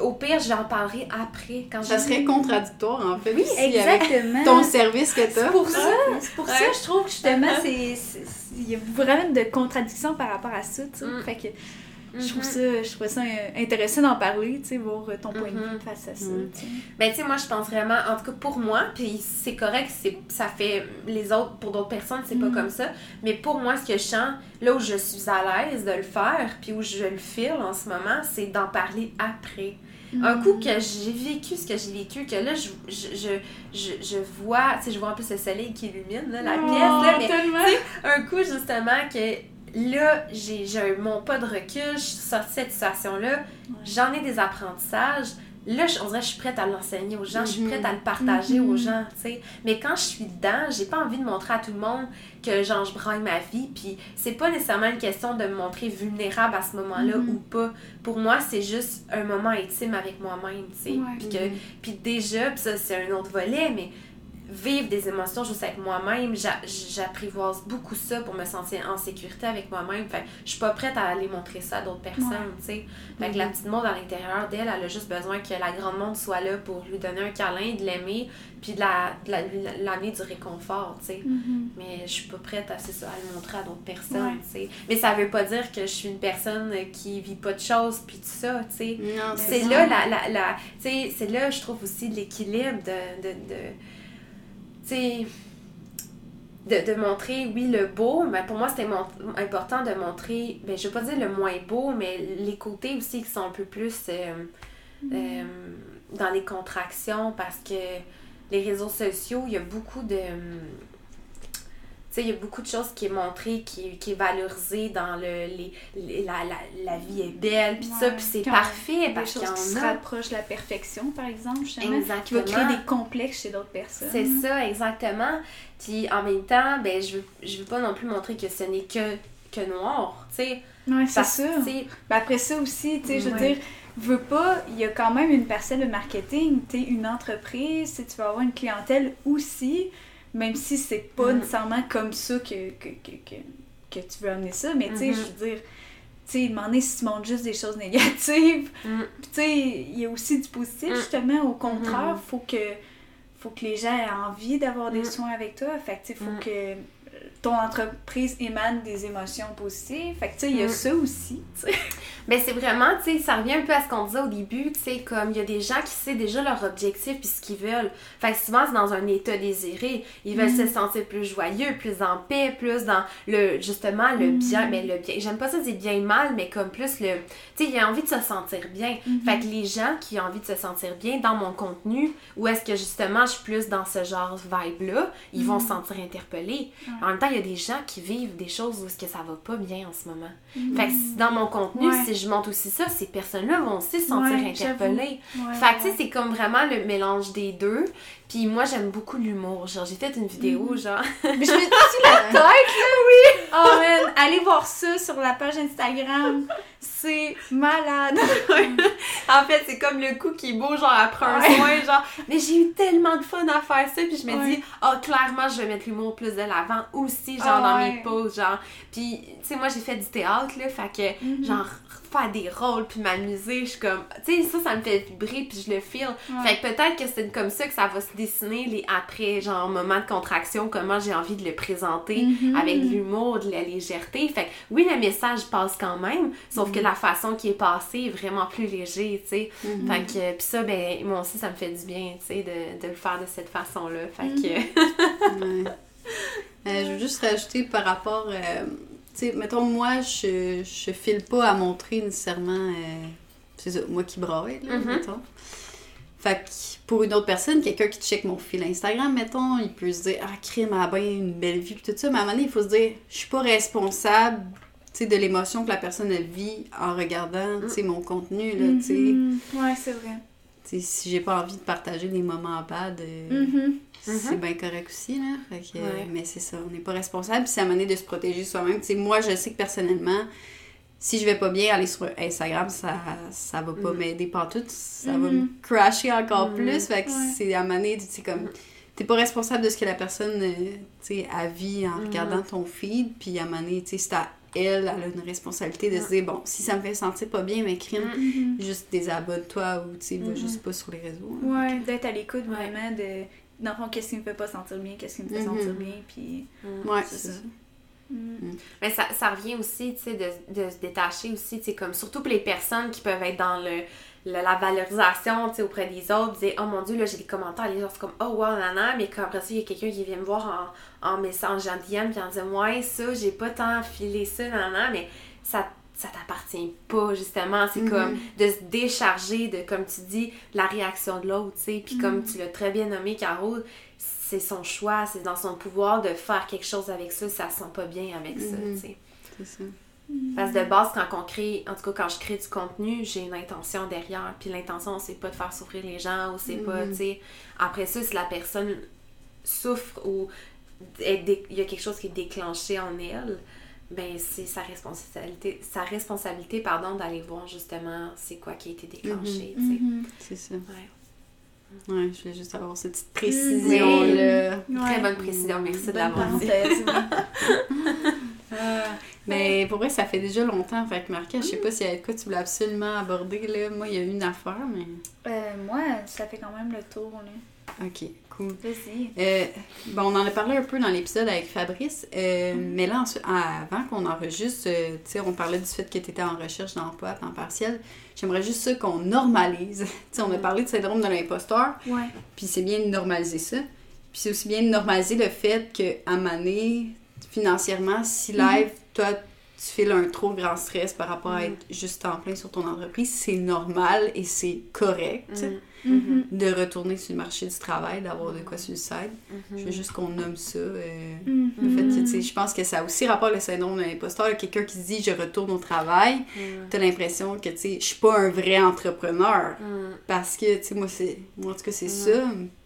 au pire, j'en parlerai après. Quand Ça serait contradictoire, en fait. Oui, avec exactement. ton service que C'est t'as. pour ça, c'est pour ça, je trouve que justement, c'est, c'est- c'est- il y a vraiment de contradictions par rapport à ça, tu sais. Mm. Fait que je trouve Mhm. ça, je trouve ça intéressant d'en parler, tu sais, voir euh, ton point de Mhm. vue face à ça, Mm. tu sais. Ben, tu sais, moi, je pense vraiment, en tout cas pour moi, puis c'est correct, ça fait les autres, pour d'autres personnes, c'est pas comme ça. Mais pour moi, ce que je sens, là où je suis à l'aise de le faire, puis où je le file en ce moment, c'est d'en parler après. Un coup que j'ai vécu ce que j'ai vécu, que là, je, je, je, je, je vois, tu sais, je vois un peu ce soleil qui illumine là, la Oh, pièce, là, mais tellement. un coup justement que là, j'ai mon pas de recul, je suis sortie de cette situation-là, j'en ai des apprentissages. Là, je, on dirait que je suis prête à l'enseigner aux gens, je suis Mhm. prête à le partager Mhm. aux gens, tu sais. Mais quand je suis dedans, j'ai pas envie de montrer à tout le monde que genre je braille ma vie, puis c'est pas nécessairement une question de me montrer vulnérable à ce moment-là Mhm. ou pas. Pour moi, c'est juste un moment intime avec moi-même, tu sais. Ouais. Puis que puis déjà, puis ça c'est un autre volet, mais vivre des émotions juste avec moi-même, j'a- j'apprivoise beaucoup ça pour me sentir en sécurité avec moi-même. Fait que je suis pas prête à aller montrer ça à d'autres personnes, tu sais. Fait que la petite monde à l'intérieur d'elle, elle a juste besoin que la grande monde soit là pour lui donner un câlin, de l'aimer, puis de la- de la- de l'amener du réconfort, tu sais. Mhm. Mais je suis pas prête à, ça, à le montrer à d'autres personnes, Ouais. tu sais. Mais ça veut pas dire que je suis une personne qui vit pas de choses, puis tout ça, tu sais c'est là la, la, la tu sais, c'est là je trouve aussi l'équilibre de, de, sais de, de montrer oui le beau mais pour moi c'était mon- important de montrer ben je veux pas dire le moins beau mais les côtés aussi qui sont un peu plus euh, euh, dans les contractions parce que les réseaux sociaux il y a beaucoup de sais, il y a beaucoup de choses qui est montré, qui, qui est valorisé dans le, les, les- la, la, la vie est belle, puis ça, puis c'est parfait Des parce qu'il choses qui se rapprochent de la perfection, par exemple, justement, qui Exactement. va créer des complexes chez d'autres personnes. C'est ça, exactement. Puis en même temps, ben je veux, je veux pas non plus montrer que ce n'est que, que noir, tu sais. Ouais, c'est sais, Ben après ça aussi, tu sais, je veux dire, veux pas, il y a quand même une parcelle de marketing, tu sais, une entreprise, tu vas avoir une clientèle aussi, même si c'est pas Mhm. nécessairement comme ça que, que, que, que, que tu veux amener ça, mais tu sais, je veux dire, tu sais, demander si tu montres juste des choses négatives, Mhm. puis tu sais, il y a aussi du positif, Mhm. justement, au contraire, Mhm. faut que faut que les gens aient envie d'avoir des Mhm. soins avec toi, fait que tu sais, faut que ton entreprise émane des émotions positives, fait que tu sais, il y a Mhm. ça aussi, tu sais. Ben c'est vraiment, tu sais, ça revient un peu à ce qu'on disait au début, tu sais, comme il y a des gens qui savent déjà leur objectif puis ce qu'ils veulent. Fait que souvent, c'est dans un état désiré. Ils veulent Mhm. se sentir plus joyeux, plus en paix, plus dans le, justement, le Mhm. bien, mais le bien, j'aime pas ça dire bien et mal, mais comme plus le, tu sais, il a envie de se sentir bien. Mhm. Fait que les gens qui ont envie de se sentir bien dans mon contenu, ou est-ce que justement je suis plus dans ce genre vibe-là, ils vont se sentir interpellés. En même temps, il y a des gens qui vivent des choses où est-ce que ça va pas bien en ce moment. Fait que si- dans mon contenu, Ouais. si je montre aussi ça, ces personnes-là vont aussi se sentir Ouais, interpellées. Ouais, Fait que tu sais, c'est comme vraiment le mélange des deux. Puis moi, j'aime beaucoup l'humour. Genre, j'ai fait une vidéo, genre. Mais je me dis la tête, là, oui! Oh man, allez voir ça sur la page Instagram. C'est malade. en fait, c'est comme le coup qui est beau, genre, après un Ouais. soin, genre. Mais j'ai eu tellement de fun à faire ça. Puis je me Ouais. dis, oh, clairement, je vais mettre l'humour plus de l'avant aussi, genre, Ah dans ouais. mes posts, genre. Puis, tu sais, moi, j'ai fait du théâtre, là. Fait que, Mhm. genre, faire des rôles puis m'amuser, je suis comme. Tu sais, ça, ça me fait vibrer puis je le feel. Ouais. Fait que peut-être que c'est comme ça que ça va se dessiner les après, genre, moments de contraction, comment j'ai envie de le présenter Mhm. avec de l'humour, de la légèreté. Fait que oui, le message passe quand même, sauf Mhm. que la façon qui est passée est vraiment plus léger, tu sais. Mhm. Fait que, pis ça, ben, moi aussi, ça me fait du bien, tu sais, de, de le faire de cette façon-là. Fait Mhm. que. Ouais. Euh, je veux juste rajouter par rapport. euh, sais, mettons, moi, je, je file pas à montrer nécessairement. euh, c'est ça, moi qui braille, là, Mhm. mettons. Fait que pour une autre personne, quelqu'un qui check mon fil Instagram, mettons, il peut se dire Ah, crime, a bien une belle vie, puis tout ça. Mais à un moment donné, il faut se dire Je suis pas responsable. de l'émotion que la personne elle vit en regardant mon contenu là. Mhm. Ouais, c'est vrai. Tu sais, si j'ai pas envie de partager des moments bad euh, Mhm. c'est bien correct aussi, là. Fait que, Ouais. Mais c'est ça, on n'est pas responsable. Puis c'est à un moment donné de se protéger soi-même. Moi, je sais que personnellement, si je vais pas bien aller sur Instagram, ça, ça va pas Mhm. m'aider partout. Ça va me Mhm. crasher encore plus. Fait que Ouais. c'est à un moment donné, tu sais, comme... T'es pas responsable de ce que la personne, euh, tu sais, a vie en regardant ton feed. Puis à un moment donné, tu sais, c'est à elle, elle a une responsabilité de se dire, bon, si ça me fait sentir pas bien, mais crime, Mhm. juste désabonne-toi ou, tu sais, juste pas sur les réseaux. Ouais, d'être à l'écoute Ouais. vraiment de. Dans le fond, qu'est-ce qui me fait pas sentir bien, qu'est-ce qui me fait Mhm. sentir bien, puis. Mm. Ouais, c'est ça. ça. Mm. Mais ça, ça revient aussi, tu sais, de, de se détacher aussi, tu sais, comme surtout pour les personnes qui peuvent être dans le, le- la valorisation, tu sais, auprès des autres, dire, oh mon dieu, là, j'ai des commentaires, les gens, c'est comme, oh wow, nana, mais qu'après ça, il y a quelqu'un qui vient me voir en, en message en DM, puis en disant, ouais, ça, j'ai pas tant filé ça, nana, mais ça ça t'appartient pas justement c'est Mhm. comme de se décharger de comme tu dis la réaction de l'autre tu sais puis comme Mhm. tu l'as très bien nommé Caro c'est son choix c'est dans son pouvoir de faire quelque chose avec ça ça sent pas bien avec ça Mhm. tu sais C'est ça. parce que de base, quand on crée, en tout cas quand je crée du contenu, j'ai une intention derrière. Puis l'intention, c'est pas de faire souffrir les gens ou c'est pas, tu sais. Après ça, si la personne souffre ou il y a quelque chose qui est déclenché en elle, ben c'est sa responsabilité, sa responsabilité pardon, d'aller voir justement c'est quoi qui a été déclenché, sais. Mhm. C'est ça. Ouais. Ouais, je voulais juste avoir cette petite précision-là. Très Ouais. bonne précision, merci de l'avoir dit. Ah, mais pour vrai, ça fait déjà longtemps. Fait que Marca, je sais pas s'il y a de quoi tu voulais absolument aborder. Là. Moi, il y a une affaire, mais. Euh, moi, ça fait quand même le tour, là. Ok, cool. Euh, bon, on en a parlé un peu dans l'épisode avec Fabrice, euh, mais là, ensuite, avant qu'on enregistre, euh, tu sais, on parlait du fait que tu étais en recherche d'emploi à temps partiel. J'aimerais juste ça qu'on normalise. tu sais, on a parlé de syndrome de l'imposteur, Ouais. puis c'est bien de normaliser ça. Puis c'est aussi bien de normaliser le fait qu'à un moment donné, financièrement, si live, toi, tu files un trop grand stress par rapport à être juste en plein sur ton entreprise, c'est normal et c'est correct Mhm. Mhm. de retourner sur le marché du travail, d'avoir de quoi sur le site. Je veux juste qu'on nomme ça. euh, Mhm. le fait que, je pense que ça a aussi rapport le syndrome de l'imposteur. Quelqu'un qui se dit je retourne au travail, Mhm. t'as l'impression que, tu sais, je suis pas un vrai entrepreneur. Mhm. Parce que, tu sais, moi, c'est. Moi, en tout cas, c'est ça.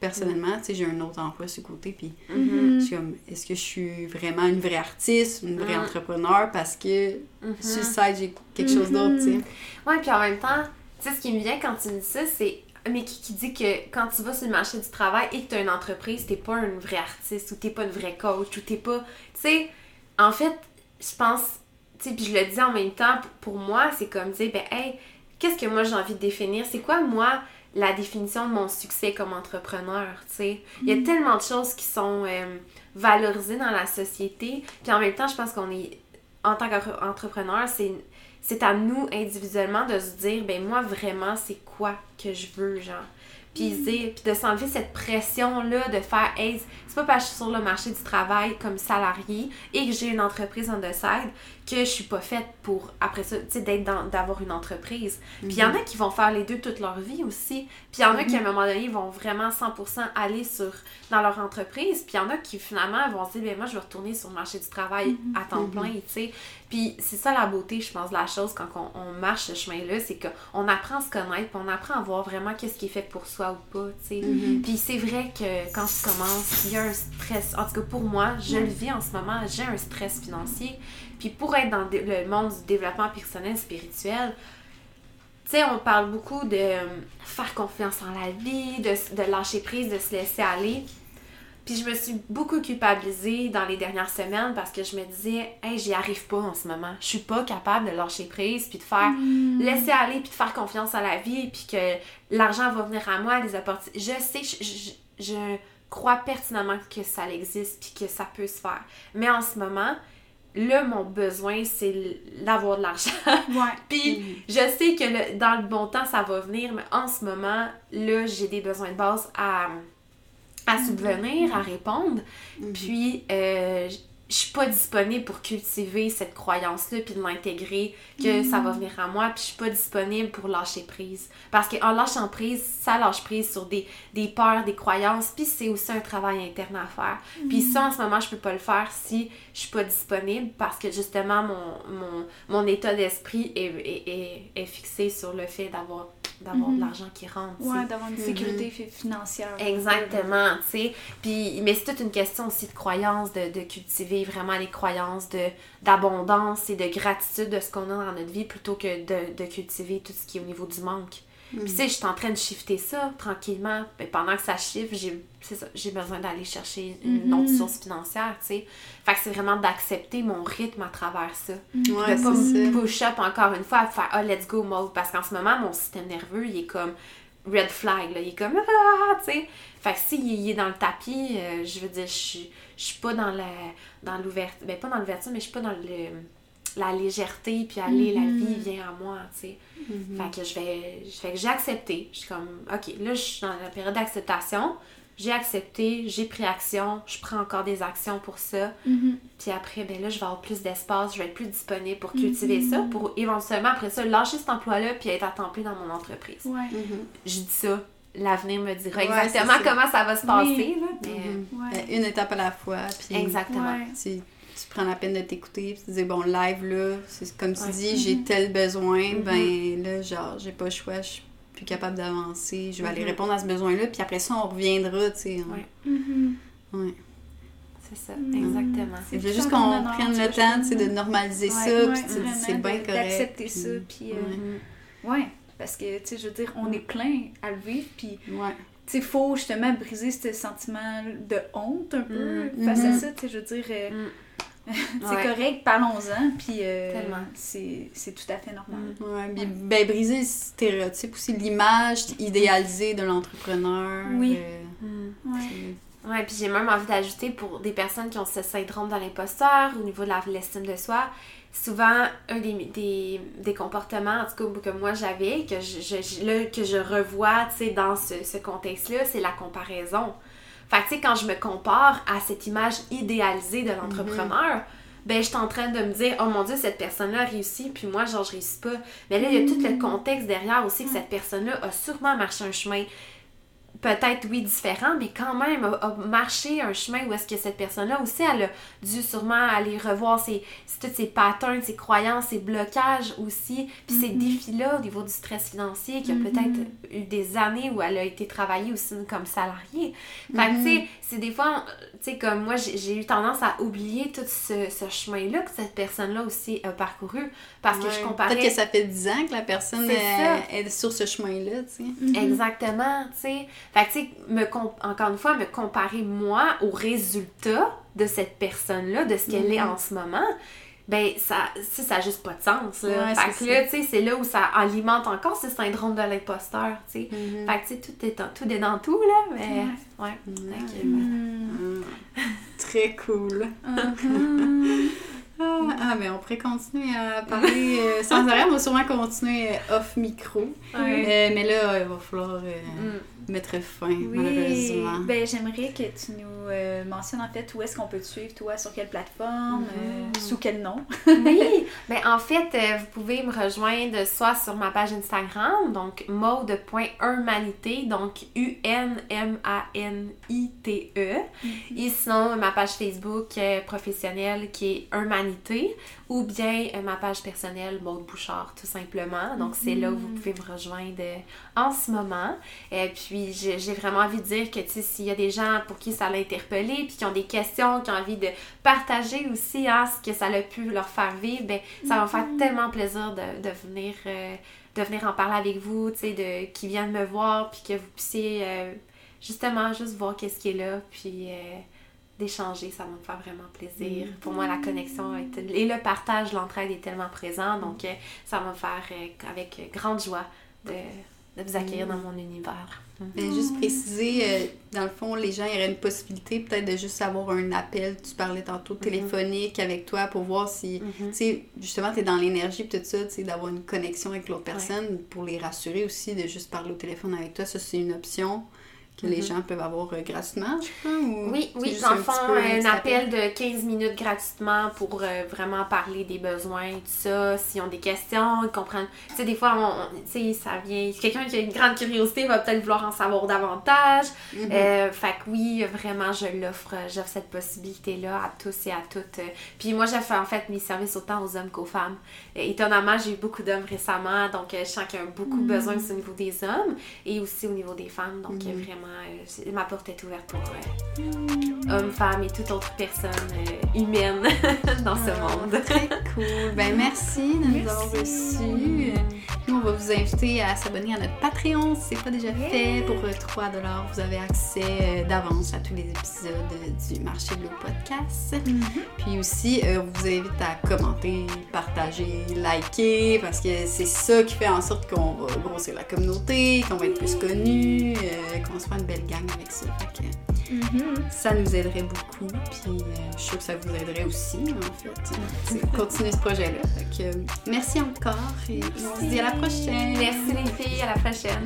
Personnellement, tu sais, j'ai un autre emploi sur le côté. Puis, je suis comme, est-ce que je suis vraiment une vraie artiste, une vraie entrepreneur? Parce que sur le site, j'ai quelque chose d'autre, tu sais. Ouais, puis en même temps, tu sais, ce qui me vient quand tu me dis ça, c'est. Mais qui, qui dit que quand tu vas sur le marché du travail et que tu as une entreprise, t'es pas un vrai artiste ou t'es pas une vraie coach ou t'es pas. Tu sais, en fait, je pense. Tu sais, puis je le dis en même temps, pour moi, c'est comme dire, ben, hey, qu'est-ce que moi j'ai envie de définir? C'est quoi, moi, la définition de mon succès comme entrepreneur? Tu sais, il y a tellement de choses qui sont euh, valorisées dans la société, puis en même temps, je pense qu'on est. En tant qu'entrepreneur, c'est c'est à nous individuellement de se dire ben moi vraiment c'est quoi que je veux genre? Puis dire- puis de s'enlever cette pression là de faire hey c'est pas parce que je suis sur le marché du travail comme salarié et que j'ai une entreprise on the side que je suis pas faite pour après ça tu sais d'avoir une entreprise puis il y en a qui vont faire les deux toute leur vie aussi puis il y en a qui à un moment donné vont vraiment 100% aller sur dans leur entreprise puis il y en a qui finalement vont se dire ben moi je vais retourner sur le marché du travail à temps Mhm. plein tu sais puis c'est ça la beauté, je pense, de la chose quand on, on marche ce chemin-là, c'est qu'on apprend à se connaître, puis on apprend à voir vraiment qu'est-ce qui est fait pour soi ou pas, tu sais. Mhm. Puis c'est vrai que quand tu commences, il y a un stress. En tout cas, pour moi, je le vis en ce moment, j'ai un stress financier. Puis pour être dans le monde du développement personnel spirituel, tu sais, on parle beaucoup de euh, faire confiance en la vie, de, de lâcher prise, de se laisser aller. Puis je me suis beaucoup culpabilisée dans les dernières semaines parce que je me disais, hey, j'y arrive pas en ce moment. Je suis pas capable de lâcher prise puis de faire laisser aller puis de faire confiance à la vie puis que l'argent va venir à moi, les opportunités. Je sais, je, je- je crois pertinemment que ça existe puis que ça peut se faire. Mais en ce moment, là, mon besoin, c'est d'avoir de l'argent. Ouais. Puis je sais que le- dans le bon temps, ça va venir, mais en ce moment, là, j'ai des besoins de base à, à subvenir, à répondre. Puis euh, je suis pas disponible pour cultiver cette croyance-là puis de l'intégrer, que ça va venir à moi, puis je suis pas disponible pour lâcher prise. Parce qu'en lâchant prise, ça lâche prise sur des, des peurs, des croyances, puis c'est aussi un travail interne à faire. Puis ça, en ce moment, je peux pas le faire si je suis pas disponible parce que justement, mon, mon, mon état d'esprit est, est, est, est fixé sur le fait d'avoir d'avoir de Mhm. l'argent qui rentre. Ouais, d'avoir une sécurité fi- financière. Exactement, tu sais. Puis, mais c'est toute une question aussi de croyance, de, de cultiver vraiment les croyances d'abondance et de gratitude de ce qu'on a dans notre vie plutôt que de, de cultiver tout ce qui est au niveau du manque. Puis tu sais, je suis en train de shifter ça tranquillement. Mais pendant que ça shift, j'ai c'est ça, j'ai besoin d'aller chercher une Mhm. autre source financière, tu sais. Fait que c'est vraiment d'accepter mon rythme à travers ça. Ouais, de pas c'est me ça. push up encore une fois à faire ah let's go mode parce qu'en ce moment mon système nerveux il est comme red flag là il est comme ah tu sais fait que s'il il est dans le tapis euh, je veux dire je suis je suis pas dans la dans l'ouverture ben pas dans l'ouverture mais je suis pas dans le la légèreté puis aller la Mhm. vie vient à moi tu sais Mhm. fait que je vais je fais que j'ai accepté je suis comme ok là je suis dans la période d'acceptation j'ai accepté, j'ai pris action, je prends encore des actions pour ça. Mhm. Puis après, ben là, je vais avoir plus d'espace, je vais être plus disponible pour cultiver ça, pour éventuellement, après ça, lâcher cet emploi-là puis être à temps plein dans mon entreprise. Ouais. Mhm. Je dis ça, l'avenir me dira Ouais, exactement ça. comment ça va se passer, Oui. là, mais... Mhm. Ouais. Ben, Une étape à la fois. Puis Exactement. Ouais. tu, tu prends la peine de t'écouter, puis tu dis, bon, live, là, c'est comme tu Ouais. dis, j'ai tel besoin, Mhm. ben là, genre, j'ai pas le choix, je suis plus capable d'avancer, je vais aller Mhm. répondre à ce besoin-là, puis après ça, on reviendra, tu sais. Ouais. Mhm. Ouais. C'est ça, Mhm. exactement. Il C'est juste qu'on prenne le temps, tu sais, de normaliser Ouais, ça, puis tu dis, vraiment, c'est bien de- correct. d'accepter ça, puis, euh, ouais. Mhm. Parce que, tu sais, je veux dire, on est plein à le vivre, puis, Ouais. tu sais, faut justement briser ce sentiment de honte un peu Mhm. face à Mhm. ça, tu sais, je veux dire, euh, Mhm. c'est Ouais. correct, parlons-en, puis euh, c'est c'est tout à fait normal. Mhm. Ouais, puis, ben, briser le stéréotype aussi, l'image idéalisée de l'entrepreneur. Oui. euh, Mhm. Ouais. Ouais, puis j'ai même envie d'ajouter pour des personnes qui ont ce syndrome de l'imposteur au niveau de l'estime de soi, souvent un des, des, des comportements, en tout cas que moi j'avais, que je, je- là, que je revois tu sais, dans ce, ce contexte-là, c'est la comparaison. Fait que tu sais, quand je me compare à cette image idéalisée de l'entrepreneur, ben je suis en train de me dire, oh mon dieu, cette personne-là a réussi, puis moi, genre, je réussis pas. Mais là, il y a tout le contexte derrière aussi que cette personne-là a sûrement marché un chemin peut-être, oui, différent, mais quand même, a, a marché un chemin où est-ce que cette personne-là aussi, elle a dû sûrement aller revoir ses, tous ses patterns, ses croyances, ses blocages aussi, puis ces défis-là au niveau du stress financier, qui a peut-être eu des années où elle a été travaillée aussi comme salariée. Fait que, tu sais, c'est des fois, tu sais, comme moi, j'ai eu tendance à oublier tout ce, ce chemin-là que cette personne-là aussi a parcouru, parce que je comparais... Peut-être que ça fait 10 ans que la personne est sur ce chemin-là, tu sais. Exactement, tu sais. Fait que, tu sais, me encore une fois, me comparer moi au résultat de cette personne-là, de ce qu'elle est Mhm. en ce moment, ben, ça, ça, ça a juste pas de sens, là. Ouais, fait c'est que là, tu sais, c'est là où ça alimente encore ce syndrome de l'imposteur, tu sais. Mhm. Fait que, tu sais, tout est, dans, tout est dans tout, là, mais... Ouais. Fait que, Mhm. Mm. Très cool. Ah, ah, mais on pourrait continuer à parler euh, sans arrêt. On va sûrement continuer euh, off micro. Ouais. Euh, mais là, il va falloir euh, Mm. Mettre fin, Oui, malheureusement. ben j'aimerais que tu nous euh, mentionnes en fait où est-ce qu'on peut te suivre, toi, sur quelle plateforme, Mhm. euh, sous quel nom? Oui, ben en fait, euh, vous pouvez me rejoindre soit sur ma page Instagram, donc mode.humanité, donc U-N-M-A-N-I-T-E. Et sinon, ma page Facebook professionnelle qui est Humanité, ou bien euh, ma page personnelle Maude Bouchard, tout simplement. Donc, c'est là où vous pouvez me rejoindre euh, en ce moment. Et puis, j'ai vraiment envie de dire que, tu sais, s'il y a des gens pour qui ça l'a interpellé, puis qui ont des questions, qui ont envie de partager aussi hein, ce que ça a pu leur faire vivre, ben, ça va me faire tellement plaisir de, de venir... euh, de venir en parler avec vous, tu sais, de qui viennent me voir, puis que vous puissiez justement juste voir qu'est-ce qui est là, puis d'échanger, ça va me faire vraiment plaisir. Pour moi, la connexion est- et le partage, l'entraide est tellement présent, donc euh, ça va me faire euh, avec grande joie de, de vous accueillir dans mon univers. Ben, juste préciser, euh, dans le fond, les gens, il y aurait une possibilité peut-être de juste avoir un appel, tu parlais tantôt téléphonique avec toi pour voir si, Mhm. tu sais, justement, tu es dans l'énergie tout ça, tu sais, d'avoir une connexion avec l'autre personne pour les rassurer aussi, de juste parler au téléphone avec toi. Ça, c'est une option que les Mhm. gens peuvent avoir euh, gratuitement, je crois. Ou Oui, oui, dans le un fond, un appel de 15 minutes gratuitement pour euh, vraiment parler des besoins, tout ça, s'ils ont des questions, ils comprennent. Tu sais, des fois, on, on- tu sais, ça vient. Quelqu'un qui a une grande curiosité va peut-être vouloir en savoir davantage. Mhm. Euh, fait que oui, vraiment, je l'offre, j'offre cette possibilité-là à tous et à toutes. Puis moi, j'ai fait en fait mes services autant aux hommes qu'aux femmes. Étonnamment, j'ai eu beaucoup d'hommes récemment, donc je sens qu'il y a beaucoup Mm. besoin aussi au niveau des hommes et aussi au niveau des femmes. Donc Mhm. Vraiment, euh, ma porte est ouverte pour euh, hommes, femmes et toute autre personne euh, humaine dans ce Ah, monde. Très cool. Ben, merci de nous avoir reçus. Nous, on va vous inviter à s'abonner à notre Patreon si c'est pas déjà fait. Pour euh, 3 vous avez accès euh, d'avance à tous les épisodes euh, du Marché de l'eau podcast. Puis aussi, euh, on vous invite à commenter, partager, liker, parce que c'est ça qui fait en sorte qu'on va grossir la communauté, qu'on va être plus connus, euh, qu'on se une belle gang avec ça. Mm-hmm. Ça nous aiderait beaucoup. Puis euh, je suis sûre que ça vous aiderait aussi, en fait. Mm-hmm. Continuez ce projet-là. Merci encore et merci. on se dit à la prochaine. Merci les filles, à la prochaine.